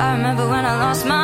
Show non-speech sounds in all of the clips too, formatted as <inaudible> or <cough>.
I remember when I lost my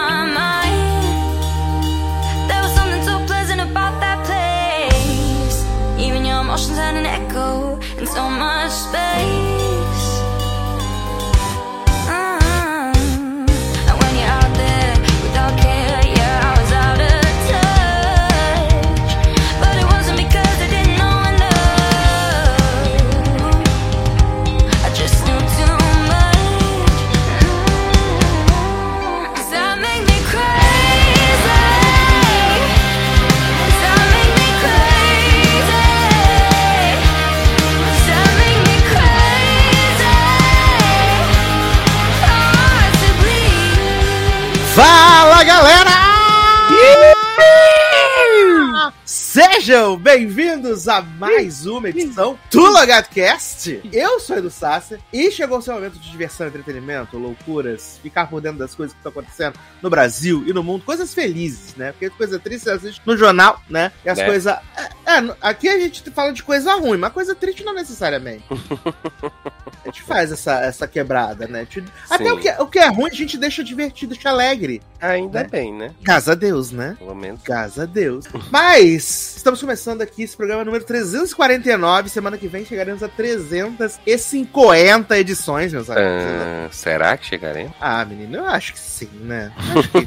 Sejam bem-vindos a mais uma edição do Logatcast. Eu sou Edu Sasser e chegou o seu momento de diversão, entretenimento, loucuras, ficar por dentro das coisas que estão acontecendo no Brasil e no mundo, coisas felizes, né? Porque coisa triste você assiste no jornal, né? E as Né? coisas. É, é, aqui a gente fala de coisa ruim, mas coisa triste não necessariamente. <laughs> a gente faz essa, essa quebrada, né? Gente- Até o que, o que é ruim a gente deixa divertido, deixa alegre. Ainda Né? bem, né? Graças a Deus, né? Pelo menos. Graças a Deus. Mas, estamos começando aqui esse programa número 349. Semana que vem chegaremos a 350 edições, meus amigos. Ah, será que chegaremos? Ah, menino, eu acho que sim, né? Acho que...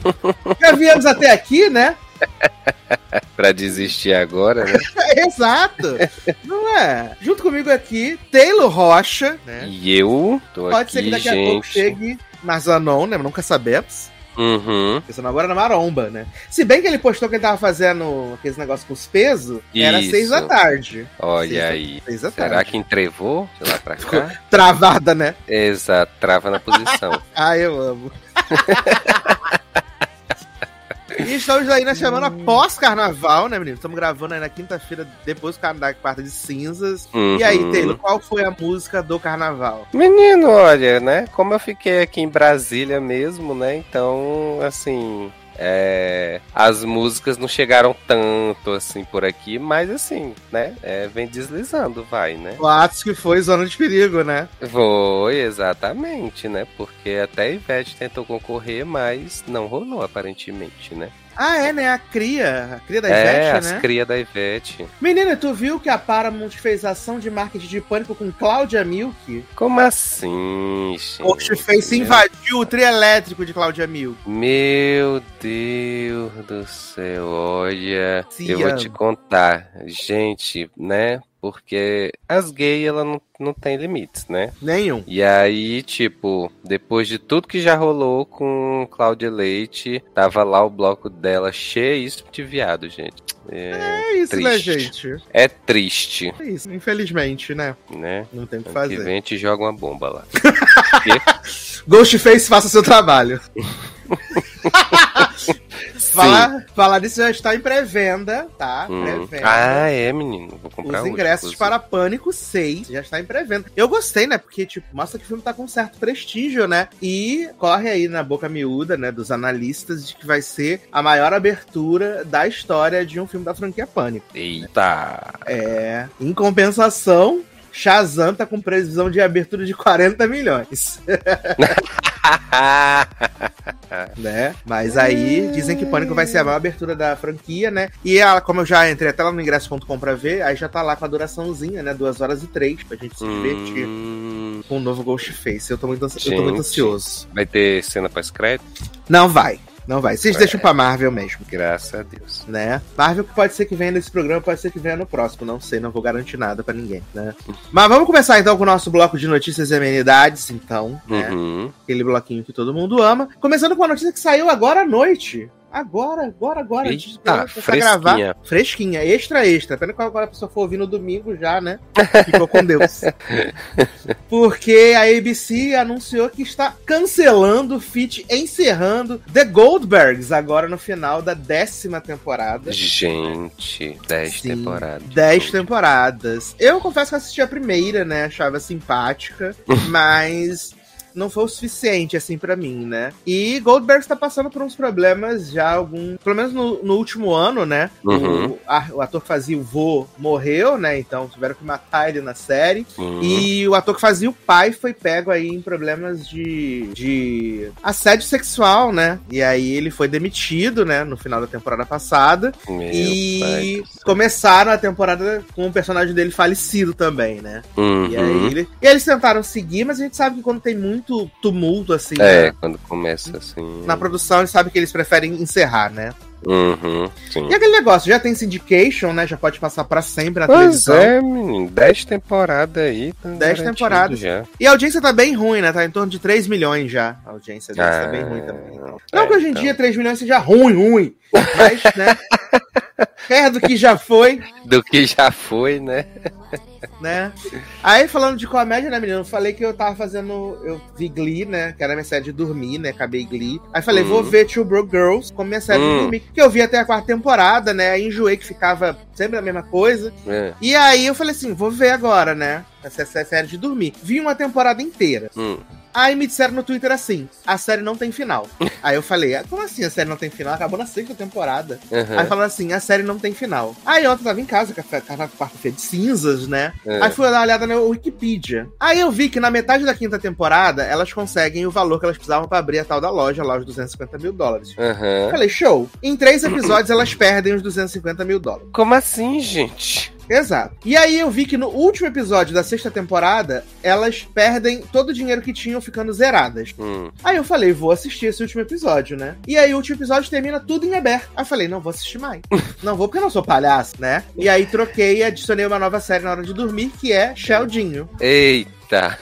<laughs> Já viemos até aqui, né? <laughs> Pra desistir agora, né? <laughs> Exato. Não é? Junto comigo aqui, Taylor Rocha, né? E eu tô Pode aqui, ser que daqui a gente. pouco chegue Marzanon, né? Nunca sabemos. Uhum. Pensando agora na maromba, né? Se bem que ele postou que ele tava fazendo aqueles negócios com os pesos, era seis da tarde. Olha Seis da- aí. Seis da Será tarde. que entrevou de lá pra cá? <laughs> Travada, né? Exato, trava na posição. <laughs> Ah, eu amo. <laughs> E estamos aí na semana pós-carnaval, né, menino? Estamos gravando aí na quinta-feira, depois da quarta de cinzas. E aí, Uhum. Taylor, qual foi a música do carnaval? Menino, olha, né? Como eu fiquei aqui em Brasília mesmo, né? Então, assim. É, as músicas não chegaram tanto assim por aqui, mas assim, né? é, vem deslizando, vai, né? Boatos que foi Zona de Perigo, né? Foi, exatamente, né? Porque até a Ivete tentou concorrer, mas não rolou, aparentemente, né? Ah, é, né? A cria. A cria da é, Ivete, as né? cria da Ivete. Menina, tu viu que a Paramount fez ação de marketing de pânico com Cláudia Milk? Como assim, gente? Ghostface invadiu o trio elétrico de Cláudia Milk. Meu Deus do céu, olha. Eu vou te contar, gente, né? Porque as gays, ela não, não tem limites, né? Nenhum. E aí, tipo, depois de tudo que já rolou com Cláudia Leite, tava lá o bloco dela cheio de viado, gente. É, É isso, né, Triste. gente? é triste, É isso, infelizmente, né? né? Não tem o que Ano que fazer. vem te joga uma bomba lá. <laughs> Ghostface, faça seu trabalho. <laughs> falar, falar disso já está em pré-venda, tá? Hum. Pré-venda. Ah, é, menino. Vou comprar Os ingressos para Pânico 6 já está em pré-venda. Eu gostei, né? Porque, tipo, mostra que o filme tá com certo prestígio, né? E corre aí na boca miúda, né, dos analistas, de que vai ser a maior abertura da história de um filme da franquia Pânico. Eita! É. Em compensação, Shazam tá com previsão de abertura de 40 milhões. <laughs> né? Mas aí dizem que Pânico vai ser a maior abertura da franquia, né? E ela, como eu já entrei até lá no ingresso.com pra ver, aí já tá lá com a duraçãozinha, né? Duas horas e três, pra gente se divertir Hum, com o novo Ghostface. Eu tô muito, ansi- eu tô muito Gente. ansioso. vai ter cena pós-crédito? Não vai, não vai. Vocês É. deixam pra Marvel mesmo. Graças a Deus. né? Marvel que pode ser que venha nesse programa, pode ser que venha no próximo, não sei, não vou garantir nada pra ninguém, né? Mas vamos começar então com o nosso bloco de notícias e amenidades, então, né? Uhum. Aquele bloquinho que todo mundo ama. Começando com a notícia que saiu agora à noite. Agora, agora, agora. Eita, a fresquinha. gravar. Fresquinha, extra, extra. Pena que agora a pessoa for ouvir no domingo já, né? Ficou com Deus. <laughs> Porque a ABC anunciou que está cancelando o feat, encerrando The Goldbergs agora no final da décima temporada. Gente, 10 Sim, temporadas. 10 temporadas. Eu confesso que assisti a primeira, né? Achava simpática, <laughs> mas não foi o suficiente, assim, pra mim, né? E Goldberg está passando por uns problemas já algum. Pelo menos no, no último ano, né? Uhum. O, a- o ator que fazia o vô morreu, né? Então tiveram que matar ele na série. Uhum. E o ator que fazia o pai foi pego aí em problemas de, de assédio sexual, né? E aí ele foi demitido, né? No final da temporada passada. Meu e começaram a temporada com o personagem dele falecido também, né? Uhum. E aí ele, e eles tentaram seguir, mas a gente sabe que quando tem muito tumulto, assim, É, né, quando começa assim. na produção, a gente sabe que eles preferem encerrar, né? Uhum, sim. E aquele negócio, já tem syndication, né? Já pode passar pra sempre na Pois televisão. é, menino. 10 temporadas aí. Tá 10 garantido temporadas. Já. E a audiência tá bem ruim, né? Tá em torno de 3 milhões já. A audiência deles tá bem ruim também. então. Não é, que hoje em então. dia 3 milhões seja ruim, ruim. Mas, né? Perto <laughs> do que já foi, Do que já foi, né? <laughs> né? <laughs> Aí, falando de comédia, né, menino? Eu falei que eu tava fazendo. Eu vi Glee, né? Que era minha série de dormir, né? Acabei Glee. Aí falei, Hum. vou ver Two Broke Girls como minha série de Hum. dormir. Que eu vi até a quarta temporada, né? Aí enjoei que ficava sempre a mesma coisa. É. E aí eu falei assim, vou ver agora, né? Essa, essa série de dormir. Vi uma temporada inteira. Hum. Aí me disseram no Twitter assim: a série não tem final. <laughs> Aí eu falei: ah, como assim a série não tem final? Acabou na sexta temporada. Uhum. Aí falaram assim: a série não tem final. Aí ontem eu tava em casa, quarta-feira de cinzas, né? É. Aí fui dar uma olhada na Wikipedia. Aí eu vi que na metade da quinta temporada elas conseguem o valor que elas precisavam pra abrir a tal da loja, lá os 250 mil dólares. Uhum. Falei, show. Em três episódios elas perdem os 250 mil dólares. Como assim, gente? Exato. E aí eu vi que no último episódio da sexta temporada, elas perdem todo o dinheiro que tinham ficando zeradas. Hum. Aí eu falei, vou assistir esse último episódio, né? E aí o último episódio termina tudo em aberto. Aí eu falei, não vou assistir mais. <laughs> não vou porque eu não sou palhaço, né? E aí troquei e adicionei uma nova série na hora de dormir, que é Sheldinho. Eita.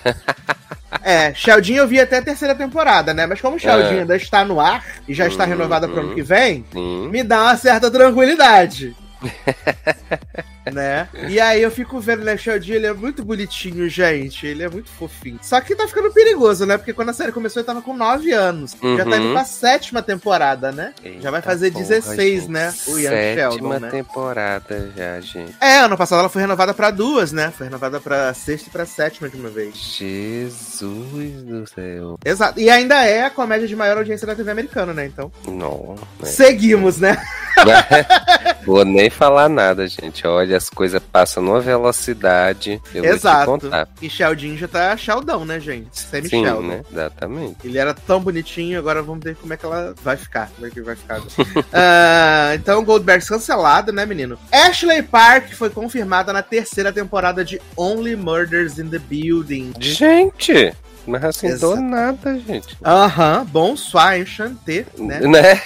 É, Sheldinho eu vi até a terceira temporada, né? Mas como Sheldinho É. ainda está no ar e já está Uhum. renovada para o ano que vem, me dá uma certa tranquilidade. <laughs> né? E aí eu fico vendo, né, Sheldinho, ele é muito bonitinho, gente. Ele é muito fofinho. Só que tá ficando perigoso, né? Porque quando a série começou, ele tava com 9 anos. Já tá indo Uhum. pra sétima temporada, né? já vai Eita fazer porra, 16, gente. né? O Ian Sétima Sheldon, né? temporada já, gente. É, ano passado ela foi renovada pra duas, né? Foi renovada pra sexta e pra sétima de uma vez. Jesus do céu. Exato. E ainda é a comédia de maior audiência da TV americana, né? Então, Nossa. seguimos, né? <laughs> Vou nem falar nada, gente. Olha, as coisas passam numa velocidade. Eu Exato. E Sheldinho já tá Sheldão, né, gente? Semi Sim, Sheldon. né? Exatamente. Ele era tão bonitinho, agora vamos ver como é que ela vai ficar. Como é que vai ficar. <laughs> Ah, então, Goldberg cancelado, né, menino? Ashley Park foi confirmada na terceira temporada de Only Murders in the Building. Gente, mas assim, Exato. do nada, gente. Aham, bonsoir, enchanté, né? Né?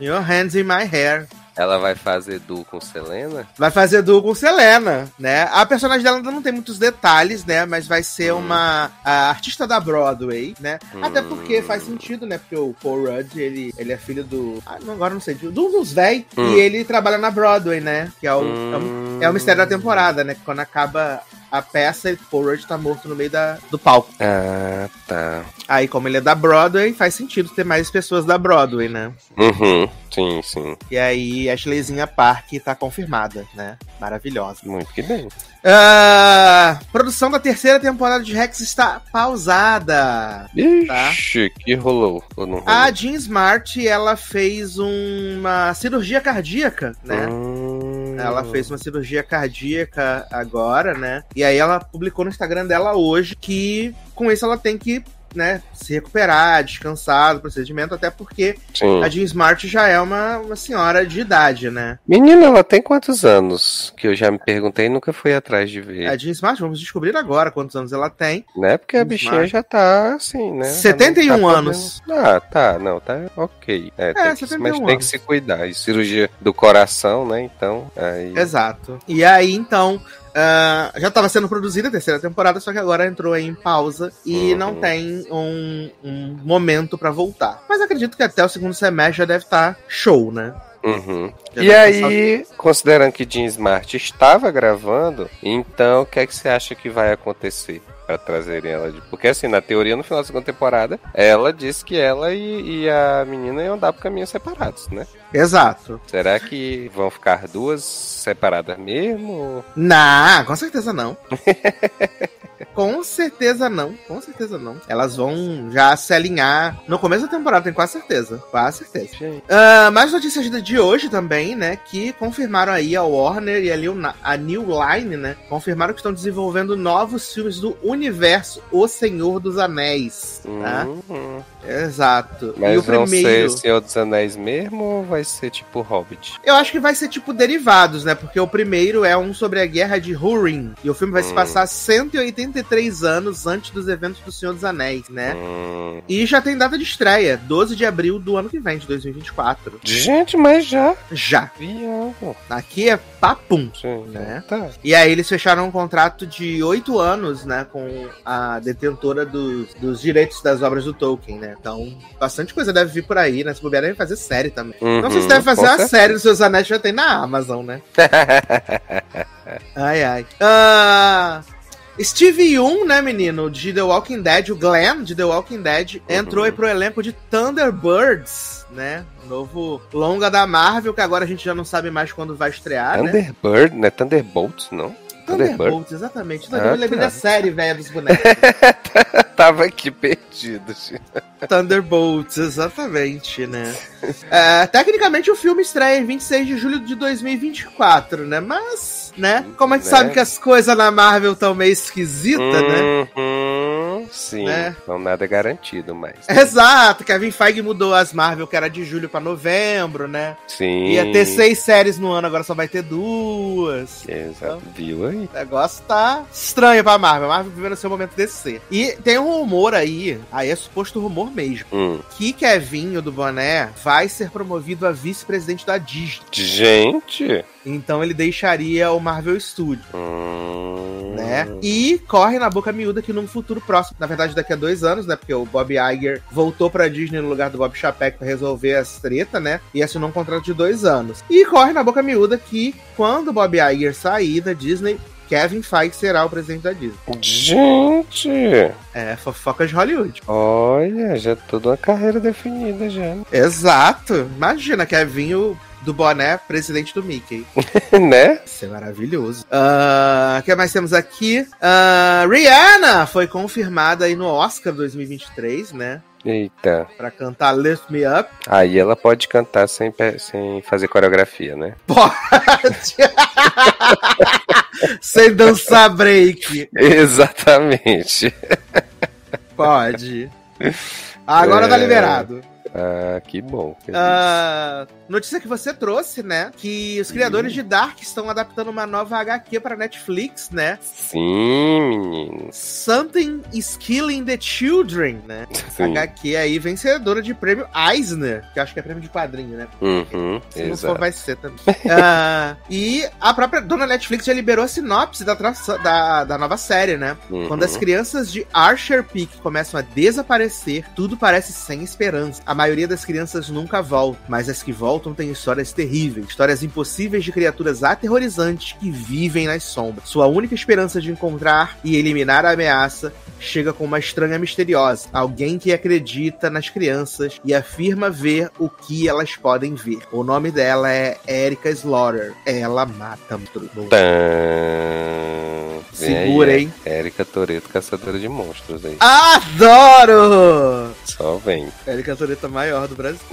Your hands in my hair. Ela vai fazer duo com Selena? Vai fazer duo com Selena, né? A personagem dela ainda não tem muitos detalhes, né? Mas vai ser Hum. uma artista da Broadway, né? Até Hum. porque faz sentido, né? Porque o Paul Rudd, ele, ele é filho do... Ah, agora não sei, de um dos véi. Hum. E ele trabalha na Broadway, né? Que é o, é o, Hum. É o mistério da temporada, né? Quando acaba a peça, o Paul Rudd tá morto no meio da, do palco. Ah, tá. Aí, como ele é da Broadway, faz sentido ter mais pessoas da Broadway, né? Uhum. Sim, sim. E aí, Ashleyzinha Park tá confirmada, né? Maravilhosa. Muito que bem. Ah, produção da terceira temporada de Rex está pausada. Ixi, que rolou. Rolou? A Jean Smart, ela fez uma cirurgia cardíaca, né? Hum. Ela fez uma cirurgia cardíaca agora, né? E aí ela publicou no Instagram dela hoje que com isso ela tem que, né, se recuperar, descansar do procedimento, até porque Sim. a Jean Smart já é uma, uma senhora de idade, né? Menina, ela tem quantos anos? Que eu já me perguntei e nunca fui atrás de ver. A Jean Smart, vamos descobrir agora quantos anos ela tem. Né? Porque a Jean bichinha Smart. já tá assim, né? 71 Ela não tá anos. podendo- Ah, tá. Não, tá ok. É, tem que- 71 mas tem anos. que se cuidar. E cirurgia do coração, né? Então, aí... Exato. E aí, então, ah, já estava sendo produzida a terceira temporada, só que agora entrou aí em pausa e Uhum. não tem um, um momento pra voltar. Mas acredito que até o segundo semestre já deve estar show, né? Uhum. E tá aí, considerando que Jean Smart estava gravando, então o que é que você acha que vai acontecer para trazerem ela de. Porque assim, na teoria, no final da segunda temporada, ela disse que ela e, e a menina iam andar por caminhos separados, né? Exato. Será que vão ficar duas separadas mesmo? Não, com certeza não. <laughs> com certeza não. Com certeza não. Elas vão já se alinhar no começo da temporada, tenho quase certeza. Quase certeza. Uh, mais notícias de hoje também, né? Que confirmaram aí a Warner e ali a New Line, né? Confirmaram que estão desenvolvendo novos filmes do universo O Senhor dos Anéis. Tá? Uhum. Exato. Mas e o primeiro. ser Senhor dos Anéis mesmo ou vai ser tipo Hobbit? Eu acho que vai ser tipo derivados, né? Porque o primeiro é um sobre a guerra de Húrin. E o filme vai hum. se passar 183 anos antes dos eventos do Senhor dos Anéis, né? Hum. E já tem data de estreia, 12 de abril do ano que vem, de 2024. Gente, mas já. Já. Viado. Aqui é papum. Sim, né? Tá. E aí eles fecharam um contrato de oito anos, né? Com a detentora dos, dos direitos das obras do Tolkien, né? Então, bastante coisa deve vir por aí, né? Se bobear, deve fazer série também. Uhum, não sei se deve fazer uma certeza. série dos seus anéis, já tem na Amazon, né? <laughs> ai, ai. Uh... Steve Young, né, menino, de The Walking Dead, o Glenn de The Walking Dead, uhum. entrou aí pro elenco de Thunderbirds, né? Novo longa da Marvel, que agora a gente já não sabe mais quando vai estrear, né? Thunderbird, né? né? Thunderbolts, não? Thunderbolts, exatamente. Ah, eu lembrei tá. da série, velho, dos <laughs> bonecos. Tava aqui perdido. Thunderbolts, exatamente, né? É, tecnicamente o filme estreia em 26 de julho de 2024, né? Mas, né? Como a gente né? sabe que as coisas na Marvel estão meio esquisitas, né? uhum, né? Sim, né? não nada garantido mais. <laughs> Exato, Kevin Feige mudou as Marvel, que era de julho para novembro, né? Sim. Ia ter seis séries no ano, agora só vai ter duas. Exato, então, viu aí? O negócio tá estranho pra Marvel. A Marvel vivendo seu momento DC. E tem um rumor aí, aí é suposto rumor mesmo, hum. que Kevinho do Boné vai ser promovido a vice-presidente da Disney. Gente! Então ele deixaria o Marvel Studio. Hum... Né? E corre na boca miúda que num futuro próximo, na verdade daqui a dois anos, né? Porque o Bob Iger voltou pra Disney no lugar do Bob Chapek pra resolver as treta, né? E assinou um contrato de dois anos. E corre na boca miúda que quando o Bob Iger sair da Disney, Kevin Feige será o presidente da Disney. Gente! É, fofoca de Hollywood. Olha, já toda uma carreira definida já. Exato. Imagina, Kevin o do boné, presidente do Mickey. <laughs> né? Isso é maravilhoso. O uh, que mais temos aqui? Uh, Rihanna foi confirmada aí no Oscar 2023, né? Eita. Pra cantar Lift Me Up. Aí ela pode cantar sem, sem fazer coreografia, né? <laughs> Pode! <laughs> sem dançar break. Exatamente. Pode. Agora tá é... tá liberado. Ah, que bom. Ah, notícia que você trouxe, né? Que os criadores de Dark estão adaptando uma nova HQ para Netflix, né? Sim. Something is Killing the Children, né? <laughs> Sim. HQ aí vencedora de prêmio Eisner, que acho que é prêmio de quadrinho, né? Uhum, Se exato. não for, vai ser também. uh, <laughs> e a própria dona Netflix já liberou a sinopse da, da, da nova série, né? Uhum. Quando as crianças de Archer Peak começam a desaparecer, tudo parece sem esperança. A maioria das crianças nunca volta, mas as que voltam têm histórias terríveis, histórias impossíveis de criaturas aterrorizantes que vivem nas sombras. Sua única esperança de encontrar e eliminar a ameaça chega com uma estranha misteriosa, alguém que acredita nas crianças e afirma ver o que elas podem ver. O nome dela é Erika Slaughter. Ela mata mundo. Segura, aí, hein? Érica Toreto, caçadora de monstros aí. Adoro! Só vem. Érica Toreto maior do Brasil. <laughs>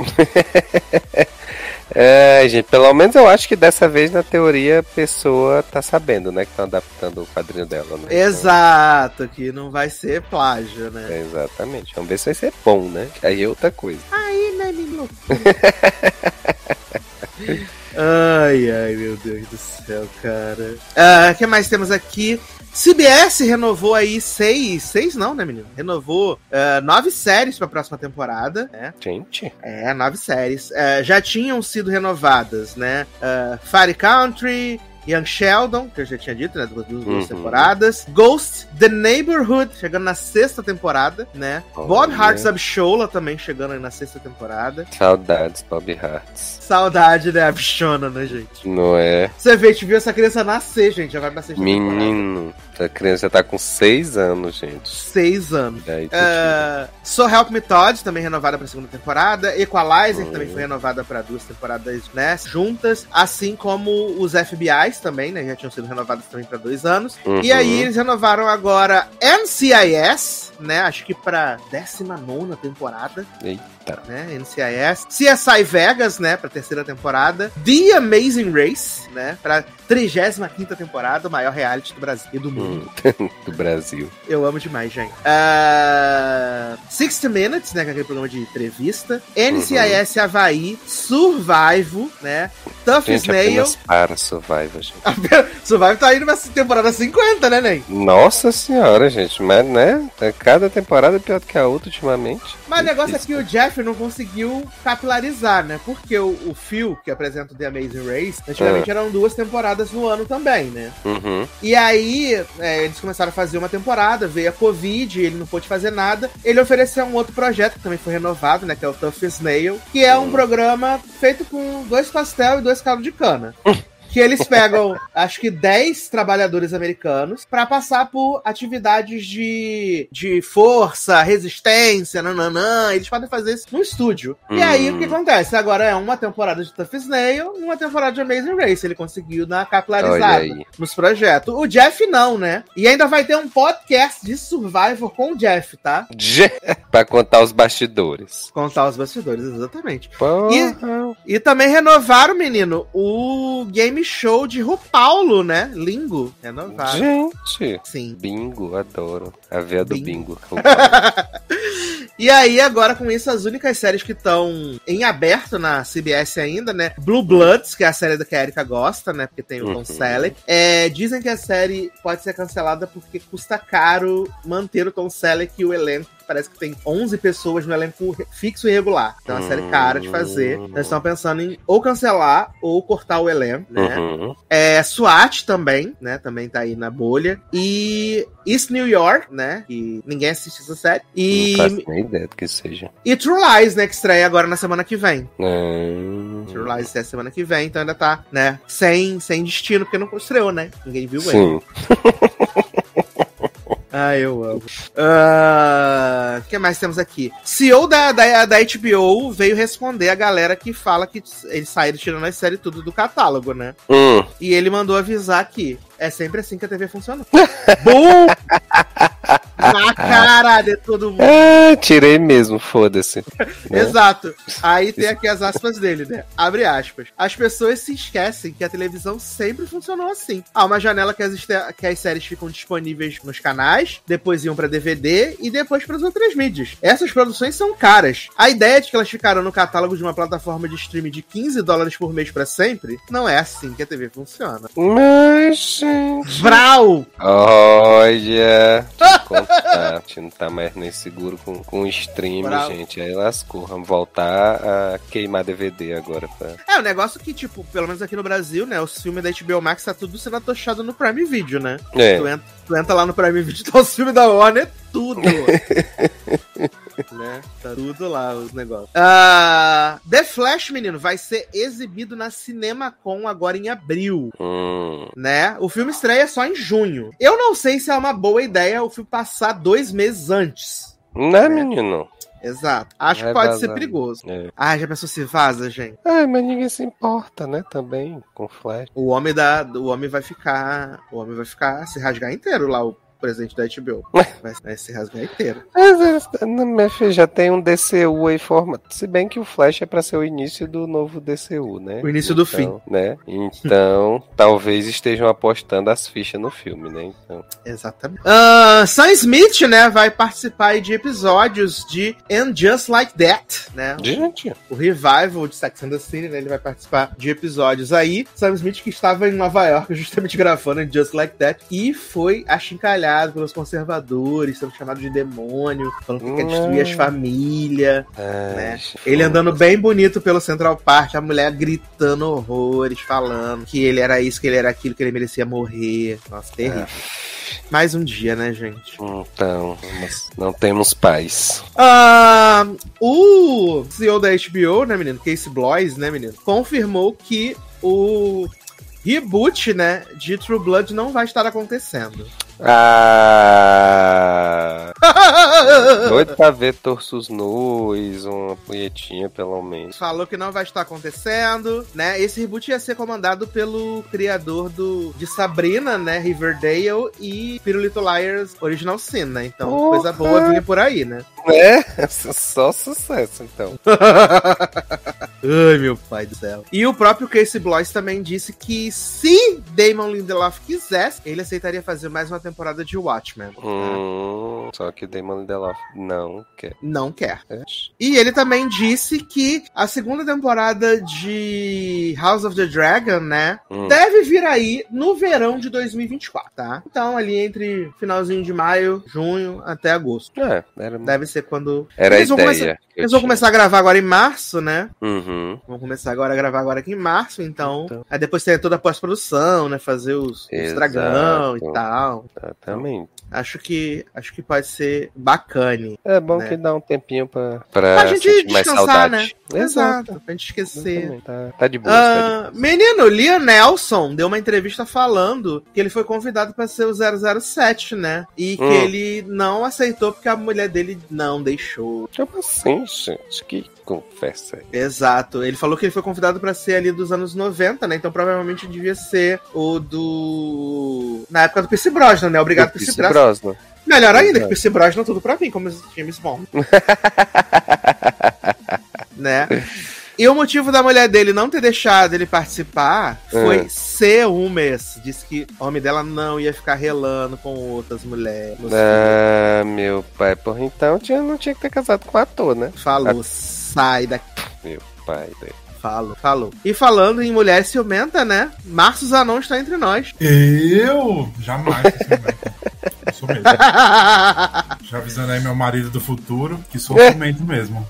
É, gente, pelo menos eu acho que dessa vez, na teoria, a pessoa tá sabendo, né? Que estão adaptando o quadrinho dela, né? Exato, que não vai ser plágio, né? É, exatamente. Vamos ver se vai ser bom, né? Aí é outra coisa. Aí, né, menino? <laughs> ai, ai, meu Deus do céu, cara. O uh, que mais temos aqui? CBS renovou aí seis, seis não, né, menino? Renovou uh, nove séries para a próxima temporada, né? Gente. É, nove séries. Uh, já tinham sido renovadas, né? Uh, Fire Country, Young Sheldon, que eu já tinha dito, né? Duas, duas uhum. temporadas. Ghost, The Neighborhood, chegando na sexta temporada, né? Oh, Bob yeah. Hearts Abshola também chegando aí na sexta temporada. Saudades, Bob Hearts. Saudade, né? Abshona, né, gente? Não é? Você vê, a gente viu essa criança nascer, gente. Já vai pra sexta Menino. temporada. A criança tá com seis anos, gente. Seis anos. Aí. Uh, so Help Me Todd, também renovada pra segunda temporada. Equalizer, também foi renovada pra duas temporadas, né? Juntas. Assim como os FBIs também, né? Já tinham sido renovados também pra dois anos. E Uhum. aí eles renovaram agora NCIS, né? Acho que pra 19 temporada, Eita. né? NCIS. CSI Vegas, né? Pra terceira temporada. The Amazing Race, né? Pra 35 temporada, o maior reality do Brasil e do mundo. Hum, <laughs> do Brasil. Eu amo demais, gente. Uh, 60 Minutes, né? Que é aquele programa de entrevista. NCIS Havaí. Survival, né? Tough Gente, Snail. para Survivor, gente. <laughs> Survival tá indo pra temporada 50, né, Ney? Nossa senhora, gente. Mas, né? Cada temporada é pior do que a outra ultimamente. Mas o negócio é que o Jeff não conseguiu capilarizar, né? Porque o, o Phil, que apresenta o The Amazing Race, antigamente eram duas temporadas no ano também, né? Uhum. E aí, é, eles começaram a fazer uma temporada, veio a Covid, ele não pôde fazer nada. Ele ofereceu um outro projeto que também foi renovado, né? Que é o Tough Snail, que é um programa feito com dois pastel e dois caldos de cana. <laughs> Que eles pegam, <laughs> acho que 10 trabalhadores americanos pra passar por atividades de, de força, resistência, nananã. Eles podem fazer isso no estúdio. E aí, o que acontece? Agora é uma temporada de Tough Snail e uma temporada de Amazing Race. Ele conseguiu dar uma capilarizada nos projetos. O Jeff não, né? E ainda vai ter um podcast de Survivor com o Jeff, tá? <laughs> Pra contar os bastidores. Contar os bastidores, exatamente. Porra. E também renovaram, menino, o game show de Rupaulo, né? Lingo. Renovaram. Gente. Sim. Bingo, adoro. A veia do Bingo. bingo. <laughs> E aí, agora com isso, as únicas séries que estão em aberto na CBS ainda, né? Blue Bloods, que é a série da que a Erika gosta, né? Porque tem o Tom Uhum. Selleck. É, dizem que a série pode ser cancelada porque custa caro manter o Tom Selleck e o elenco. Parece que tem 11 pessoas no elenco fixo e regular. Então é uma série cara de fazer. Hum. Eles estão pensando em ou cancelar ou cortar o elenco, né? Uhum. É, SWAT também, né? Também tá aí na bolha. E East New York, né? Que ninguém assiste essa série. E, Não faço nem ideia do que seja. e True Lies, né? Que estreia agora na semana que vem. Hum. True Lies estreia semana que vem, então ainda tá, né? Sem, sem destino, porque não estreou, né? Ninguém viu ele. Sim. <laughs> Ah, eu amo. Ah, O que mais temos aqui? CEO da, da, da HBO veio responder a galera que fala que eles saíram tirando as séries tudo do catálogo, né? Hum. E ele mandou avisar que é sempre assim que a TV funciona. <laughs> Bum! Na cara de todo mundo. Ah, tirei mesmo, foda-se. Né? Exato. Aí tem aqui as aspas dele, né? Abre aspas. As pessoas se esquecem que a televisão sempre funcionou assim. Há uma janela que as, que as séries ficam disponíveis nos canais, depois iam pra DVD e depois para as outras mídias. Essas produções são caras. A ideia de que elas ficaram no catálogo de uma plataforma de streaming de 15 dólares por mês pra sempre, não é assim que a TV funciona. Mas. Vral! Olha, a gente não tá mais nem seguro com, com o stream, gente. Aí lascou. Vamos voltar a queimar DVD agora. Pra... É, o negócio que, tipo, pelo menos aqui no Brasil, né? Os filmes da HBO Max tá tudo sendo atochado no Prime Video, né? É, Tu, entra, tu entra lá no Prime Video, <laughs> tá os filmes da Warner, tudo. <laughs> né? Tá tudo lá os negócios. Ah, The Flash, menino, vai ser exibido na CinemaCon agora em abril, hum, né? O filme estreia só em junho. Eu não sei se é uma boa ideia o filme passar dois meses antes. né, menino? Exato. Acho Vai que pode ser perigoso. É. Ah, já pensou se vaza, gente? Ah, mas ninguém se importa, né? Também com Flash. O homem da, o homem vai ficar, o homem vai ficar se rasgar inteiro lá o presidente da HBO. Vai, vai se rasgar inteiro. Mas, é, não, minha filha, já tem um DCU aí formado. Se bem que o Flash é pra ser o início do novo DCU, né? O início do Então, Né? Então, <laughs> talvez estejam apostando as fichas no filme, né? Então, Exatamente. Ah, Sam Smith, né, vai participar aí de episódios de And Just Like That, né? gente, O revival de Sex and the City, né? Ele vai participar de episódios aí. Sam Smith que estava em Nova York <laughs> justamente gravando And Just Like That e foi achincalhado pelos conservadores, sendo chamado de demônio, falando que quer destruir as Hum. famílias. ai, Né? Ele andando bem bonito pelo Central Park, a mulher gritando horrores, falando que ele era isso, que ele era aquilo, que ele merecia morrer. Nossa, terrível. Mais um dia, né, gente? Então, não temos paz. Ah, o CEO da HBO, né, menino? Casey Bloys, né, menino? Confirmou que o reboot, né, de True Blood não vai estar acontecendo. Ah. <laughs> Doido pra ver torsos nus, uma punhetinha pelo menos. Falou que não vai estar acontecendo, né? Esse reboot ia ser comandado pelo criador do, de Sabrina, né? Riverdale e Pirulito Liars Original Sin, né? Então, Porra. coisa boa vinha por aí, né? É, <laughs> só sucesso então. <laughs> Ai, meu pai do céu. E o próprio Casey Blois também disse que se Damon Lindelof quisesse, ele aceitaria fazer mais uma temporada de Watchmen. Hum, só que Damon Lindelof não quer. Não quer. É. E ele também disse que a segunda temporada de House of the Dragon, né, Hum. deve vir aí no verão de 2024, tá? Então, ali entre finalzinho de maio, junho até agosto. É, era, Deve ser quando. era a Eles vão ideia. começar- Eles vão começar a gravar agora em março, né? Uhum. Vão começar agora a gravar agora aqui em março, então. Então. Aí depois tem toda a pós-produção, né? Fazer os, os dragão e tal. Exatamente. Acho que acho que pode ser bacane. É bom Né? que dá um tempinho pra, pra Pra gente descansar, né? saudade. Exato. Pra gente esquecer. Tá, tá de boa. tá de Ah, menino, Liam Nelson deu uma entrevista falando que ele foi convidado pra ser o 007, né? E que Hum. ele não aceitou porque a mulher dele não deixou. Como assim, gente? Que conversa aí. Exato. Ele falou que ele foi convidado pra ser ali dos anos 90, né? Então provavelmente devia ser o do. Na época do Pierce Brosnan, né? Obrigado, Do Pierce Pierce Brosnan. Brosnan. Melhor ainda, que Exato. Pierce Brosnan tudo pra mim, como James Bond. <laughs> né? E o motivo da mulher dele não ter deixado ele participar foi É. ciúmes. Disse que o homem dela não ia ficar relando com outras mulheres. Ah, meu pai. Porra, então tinha, não tinha que ter casado com o ator, né? Falou, sai daqui. Meu pai. Falou, falou. E falando em mulher ciumenta, né? Márcio Zanon está entre nós. Eu jamais. Eu sou mesmo. <laughs> Já avisando aí meu marido do futuro que sou ciumento mesmo.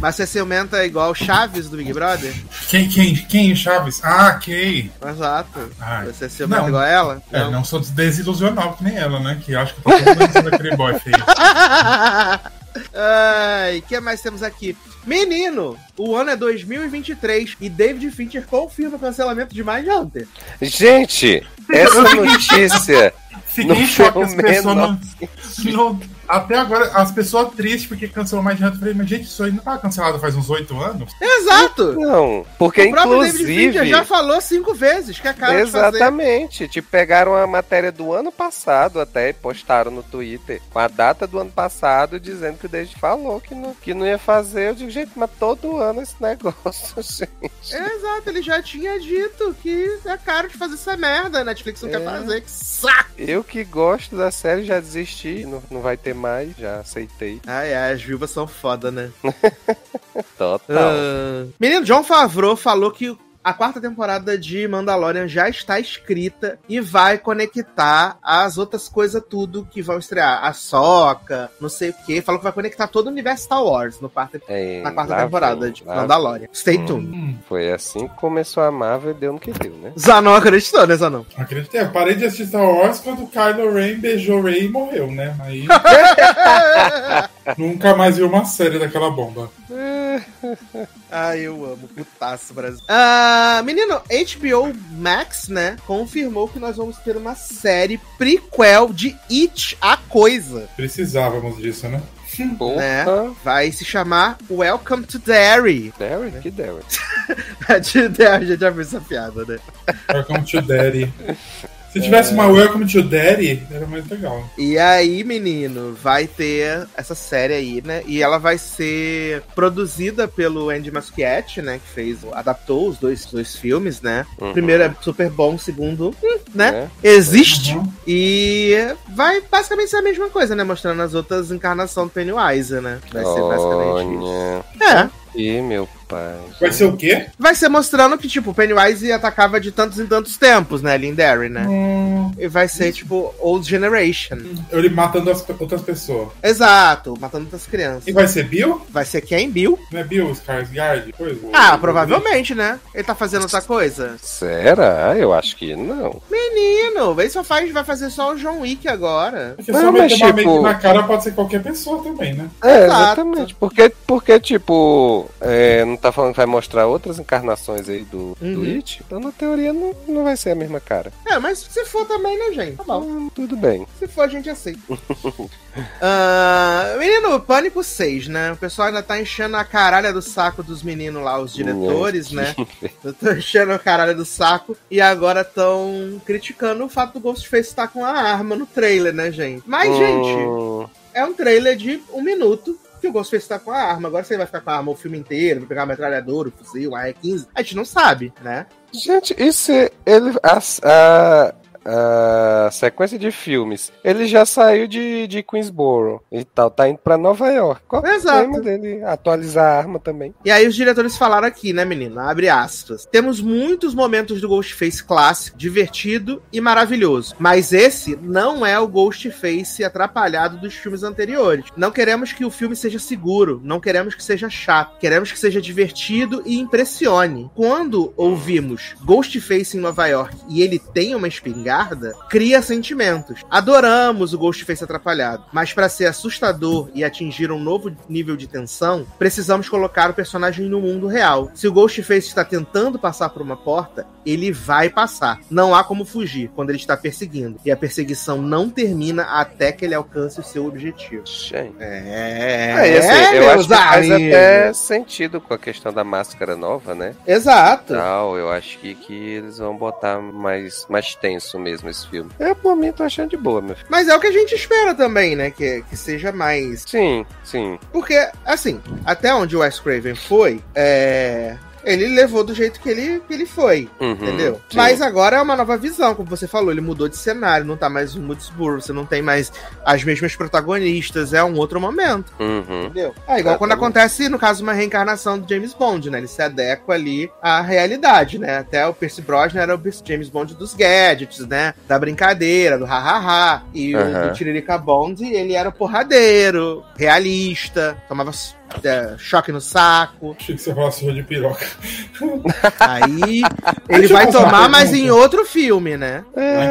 Mas você ciumenta igual Chaves do Big Brother? Quem, quem, quem, Chaves? Ah, quem? Exato. Ah, Você ciumenta não. igual ela? É, não sou desilusional que nem ela, né? Que acha que eu tô todo mundo sendo aquele boy feio. <laughs> Ai, o que mais temos aqui? Menino, o ano é 2023 e David Fincher confirma o cancelamento de Mindhunter. Gente, essa <laughs> notícia. Fiquei Não em choque as pessoas não, <laughs> não- Até agora, as pessoas tristes porque cancelou mais de Eu falei, mas gente, isso aí não tava cancelado faz uns oito anos? Exato! Não, porque o inclusive. já falou cinco vezes que é cara de fazer. Exatamente. Tipo, pegaram a matéria do ano passado até e postaram no Twitter com a data do ano passado dizendo que o David falou que não, que não ia fazer. Eu digo, gente, mas todo ano esse <laughs> negócio, gente. Exato, ele já tinha dito que é caro de fazer essa merda. A Netflix não É. quer fazer. Que saco! Eu que gosto da série já desisti, não, não vai ter mais, já aceitei. Ai, ai, as viúvas são foda, né? <laughs> Total. Ah, Menino, John Favreau falou que a quarta temporada de Mandalorian já está escrita e vai conectar as outras coisas tudo que vão estrear. A Soca, não sei o que. Falou que vai conectar todo o universo Star Wars no quarto, É, na quarta temporada vem, de Mandalorian. Stay Hum. tuned. Hum, Foi assim que começou a Marvel e deu no que deu, né? Zanon acreditou, né, Zanon? acreditei. Eu parei de assistir Star Wars quando o Kylo Ren beijou Rey e morreu, né? Aí <laughs> nunca mais vi uma série daquela bomba. <laughs> <laughs> Ai, eu amo. Putaço, Brasil. Ah, menino, HBO Max, né, confirmou que nós vamos ter uma série prequel de It, a Coisa. Precisávamos disso, né? Porra. Né? Vai se chamar Welcome to Derry. Derry? Que Derry? <laughs> de Derry, já viu essa piada, né? Welcome to Daddy. <laughs> Se tivesse uma Welcome to Daddy, era mais legal. E aí, menino, vai ter essa série aí, né? E ela vai ser produzida pelo Andy Muschietti, né? Que fez, adaptou os dois, dois filmes, né? Uhum. O primeiro é super bom, o segundo, hum, né? Né? Existe. Uhum. E vai basicamente ser a mesma coisa, né? Mostrando as outras encarnações do Pennywise, né? Vai ser basicamente isso. Olha. É. E meu pai. Vai ser o quê? Vai ser mostrando que, tipo, o Pennywise atacava de tantos em tantos tempos, né? Derry, né? Hum, E vai ser, tipo, Old Generation. ele matando as outras pessoas. Exato, matando outras crianças. E vai ser Bill? Vai ser quem? Bill? Não é Bill Skarsgård? Coisa? Ah, provavelmente, né? Ele tá fazendo outra coisa. Será? Eu acho que não. Menino, ele só faz, vai fazer só o John Wick agora. Porque Não, só mas, uma tipo- make na cara pode ser qualquer pessoa também, né? É, Exato. exatamente. Porque, porque tipo, é, não tá falando que vai mostrar outras encarnações aí do, do Uhum. It, então na teoria não, não vai ser a mesma cara. É, mas se for também, né, gente? Tá bom. Hum, tudo bem. Se for, a gente aceita. <laughs> Ah, menino, Pânico 6, né? O pessoal ainda tá enchendo a caralha do saco dos meninos lá, os diretores, né? <laughs> Estão enchendo a caralha do saco e agora estão criticando o fato do Ghostface estar com a arma no trailer, né, gente? Mas, gente, Hum, é um trailer de um minuto que o Ghostface tá com a arma. Agora você vai ficar com a arma o filme inteiro, vai pegar a metralhadora, o fuzil, a R15. A gente não sabe, né? Gente, isso é- ele. A, a, a sequência de filmes. Ele já saiu de, de Queensboro e tal, tá indo pra Nova York. Qual é o Exato. problema dele atualizar a arma também? E aí os diretores falaram aqui, né, menino? Abre aspas. Temos muitos momentos do Ghostface clássico, divertido e maravilhoso. Mas esse não é o Ghostface atrapalhado dos filmes anteriores. Não queremos que o filme seja seguro, não queremos que seja chato. Queremos que seja divertido e impressione. Quando ouvimos Ghostface em Nova York e ele tem uma espingarda, cria sentimentos. Adoramos o Ghostface atrapalhado, mas para ser assustador e atingir um novo nível de tensão, precisamos colocar o personagem no mundo real. Se o Ghostface está tentando passar por uma porta, ele vai passar. Não há como fugir quando ele está perseguindo. E a perseguição não termina até que ele alcance o seu objetivo. Gente. É, É, assim, eu acho que faz amigos. até sentido com a questão da máscara nova, né? Exato. Tal, eu acho que, que eles vão botar mais, mais tenso mesmo esse filme. Eu, por mim, tô achando de boa, meu filho. Mas é o que a gente espera também, né? Que, que seja mais Sim, sim. Porque, assim, até onde o Wes Craven foi, é. Ele levou do jeito que ele, que ele foi, Uhum, entendeu? sim. Mas agora é uma nova visão, como você falou, ele mudou de cenário, não tá mais um Woodsboro, você não tem mais as mesmas protagonistas, é um outro momento, Uhum. entendeu? É igual quando Exatamente. acontece, no caso, uma reencarnação do James Bond, né? Ele se adequa ali à realidade, né? Até o Percy Brosnan era o James Bond dos gadgets, né? Da brincadeira, do ha-ha-ha. E o Aham. do Tiririca Bond, ele era o porradeiro, realista, tomava é, choque no saco. Achei que você falasse de piroca. Aí <laughs> ele Deixa vai tomar, mas em outro filme, né?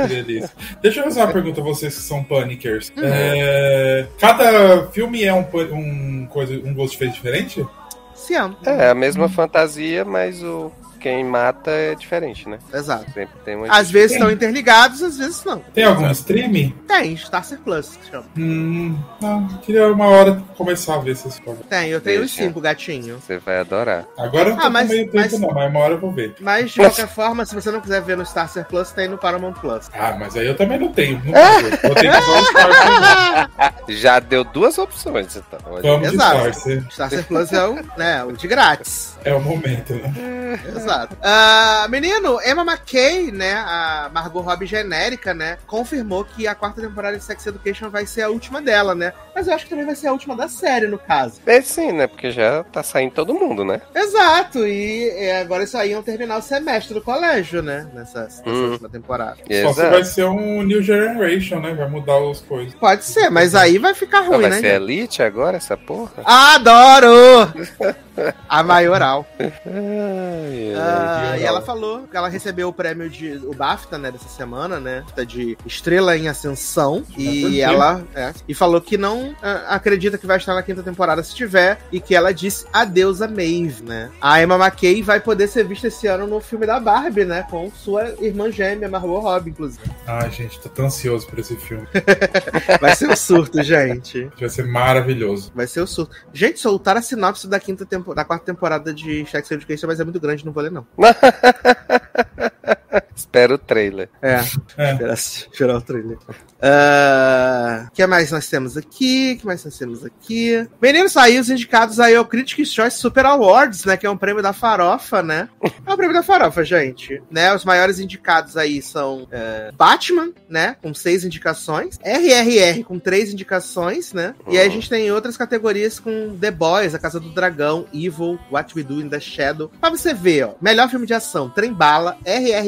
Delícia. Deixa eu fazer uma pergunta a vocês que são panikers. É, cada filme é um, um, coisa, um Ghostface diferente? Se ama. É a mesma fantasia, mas o quem mata é diferente, né? Exato. Sempre tem uma. Às vezes estão interligados, às vezes não. Tem algum streaming? Tem, Starcer Plus, que chama. Hum, não, queria uma hora começar a ver essas coisas. Tem, eu tenho os cinco, gatinho. Você vai adorar. Agora eu não tô Ah, mas- com meio tempo, mas- não, mas uma hora eu vou ver. Mas, de qualquer forma, se você não quiser ver no Starcer Plus, tem no Paramount Plus. Ah, mas aí eu também não tenho. Não vou, vou ter que só o Starcer. Já deu duas opções, então. Vamos de Exato. Starcer. Starcer Plus é o, né, o de grátis. É o momento, né? Exato. Ah, menino, Emma McKay, né, a Margot Robbie genérica, né, confirmou que a quarta temporada de Sex Education vai ser a última dela, né? Mas eu acho que também vai ser a última da série, no caso. É sim, né? Porque já tá saindo todo mundo, né? Exato, e agora isso aí iam terminar o semestre do colégio, né, nessa, nessa Hum. última temporada. Só se Exato. vai ser um New Generation, né? Vai mudar as coisas. Pode ser, mas aí vai ficar Ah, ruim, vai né? ser Elite agora, essa porra? Adoro! <laughs> <laughs> A maioral. Ai, ai. Ah, e ela falou que ela recebeu o prêmio de o BAFTA, né, dessa semana, né, de Estrela em Ascensão, e ela é, e falou que não ah, acredita que vai estar na quinta temporada se tiver e que ela disse adeus a Maeve, né? A Emma McKay vai poder ser vista esse ano no filme da Barbie, né, com sua irmã gêmea Margot Robbie, inclusive. Ai, gente, tô tão ansioso por esse filme. <laughs> Vai ser o surto, gente. Vai ser maravilhoso. Vai ser o surto. Gente, soltar a sinopse da quinta da quarta temporada de Sex Education, mas é muito grande, não vou ler não. <laughs> <laughs> Espera o trailer. É. É. Esperar, esperar o trailer. O que mais nós temos aqui? O que mais nós temos aqui? Menino, saiu os indicados aí ao Critics' Choice Super Awards, né? Que é um prêmio da farofa, né? É um prêmio da farofa, gente. Né? Os maiores indicados aí são é, Batman, né? Com seis indicações. RRR com três indicações, né? E aí a gente tem outras categorias com The Boys, A Casa do Dragão, Evil, What We Do in the Shadow. Pra você ver, ó. Melhor filme de ação, Trem Bala, RRR,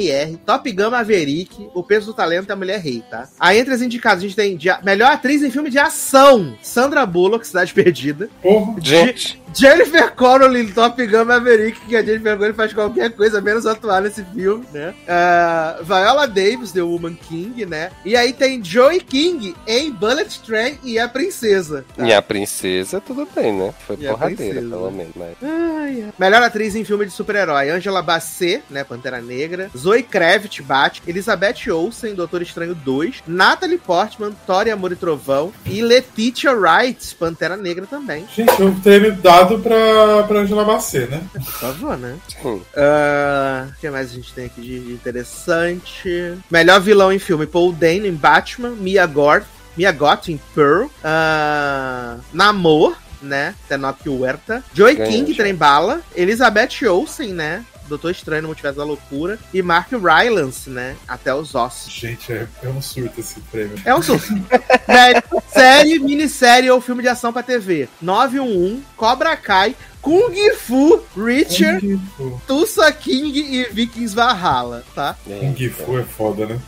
Top Gun Maverick, O Peso do Talento e A Mulher Rei, tá? Aí entre as indicadas a gente tem de- melhor atriz em filme de ação, Sandra Bullock, Cidade Perdida. Porra, Gente, Jennifer Connelly em Top Gun Maverick, que a Jennifer Connelly faz qualquer coisa menos atuar nesse filme, né? Uh, Viola Davis, The Woman King, né? E aí tem Joey King em Bullet Train e a Princesa. Tá? E a Princesa, tudo bem, né? Foi E porradeira, princesa. pelo menos. Mas... Ai, ai. Melhor atriz em filme de super-herói: Angela Bassett, né? Pantera Negra. Zoe Kravitz, Bat. Elizabeth Olsen, Doutor Estranho 2. Natalie Portman, e Amor e Trovão. E Letitia Wright, Pantera Negra também. Gente, o prêmio dado pra, pra Angela Bassett, né? Por favor, né? Sim. Ah, O que mais a gente tem aqui de interessante? Melhor vilão em filme: Paul Dano em Batman. Mia Goth, Mia Goth em Pearl. Ah, Namor, né? Tenoch Huerta. Joey Ganhou, King, já. Trem Bala. Elizabeth Olsen, né? Doutor Estranho no Multiverso da Loucura. E Mark Rylance, né? Até os ossos. Gente, é, é um surto esse prêmio. É um surto. Melhor <laughs> série, minissérie ou filme de ação pra TV: 911, Cobra Kai, Kung Fu, Richard. Kung Fu. Tulsa King e Vikings Valhalla, tá? Kung Fu é foda, né?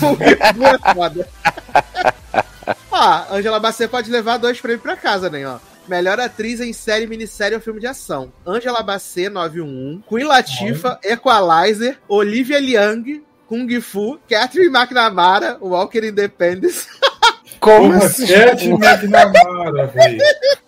Kung Fu é foda. <laughs> Ó, Angela Bassett pode levar dois prêmios pra casa, né? Ó. Melhor atriz em série, minissérie ou filme de ação. Angela Bassett, 911. Queen Latifah, Equalizer. Olivia Liang, Kung Fu. Catherine McNamara, Walker Independence. <laughs> Como assim? Cat McNamara, velho.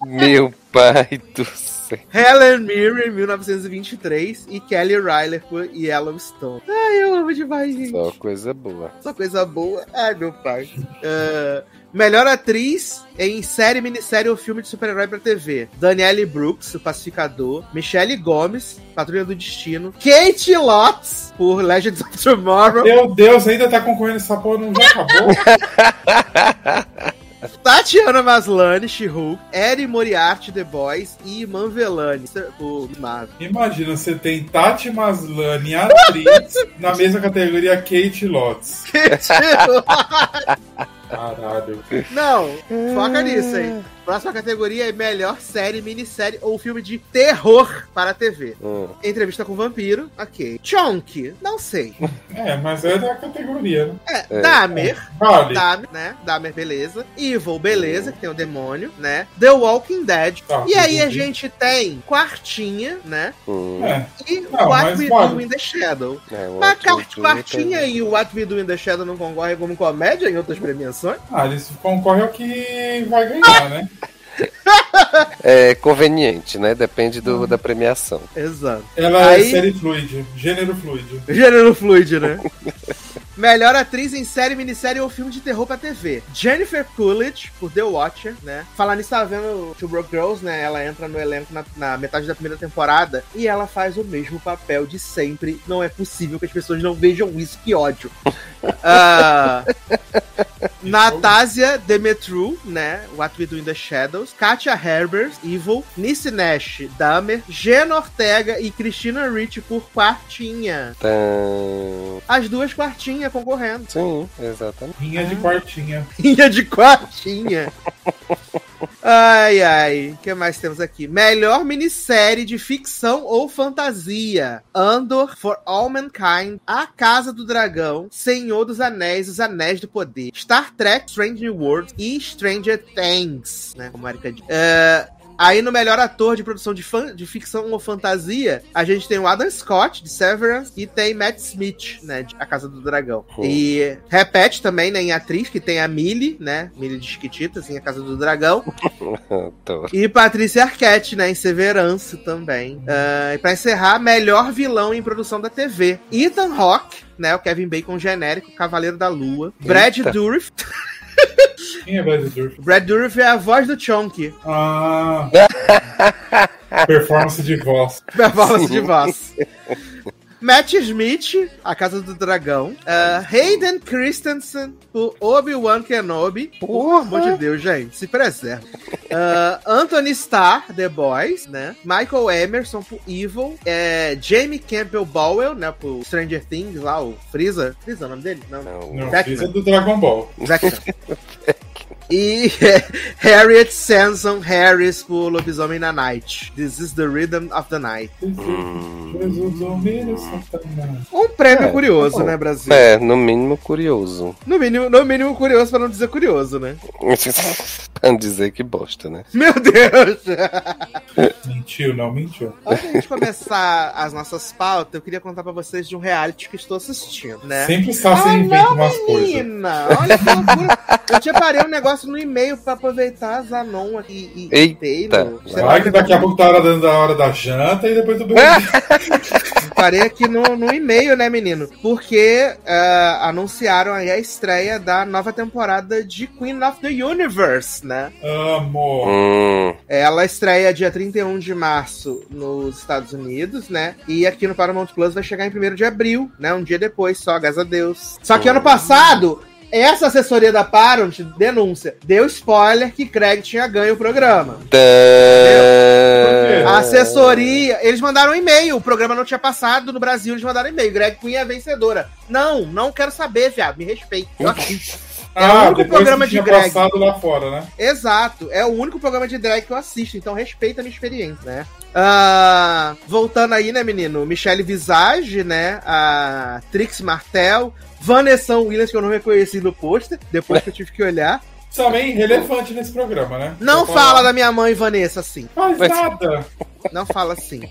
Meu pai do céu. Helen Mirren, 1923. E Kelly Riley por Yellowstone. Ai, eu amo demais, gente. Só coisa boa. Só coisa boa. Ai, meu pai. <laughs> Ah, melhor atriz em série, minissérie ou filme de super-herói pra TV. Danielle Brooks, O Pacificador. Michelle Gomes, Patrulha do Destino. Kate Lotz, por Legends of Tomorrow. Meu Deus, ainda tá concorrendo essa porra, não já acabou? Tatiana Maslany, She-Hulk. Eri Moriarty, The Boys. E Iman Velani, por Marvel. Imagina, você tem Tati Maslany, atriz, na mesma categoria Kate Lotz. Caralho. Não, foca nisso aí. Próxima categoria é melhor série, minissérie ou filme de terror para a TV. Hum. Entrevista com o vampiro, ok. Chonk, não sei. É, mas é da categoria, né? É, É. Dahmer, Vale. Dahmer, né? Dahmer, beleza. Evil, beleza, que tem o demônio, né? The Walking Dead. Tá, e aí a gente tem Quartinha, né? Hum. É. E Não, What We vale. Do in the Shadow. É, Mas Quartinha e o What We Do in the Shadow não concorrem como comédia em outras premiações? Ah, eles concorrem ao que vai ganhar, né? <laughs> É conveniente, né? Depende do, da premiação. Exato. Ela Aí- é série fluide, gênero fluide. Gênero fluide, né? <laughs> Melhor atriz em série, minissérie ou filme de terror pra TV. Jennifer Coolidge, por The Watcher, né? Falar nisso, tava vendo Two Broke Girls, né? Ela entra no elenco na, na metade da primeira temporada e ela faz o mesmo papel de sempre. Não é possível que as pessoas não vejam isso, que ódio. <laughs> Ah, Natásia Demetru, né? What We Do in the Shadows. Katia Herbert, Evil. Nisse Nash, Dahmer. Jenna Ortega e Christina Ricci por Quartinha. As duas quartinhas concorrendo. Sim, exatamente. Rinha de quartinha. <laughs> Rinha de quartinha. <laughs> Ai, ai. O que mais temos aqui? Melhor minissérie de ficção ou fantasia. Andor, For All Mankind, A Casa do Dragão, Senhor dos Anéis, Os Anéis do Poder, Star Trek, Strange New Worlds e Stranger Things, né? Como a Erika disse. Aí no melhor ator de produção de, fan- de ficção ou fantasia, a gente tem o Adam Scott, de Severance, e tem Matt Smith, né, de A Casa do Dragão. E repete também, né, em atriz, que tem a Millie, né, Millie de Chiquititas, em A Casa do Dragão. <laughs> E Patrícia Arquette, né, em Severance também. Ah, e pra encerrar, melhor vilão em produção da TV. Ethan Hawke, né, o Kevin Bacon genérico, Cavaleiro da Lua. Brad Eita. Dourif. <laughs> Quem é Brad Dourif? Brad Dourif é a voz do Chonky. Ah. <laughs> Performance de voz. Performance de voz. <laughs> Matt Smith, A Casa do Dragão. Uh, Hayden Christensen, por Obi-Wan Kenobi. Pelo amor de Deus, gente, se preserva. Uh, Anthony Starr, The Boys, né? Michael Emerson, por Evil. É, Jamie Campbell Bowell, né? Por Stranger Things, lá, o Freeza. Freeza é o nome dele? Não. Não. Não, Vecna. fiz é do Dragon Ball. Vecna. <laughs> E <laughs> Harriet Sanson Harris por Lobisomem na Night. This is the rhythm of the night. Hum. Um prêmio É, curioso, tá bom. né, Brasil? É, no mínimo curioso. No mínimo, no mínimo curioso, pra não dizer curioso, né? <laughs> Pra não dizer que bosta, né? Meu Deus! Mentiu, não mentiu. Antes da gente começar as nossas pautas, eu queria contar pra vocês de um reality que estou assistindo, né? Sempre está sem Ah, inventa não, umas coisas. menina! Olha que loucura! Eu tinha parei um negócio no e-mail pra aproveitar Zanon aqui e, e Eita. Taylor. Vai que daqui a pouco tá hora dando a hora da janta e depois do <laughs> bebê. Parei aqui no, no e-mail, né, menino? Porque eh, anunciaram aí a estreia da nova temporada de Queen of the Universe, né? Amor. Hum, Ela estreia dia 31 de março nos Estados Unidos, né? E aqui no Paramount Plus vai chegar em 1 de abril, né? Um dia depois, só, graças a Deus. Só que ano passado, essa assessoria da Paramount denúncia, deu spoiler que Craig tinha ganho o programa. A assessoria, eles mandaram um e-mail, o programa não tinha passado no Brasil, eles mandaram um e-mail. Greg Queen é vencedora. Não, não quero saber, viado, me respeite. Eu assisto. É o único programa de passado lá fora, né? Exato, é o único programa de drag que eu assisto, então respeita a minha experiência, né? Ah, voltando aí, né, menino? Michelle Visage, né? A Trix Martel, Vanessa Williams, que eu não reconheci no pôster, depois que eu tive que olhar. Também relevante nesse programa, né? Não fala da minha mãe, Vanessa, assim. Faz Mas- nada. Não fala assim.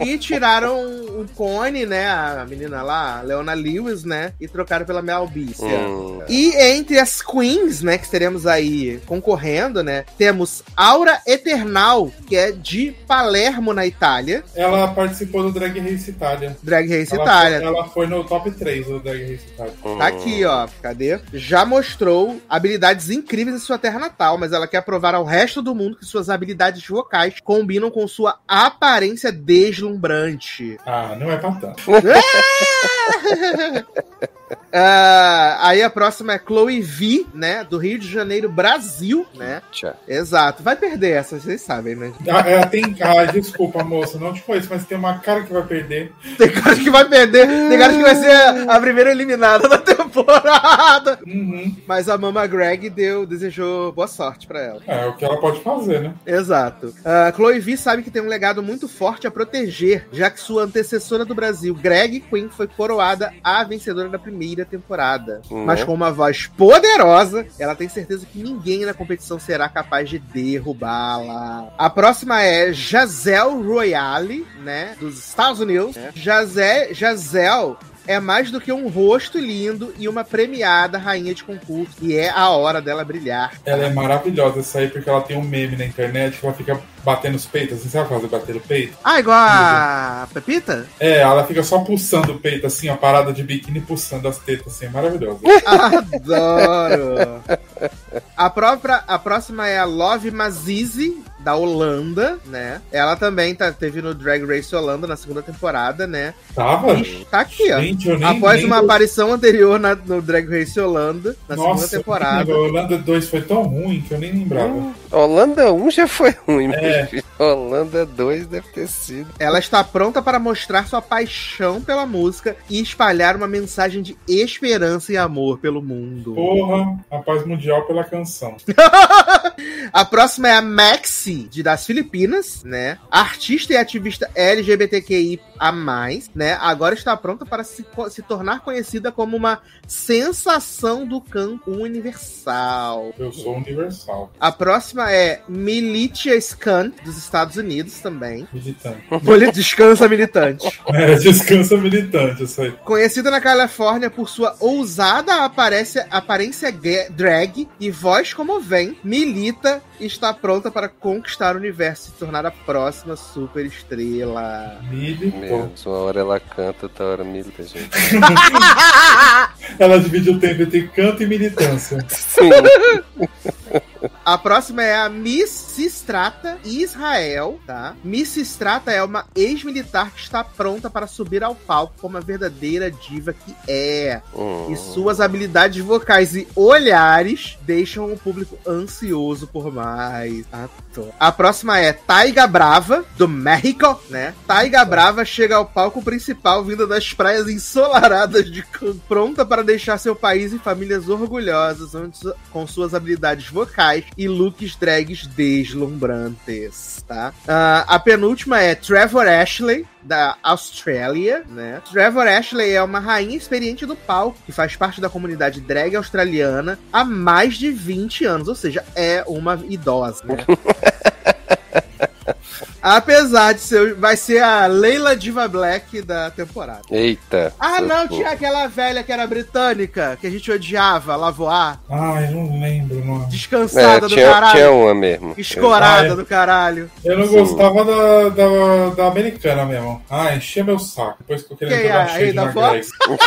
E tiraram o Cone, né? A menina lá, a Leona Lewis, né? E trocaram pela Mel B. Hum, E entre as queens, né, que teremos aí concorrendo, né, temos Aura Eternal, que é de Palermo, na Itália. Ela participou do Drag Race Itália. Drag Race Ela, Itália. Foi, ela foi no top 3 do Drag Race Itália. hum. Tá aqui, ó. Cadê? Já mostrou habilidades incríveis em sua terra natal, mas ela quer provar ao resto do mundo que suas habilidades vocais combinam com sua aparência deslumbrante. Ah, não é pra tanto. <laughs> <laughs> <laughs> Ah, aí a próxima é Chloe V, né? Do Rio de Janeiro, Brasil, né? Tchau. Exato. Vai perder essa, vocês sabem, né? Ah, é, tem. Ah, desculpa, moça, não te conheço, mas tem uma cara que vai perder. Tem cara que vai perder, tem cara que vai ser a, a primeira eliminada da temporada. Uhum. Mas a Mama Greg deu, desejou boa sorte pra ela. É o que ela pode fazer, né? Exato. A Chloe V sabe que tem um legado muito forte a proteger, já que sua antecessora do Brasil, Greg Queen, foi coroada a vencedora da primeira temporada. Uhum. Mas com uma voz poderosa, ela tem certeza que ninguém na competição será capaz de derrubá-la. A próxima é Jazel Royale, né? Dos Estados Unidos. Jazel, Jazel é mais do que um rosto lindo e uma premiada rainha de concurso. E é a hora dela brilhar. Ela é maravilhosa essa aí, porque ela tem um meme na internet que ela fica batendo os peitos, assim, sabe fazer bater o peito? Ah, igual a Pepita? É, ela fica só pulsando o peito, assim, a parada de biquíni pulsando as tetas, assim, é maravilhosa. <laughs> Adoro! A, própria, a próxima é a Love Mazizi, da Holanda, né? Ela também tá, teve no Drag Race Holanda na segunda temporada, né? Tava? E tá aqui, ó. Gente, nem, Após nem uma aparição anterior na- no Drag Race Holanda, na Nossa, segunda temporada. A Holanda 2 foi tão ruim que eu nem lembrava. Hum, Holanda 1 já foi ruim, É. Holanda 2 deve ter sido. Ela está pronta para mostrar sua paixão pela música e espalhar uma mensagem de esperança e amor pelo mundo. Porra, a paz mundial pela canção. <laughs> A próxima é a Maxi, de das Filipinas, né? Artista e ativista LGBTQI a mais, né? Agora está pronta para se, se tornar conhecida como uma sensação do campo universal. Eu sou universal. A próxima é Militia Scan, dos Estados Unidos também. Militante. Descansa militante. <laughs> É, descansa militante, isso aí. Conhecida na Califórnia por sua ousada aparência, aparência drag e voz como vem, milita e está pronta para conquistar o universo e se tornar a próxima super estrela. Menos, uma hora ela canta, outra hora milita, gente. <laughs> Ela divide o tempo entre canto e militância. Sim. <laughs> A próxima é a Miss Sistrata Israel, tá? Miss Sistrata é uma ex-militar que está pronta para subir ao palco como a verdadeira diva que é. Hum. E suas habilidades vocais e olhares deixam o público ansioso por mais. Ator. A próxima é Taiga Brava, do México, né? Taiga Brava chega ao palco principal vinda das praias ensolaradas de Cancún, pronta para deixar seu país e famílias orgulhosas com suas habilidades vocais e looks drags deslumbrantes, tá? Ah, a penúltima é Trevor Ashley, da Austrália, né? Trevor Ashley é uma rainha experiente do palco, que faz parte da comunidade drag australiana há mais de 20 anos, ou seja, é uma idosa, né? <laughs> Apesar de ser. Vai ser a Leila Diva Black da temporada. Eita. Ah, não, tinha aquela velha que era britânica, que a gente odiava, Lavoar, Ai, não lembro o nome. descansada É, do tinha, caralho. tinha uma mesmo. Escorada Ai. do caralho. Eu não Sim. gostava da, da, da americana mesmo. Ah, enchia meu saco. Depois que eu queria Quem é? shade Rei da na Fox? Greg.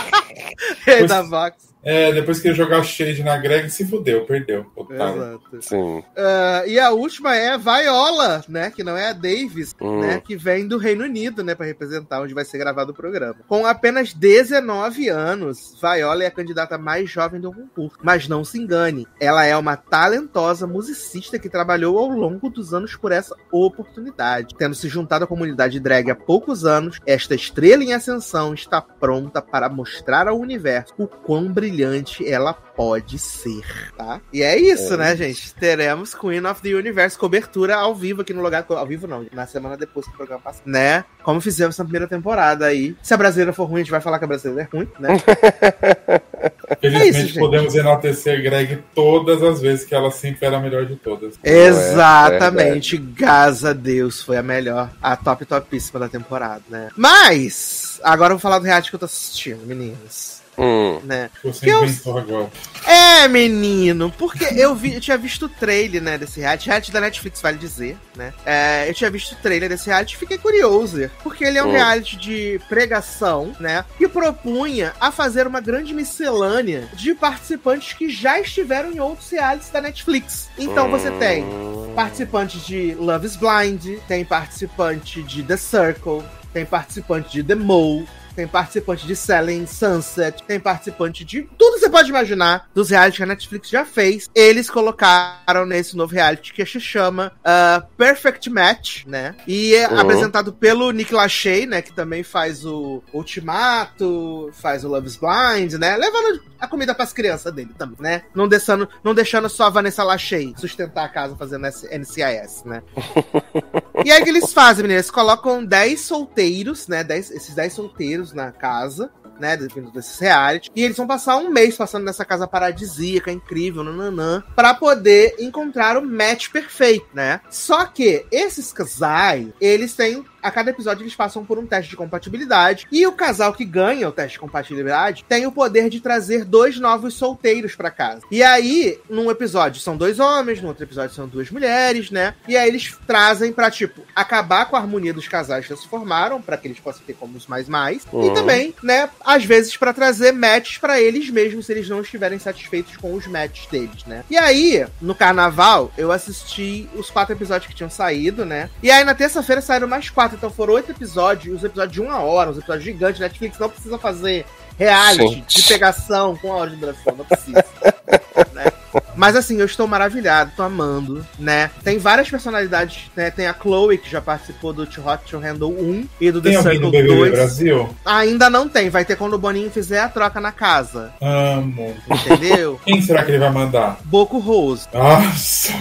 Rei da Vox. É, depois que ele jogar shade na Greg, se fudeu, perdeu. Otário. Exato. Sim. Ah, e a última é a Viola, né? Que não é a Davis, Hum. né? Que vem do Reino Unido, né? Pra representar onde vai ser gravado o programa. Com apenas 19 anos, Viola é a candidata mais jovem do concurso. Mas não se engane, ela é uma talentosa musicista que trabalhou ao longo dos anos por essa oportunidade. Tendo se juntado à comunidade drag há poucos anos, esta estrela em ascensão está pronta para mostrar ao universo o quão brilhante ela pode ser, tá? E é isso, É né, gente? Teremos Queen of the Universe cobertura ao vivo aqui no lugar. Ao vivo não, na semana depois do programa passado, né? Como fizemos na primeira temporada aí. Se a brasileira for ruim, a gente vai falar que a brasileira é ruim, né? <laughs> Felizmente É isso, podemos enaltecer Greg todas as vezes que ela sempre era a melhor de todas. Exatamente. Graças a Deus foi a melhor, a top topíssima da temporada, né? Mas, agora eu vou falar do reality que eu tô assistindo, meninos. Hum. Né? Você Que eu- inventou agora. É, menino, porque eu vi, eu tinha visto o trailer, né, desse reality, reality da Netflix, vale dizer, né? É, eu tinha visto o trailer desse reality e fiquei curioso, porque ele é um Hum. reality de pregação, né? Que propunha a fazer uma grande miscelânea de participantes que já estiveram em outros realities da Netflix. Então você tem Hum. participantes de Love is Blind, tem participante de The Circle, tem participante de The Mole, tem participante de Selling Sunset, tem participante de tudo que você pode imaginar dos realities que a Netflix já fez. Eles colocaram nesse novo reality que se chama ah, Perfect Match, né? E é Uhum. apresentado pelo Nick Lachey, né? Que também faz o Ultimato, faz o Love is Blind, né? Levando a comida pras crianças dele também, né? Não deixando, não deixando só a Vanessa Lachey sustentar a casa fazendo NCIS, né? <laughs> E aí o que eles fazem, meninas? Eles colocam 10 solteiros, né? 10, esses 10 solteiros na casa. Né, vindo desses reality. E eles vão passar um mês passando nessa casa paradisíaca, incrível, nananã, pra poder encontrar o match perfeito, né? Só que esses casais, eles têm. A cada episódio eles passam por um teste de compatibilidade. E o casal que ganha o teste de compatibilidade tem o poder de trazer dois novos solteiros pra casa. E aí, num episódio são dois homens, no outro episódio são duas mulheres, né? E aí eles trazem pra, tipo, acabar com a harmonia dos casais que já se formaram, pra que eles possam ter como os mais mais. E Uhum. também, né, às vezes pra trazer matches pra eles mesmos, se eles não estiverem satisfeitos com os matches deles, né? E aí, no carnaval, eu assisti os quatro episódios que tinham saído, né? E aí na terça-feira saíram mais quatro, então foram oito episódios, os episódios de uma hora, os episódios gigantes. Netflix não precisa fazer reality Gente. de pegação com a hora de duração, não precisa. <laughs> né? Mas assim, eu estou maravilhado, tô amando, né? Tem várias personalidades, né? Tem a Chloe, que já participou do Too Hot to Handle 1 e do The Tem Circle BBB 2. Brasil? Ainda não tem, vai ter quando o Boninho fizer a troca na casa, Amo. entendeu? <laughs> Quem será que ele vai mandar? Boco Rose. Nossa,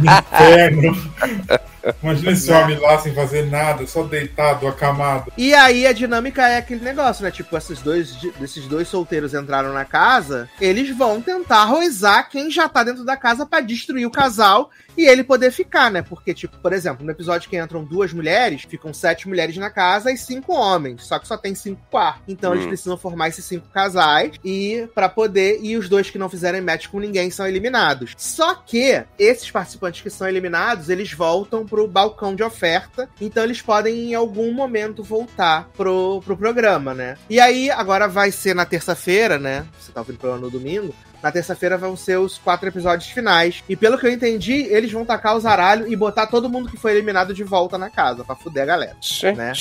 inferno. <laughs> Imagina esse homem lá sem fazer nada, só deitado, acamado. E aí a dinâmica é aquele negócio, né? Tipo, esses dois, esses dois solteiros entraram na casa, eles vão tentar arrozar quem já tá dentro da casa pra destruir o casal e ele poder ficar, né? Porque, tipo, por exemplo, no episódio que entram duas mulheres, ficam sete mulheres na casa e cinco homens. Só que só tem cinco quartos. Então eles Hum. precisam formar esses cinco casais e para poder. E os dois que não fizerem match com ninguém são eliminados. Só que esses participantes que são eliminados, eles voltam pro balcão de oferta. Então eles podem em algum momento voltar pro, pro programa, né? E aí, agora vai ser na terça-feira, né? Você tá ouvindo no domingo. Na terça-feira vão ser os quatro episódios finais. E pelo que eu entendi, eles vão tacar os aralhos e botar todo mundo que foi eliminado de volta na casa, pra fuder a galera. Né?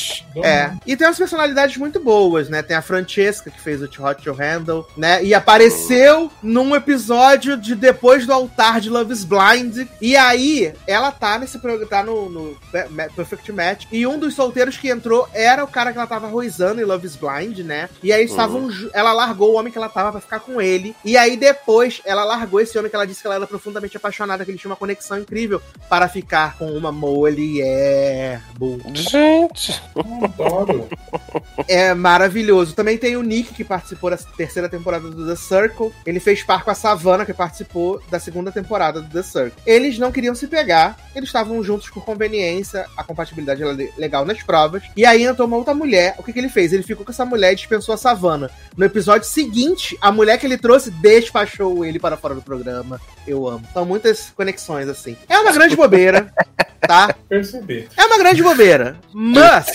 É. E tem umas personalidades muito boas, né? Tem a Francesca, que fez o Too Hot to Handle, né? E apareceu num episódio de Depois do Altar de Love is Blind. E aí, ela tá nesse programa, entrar no, no Ma- Perfect Match. E um dos solteiros que entrou era o cara que ela tava ruizando em Love is Blind, né? E aí estavam. ju- Ela largou o homem que ela tava pra ficar com ele. E aí depois ela largou esse homem que ela disse que ela era profundamente apaixonada, que ele tinha uma conexão incrível para ficar com uma mulher. Gente. Adoro. É maravilhoso. Também tem o Nick, que participou da terceira temporada do The Circle. Ele fez par com a Savannah, que participou da segunda temporada do The Circle. Eles não queriam se pegar, eles estavam juntos por conveniência, a compatibilidade era le- legal nas provas. E aí entrou uma outra mulher. O que, que ele fez? Ele ficou com essa mulher e dispensou a Savannah. No episódio seguinte, a mulher que ele trouxe despachou ele para fora do programa. Eu amo. São muitas conexões, assim. É uma grande bobeira, <laughs> tá? Perceber. É uma grande bobeira. Mas.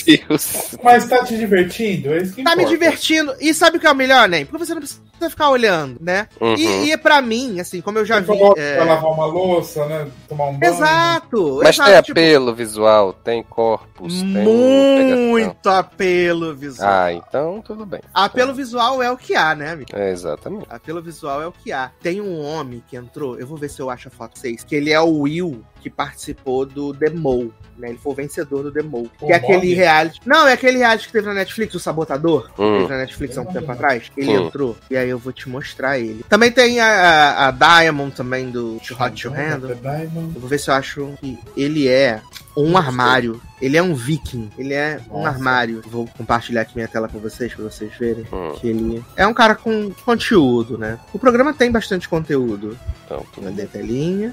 Mas tá te divertindo? É isso que Tá me importa. divertindo. E sabe o que é o melhor, Nen? Porque você não precisa ficar olhando, né? Uhum. E, e pra mim, assim, como eu já Você vi. é, pra lavar uma louça, né? Tomar um banho. Exato! Mas exato, tem tipo, apelo visual, tem corpos, tem muito apelo visual. Ah, então tudo bem. Apelo visual é o que há, né, amigo? É, exatamente. Apelo visual é o que há. Tem um homem que entrou, eu vou ver se eu acho a foto 6, que ele é o Will que participou do Demo. Né? Ele foi o vencedor do Demo. O Que é aquele Mob? reality. Não, é aquele reality que teve na Netflix, o Sabotador. Hum. Teve na Netflix há um tempo atrás. Ele Hum. entrou. E aí eu vou te mostrar ele. Também tem a, a- a Diamond também do Too Hot to Handle. Diamond. Eu vou ver se eu acho que ele é um armário. Ele é um viking. Ele é um Nossa. armário. Vou compartilhar aqui minha tela pra vocês, pra vocês verem. Hum. Que ele é um cara com conteúdo, né? O programa tem bastante conteúdo. Então, tudo Cadê bem.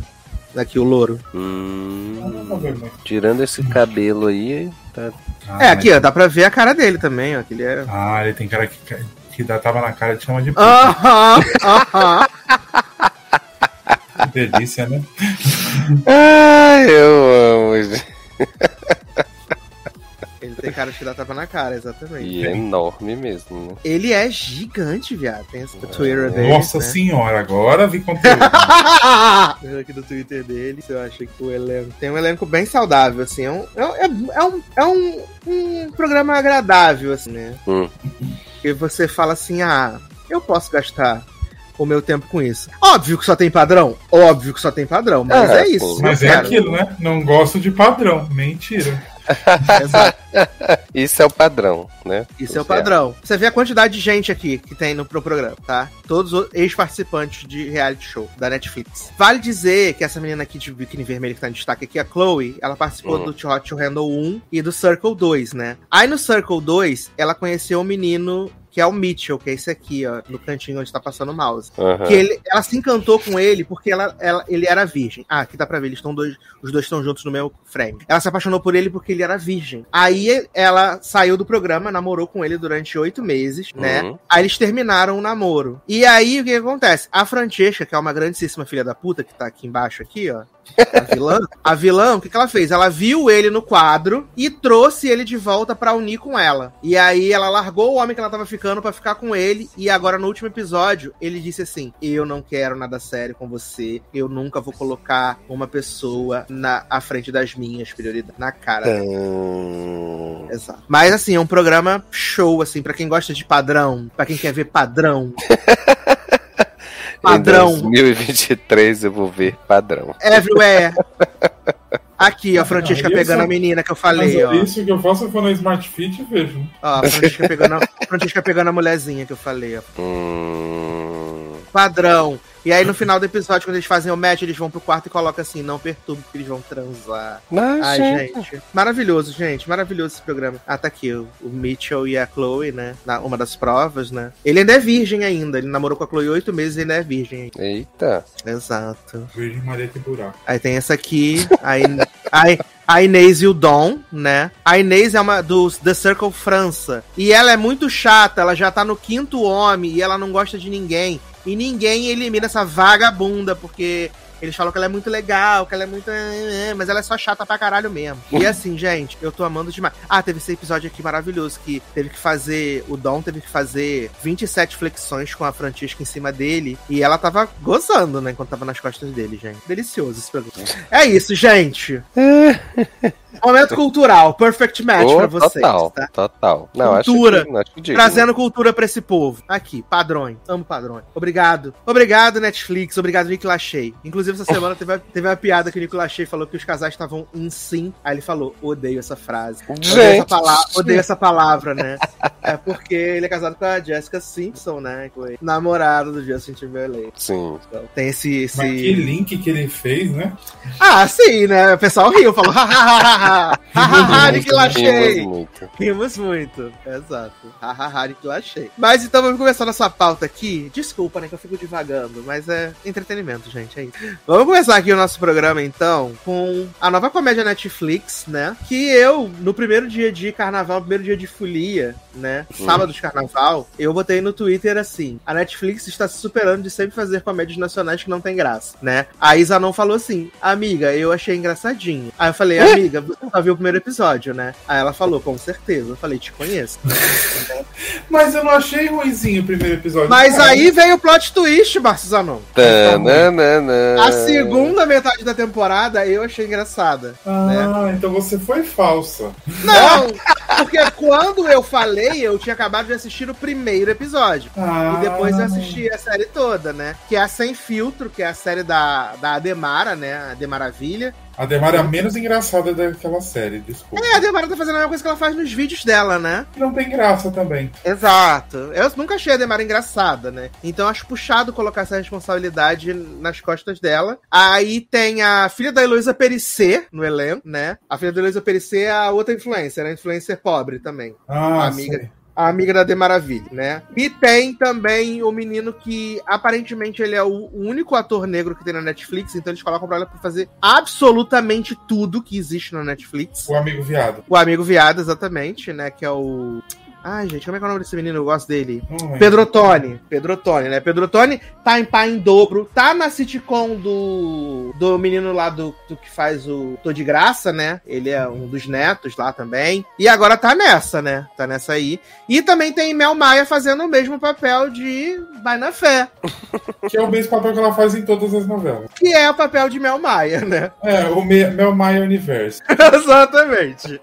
A telinha? Aqui o louro. Hum, tirando esse cabelo aí, tá. Ah, É, aqui, ó, dá pra ver a cara dele também, ó. Que ele é. Ah, ele tem cara que, que dá, tava na cara de chama de aham. Que delícia, né? <laughs> Ai, eu amo. Ele tem cara de que dá tapa na cara, exatamente. E é enorme mesmo, né? Ele é gigante, viado. Tem esse Twitter dele. Nossa né? senhora, agora vi conteúdo. <laughs> Aqui do Twitter dele, eu acho que o elenco. Tem um elenco bem saudável, assim. É um, é, um- é um, é um, um programa agradável, assim, né? Hum. E você fala assim: ah, eu posso gastar o meu tempo com isso. Óbvio que só tem padrão. Óbvio que só tem padrão, mas Ah, é isso. pô. Mas é aquilo, né? Não gosto de padrão. Mentira. <laughs> Exato. Isso é o padrão, né? Isso é o padrão. Você vê a quantidade de gente aqui que tem no pro programa, tá? Todos os ex-participantes de reality show da Netflix. Vale dizer que essa menina aqui de biquíni vermelho que tá em destaque aqui, a Chloe, ela participou Hum. do Hot to Handle 1 e do Circle 2, né? Aí no Circle 2, ela conheceu um menino que é o Mitchell, que é esse aqui, ó, no cantinho onde tá passando o mouse. Aham. Que ele, ela se encantou com ele porque ela, ela- ele era virgem. Ah, aqui dá pra ver, eles estão dois, os dois estão juntos no mesmo frame. Ela se apaixonou por ele porque ele era virgem. Aí ela saiu do programa, namorou com ele durante oito meses, né? Uhum. Aí eles terminaram o namoro. E aí o que, que acontece? A Francesca, que é uma grandíssima filha da puta, que tá aqui embaixo, aqui, ó. A vilã, a vilã, o que, que ela fez? Ela viu ele no quadro e trouxe ele de volta pra unir com ela. E aí ela largou o homem que ela tava ficando pra ficar com ele. E agora no último episódio, ele disse assim: Eu não quero nada sério com você. Eu nunca vou colocar uma pessoa na à frente das minhas prioridades. Na cara. Hum. Exato. Mas assim, é um programa show, assim, pra quem gosta de padrão, pra quem quer ver padrão. <laughs> Em padrão. 2023 eu vou ver padrão. Everywhere. <laughs> Aqui, ó, a Francesca Aí eu pegando só- a menina que eu Mas falei, ó. é isso que eu faço eu vou no Smart Fit e vejo. Ó, a Francesca pegando, a a Francesca pegando a mulherzinha que eu falei, ó. Hum. Padrão. E aí no final do episódio, quando eles fazem o match, eles vão pro quarto e colocam assim, não perturbe que eles vão transar. Mas, Ai, gente. gente. Maravilhoso, gente. Maravilhoso esse programa. Ah, tá aqui, o, o Mitchell e a Chloe, né? Na, uma das provas, né? Ele ainda é virgem ainda. Ele namorou com a Chloe oito meses e ainda é virgem. Eita. Exato. Virgem Maria que buraco. Aí tem essa aqui, a, In- a, a Inês e o Dom, né? A Inês é uma dos The Circle França. E ela é muito chata, ela já tá no quinto homem e ela não gosta de ninguém. E ninguém elimina essa vagabunda, porque eles falam que ela é muito legal, que ela é muito. Mas ela é só chata pra caralho mesmo. E <laughs> assim, gente, eu tô amando demais. Ah, teve esse episódio aqui maravilhoso que teve que fazer. O Dom teve que fazer 27 flexões com a Francisca em cima dele. E ela tava gozando, né? Enquanto tava nas costas dele, gente. Delicioso esse programa. É isso, gente. <laughs> <laughs> Momento cultural, perfect match Ô, pra vocês. total, tá? total. Não, Cultura. acho que, acho que digno. Trazendo cultura pra esse povo. Aqui, padrões. Amo padrões. Obrigado. Obrigado, Netflix. Obrigado, Nick Lachey. Inclusive, essa semana teve, teve uma piada que o Nick Lachey falou que os casais estavam em sim. Aí ele falou: odeio essa frase. Odeio essa, Gente. pala- odeio essa palavra, né? é porque ele é casado com a Jessica Simpson, né? Que foi namorado do Justin Timberlake. Sim. Então, tem esse. esse... Mas que link que ele fez, né? Ah, sim, né? O pessoal riu, falou: hahaha, hahaha, Lachey. muito. Rimos muito, exato. Hahaha, que eu achei. Mas então vamos começar nossa pauta aqui. Desculpa, né, que eu fico divagando, mas é entretenimento, gente, é isso. Vamos começar aqui o nosso programa, então, com a nova comédia Netflix, né? Que eu, no primeiro dia de carnaval, primeiro dia de folia, né? Sábado de carnaval, eu botei no Twitter assim: a Netflix está se superando de sempre fazer comédias nacionais que não tem graça, né? A Isa não falou assim, amiga, eu achei engraçadinho. Aí eu falei, amiga, você só viu o primeiro episódio, né? Aí ela falou, com certeza. Eu falei, te conheço. <laughs> Mas eu não achei ruimzinho o primeiro episódio. Mas Cara, aí veio o plot twist, Marcio Zanon. Tananana. A segunda metade da temporada eu achei engraçada. Ah, então você foi falsa. Não, porque quando eu falei, eu tinha acabado de assistir o primeiro episódio. Ah, E depois eu assisti a série toda, né? Que é a Sem Filtro, que é a série da, da Ademara, né? A Ademaravilha. A Demara é a menos engraçada daquela série, desculpa. É, a Ademara tá fazendo a mesma coisa que ela faz nos vídeos dela, né? Não tem graça também. Exato. Eu nunca achei a Demara engraçada, né? Então acho puxado colocar essa responsabilidade nas costas dela. Aí tem a filha da Heloísa Perissé no elenco, né? A filha da Heloísa Perissé é a outra influencer, a influencer pobre também. Ah, Amiga. sei. A amiga da Demaravilha, né? E tem também o menino que aparentemente ele é o único ator negro que tem na Netflix, então eles colocam pra ela pra fazer absolutamente tudo que existe na Netflix. O amigo viado. O amigo viado, exatamente, né? Que é o. Ai, gente, como é que é o nome desse menino? Eu gosto dele. Não lembro. Pedrotone. Pedrotone, né? Pedrotone tá em pá em dobro. Tá na sitcom do, do menino lá do, do que faz o Tô de Graça, né? Ele é um dos netos lá também. E agora tá nessa, né? Tá nessa aí. E também tem Mel Maia fazendo o mesmo papel de Vai na Fé. <laughs> Que é o mesmo papel que ela faz em todas as novelas. Que é o papel de Mel Maia, né? É, o Me- Mel Maia Universo. <laughs> Exatamente.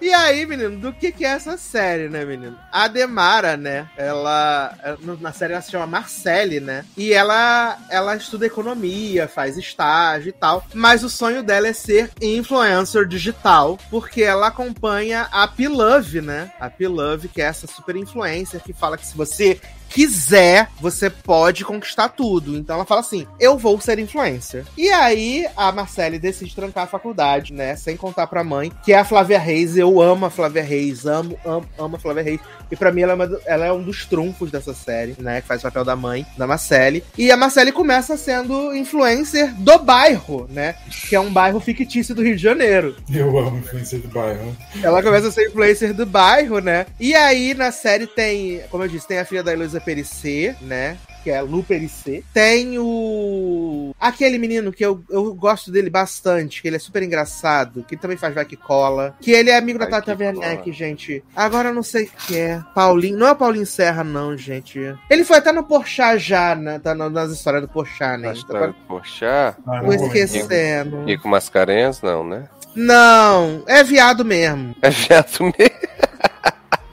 E aí, menino, do que que é essa série, né, menino? A Demara, né, ela, na série ela se chama Marcele, né? E ela ela estuda economia, faz estágio e tal, mas o sonho dela é ser influencer digital, porque ela acompanha a Pilove, né? A Pilove, que é essa super influencer que fala que se você quiser, você pode conquistar tudo. Então ela fala assim: eu vou ser influencer. E aí a Marcele decide trancar a faculdade, né? Sem contar pra mãe, que é a Flávia Reis. Eu amo a Flávia Reis, amo, amo, amo a Flávia Reis. E pra mim ela é, uma ela é um dos trunfos dessa série, né? Que faz o papel da mãe, da Marcele. E a Marcele começa sendo influencer do bairro, né? Que é um bairro fictício do Rio de Janeiro. Eu amo influência do bairro. Ela começa a ser influencer do bairro, né? E aí na série tem, como eu disse, tem a filha da Heloísa Perissé, né? Que é Lu Perissé. Tem o. Aquele menino que eu, eu gosto dele bastante, que ele é super engraçado, que também faz Vai Que Cola. Que ele é amigo da Vai Tata Que Werneck, gente. Agora eu não sei o que é. Paulinho. Não é o Paulinho Serra, não, gente. Ele foi até no Porchat já, né? Tá na- nas histórias do Porchat, né? Agora tá Poxa, Ah, tô esquecendo. Rico Mascarenhas, não, né? Não, é viado mesmo. É viado mesmo.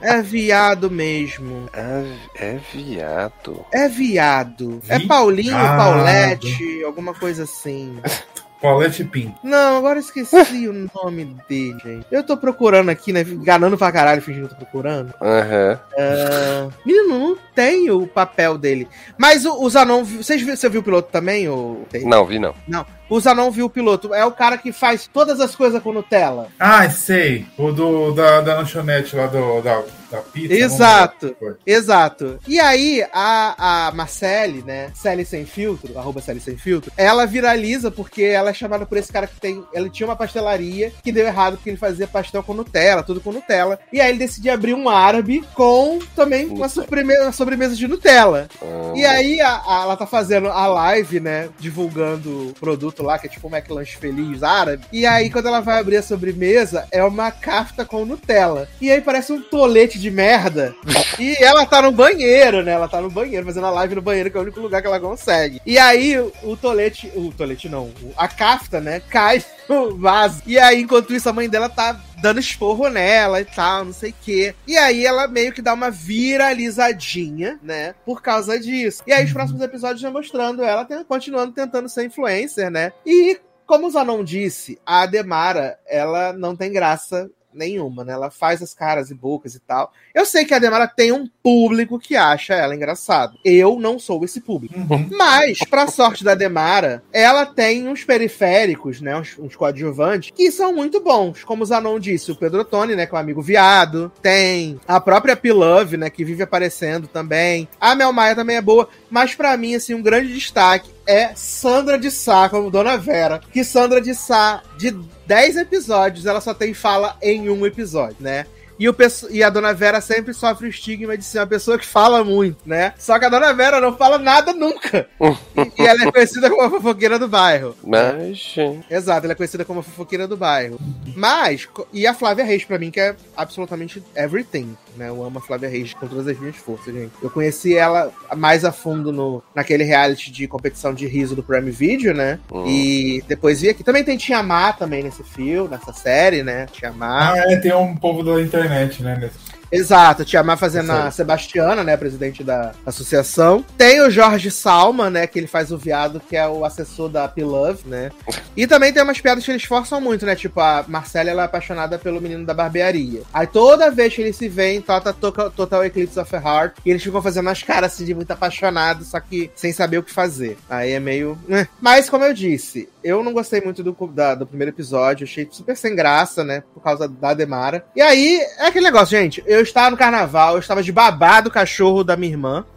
É viado mesmo. É, é viado. É viado. É Viado. Paulinho, Paulette, alguma coisa assim. <laughs> Paulette Pim. Não, agora eu esqueci o nome dele, gente. Eu tô procurando aqui, né? Ganando pra caralho, fingindo que eu tô procurando. Aham. Ah, menino, não tem o papel dele. Mas o, o Zanon. Vocês você viu o piloto também? Ou... Não, vi não. Não. O Zanon viu o piloto. É o cara que faz todas as coisas com Nutella. Ah, sei. O do, da, da lanchonete lá do, da, da pizza. Exato. Exato. E aí, a, a Marcele, né? Celi Sem Filtro, arroba Celi Sem Filtro, ela viraliza porque ela é chamada por esse cara que tem. Ele tinha uma pastelaria que deu errado porque ele fazia pastel com Nutella, tudo com Nutella. E aí ele decidiu abrir um árabe com também uma, sobreme- uma sobremesa de Nutella. Amo. E aí a- a- ela tá fazendo a live, né? Divulgando o produto lá, que é tipo um McLanche feliz árabe. E aí, quando ela vai abrir a sobremesa, é uma kafta com Nutella. E aí parece um tolete de merda. <laughs> E ela tá no banheiro, né? Ela tá no banheiro, fazendo a live no banheiro, que é o único lugar que ela consegue. E aí o, tolete. O tolete não, a kafta, né? Cai no vaso. E aí, enquanto isso, a mãe dela tá dando esporro nela e tal, não sei o quê. E aí ela meio que dá uma viralizadinha, né? Por causa disso. E aí os próximos episódios já mostrando ela continuando tentando ser influencer, né? E como o Zanon disse, a Ademara, ela não tem graça nenhuma, né? Ela faz as caras e bocas e tal. Eu sei que a Ademara tem um público que acha ela engraçada. Eu não sou esse público. Uhum. Mas, pra sorte da Demara, ela tem uns periféricos, né? Uns, uns coadjuvantes, que são muito bons. Como o Zanon disse, o Pedro Tony, né? Que é um amigo viado. Tem a própria Pilove, né? Que vive aparecendo também. A Mel Maia também é boa. Mas pra mim, assim, um grande destaque é Sandra de Sá, como Dona Vera. Que Sandra de Sá, de 10 episódios, ela só tem fala em um episódio, né? E, o e a Dona Vera sempre sofre o estigma de ser uma pessoa que fala muito, né? Só que a Dona Vera não fala nada nunca. e, e ela é conhecida como a fofoqueira do bairro. Mas, Exato, ela é conhecida como a fofoqueira do bairro. Mas, e a Flávia Reis, pra mim, que é absolutamente everything, né? Eu amo a Flávia Reis com todas as minhas forças, gente. Eu conheci ela mais a fundo no, naquele reality de competição de riso do Prime Video, né? Hum. E depois vi aqui. Também tem Tia Má também nesse filme, nessa série, né? Tia Má. Ah, é, tem um povo da internet, né? nesse- Exato, Tia Má fazendo a. Sebastiana, né, presidente da associação. Tem o Jorge Salma, né, que ele faz o viado, que é o assessor da P-Love, né. E também tem umas piadas que eles forçam muito, né, tipo, a Marcela, ela é apaixonada pelo menino da barbearia. Aí toda vez que eles se veem, tota toca Total Eclipse of the Heart, e eles ficam fazendo as caras, assim, de muito apaixonado, só que sem saber o que fazer. Aí é meio... né. Mas, como eu disse, eu não gostei muito do, da- do primeiro episódio, achei super sem graça, né, por causa da Demara. E aí, é aquele negócio, gente, eu estava no carnaval, eu estava de babá do cachorro da minha irmã, <laughs>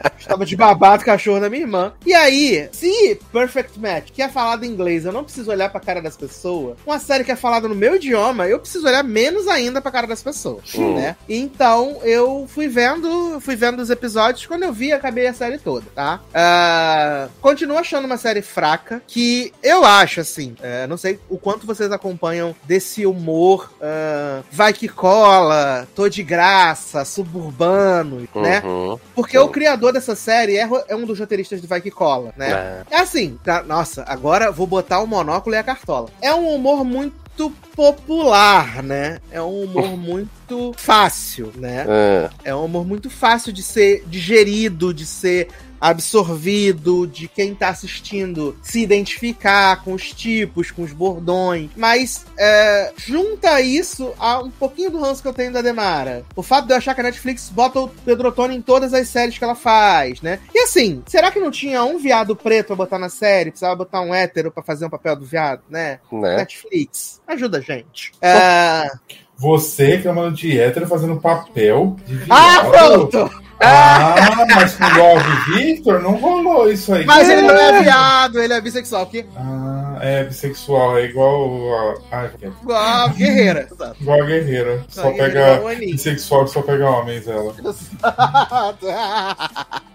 <laughs> Estava de babado cachorro da minha irmã. E aí, se Perfect Match, que é falado em inglês, eu não preciso olhar pra cara das pessoas, uma série que é falada no meu idioma, eu preciso olhar menos ainda pra cara das pessoas, Hum. né? Então, eu fui vendo, fui vendo os episódios, quando eu vi, acabei a série toda, tá? Ah, continuo achando uma série fraca, que eu acho, assim, é, não sei o quanto vocês acompanham desse humor ah, vai que cola, tô de graça, suburbano, né? Uhum. Porque o criador dessa série é, é um dos roteiristas de Vai Que Cola, né? Ah, É assim, tá- nossa, agora vou botar o monóculo e a cartola. É um humor muito popular, né? É um humor <laughs> muito fácil, né? ah, É um humor muito fácil de ser digerido, de ser absorvido, de quem tá assistindo se identificar com os tipos, com os bordões. Mas é, junta isso a um pouquinho do ranço que eu tenho da Demara. O fato de eu achar que a Netflix bota o Pedro Ottoni em todas as séries que ela faz, né? E assim, será que não tinha um viado preto pra botar na série? Precisava botar um hétero pra fazer um papel do viado, né? né? Netflix, ajuda a gente. É... Você reclamando de hétero fazendo papel de Ah, viado. pronto! Ah, mas com o Love Victor não rolou isso aí. Mas ele não é viado, ele é bissexual. Que... Ah, é bissexual, é igual a. Ah, é Igual a guerreira. Exato. igual a guerreira. Só A guerreira pega. Anitta. Bissexual que só pega homens, ela. <laughs>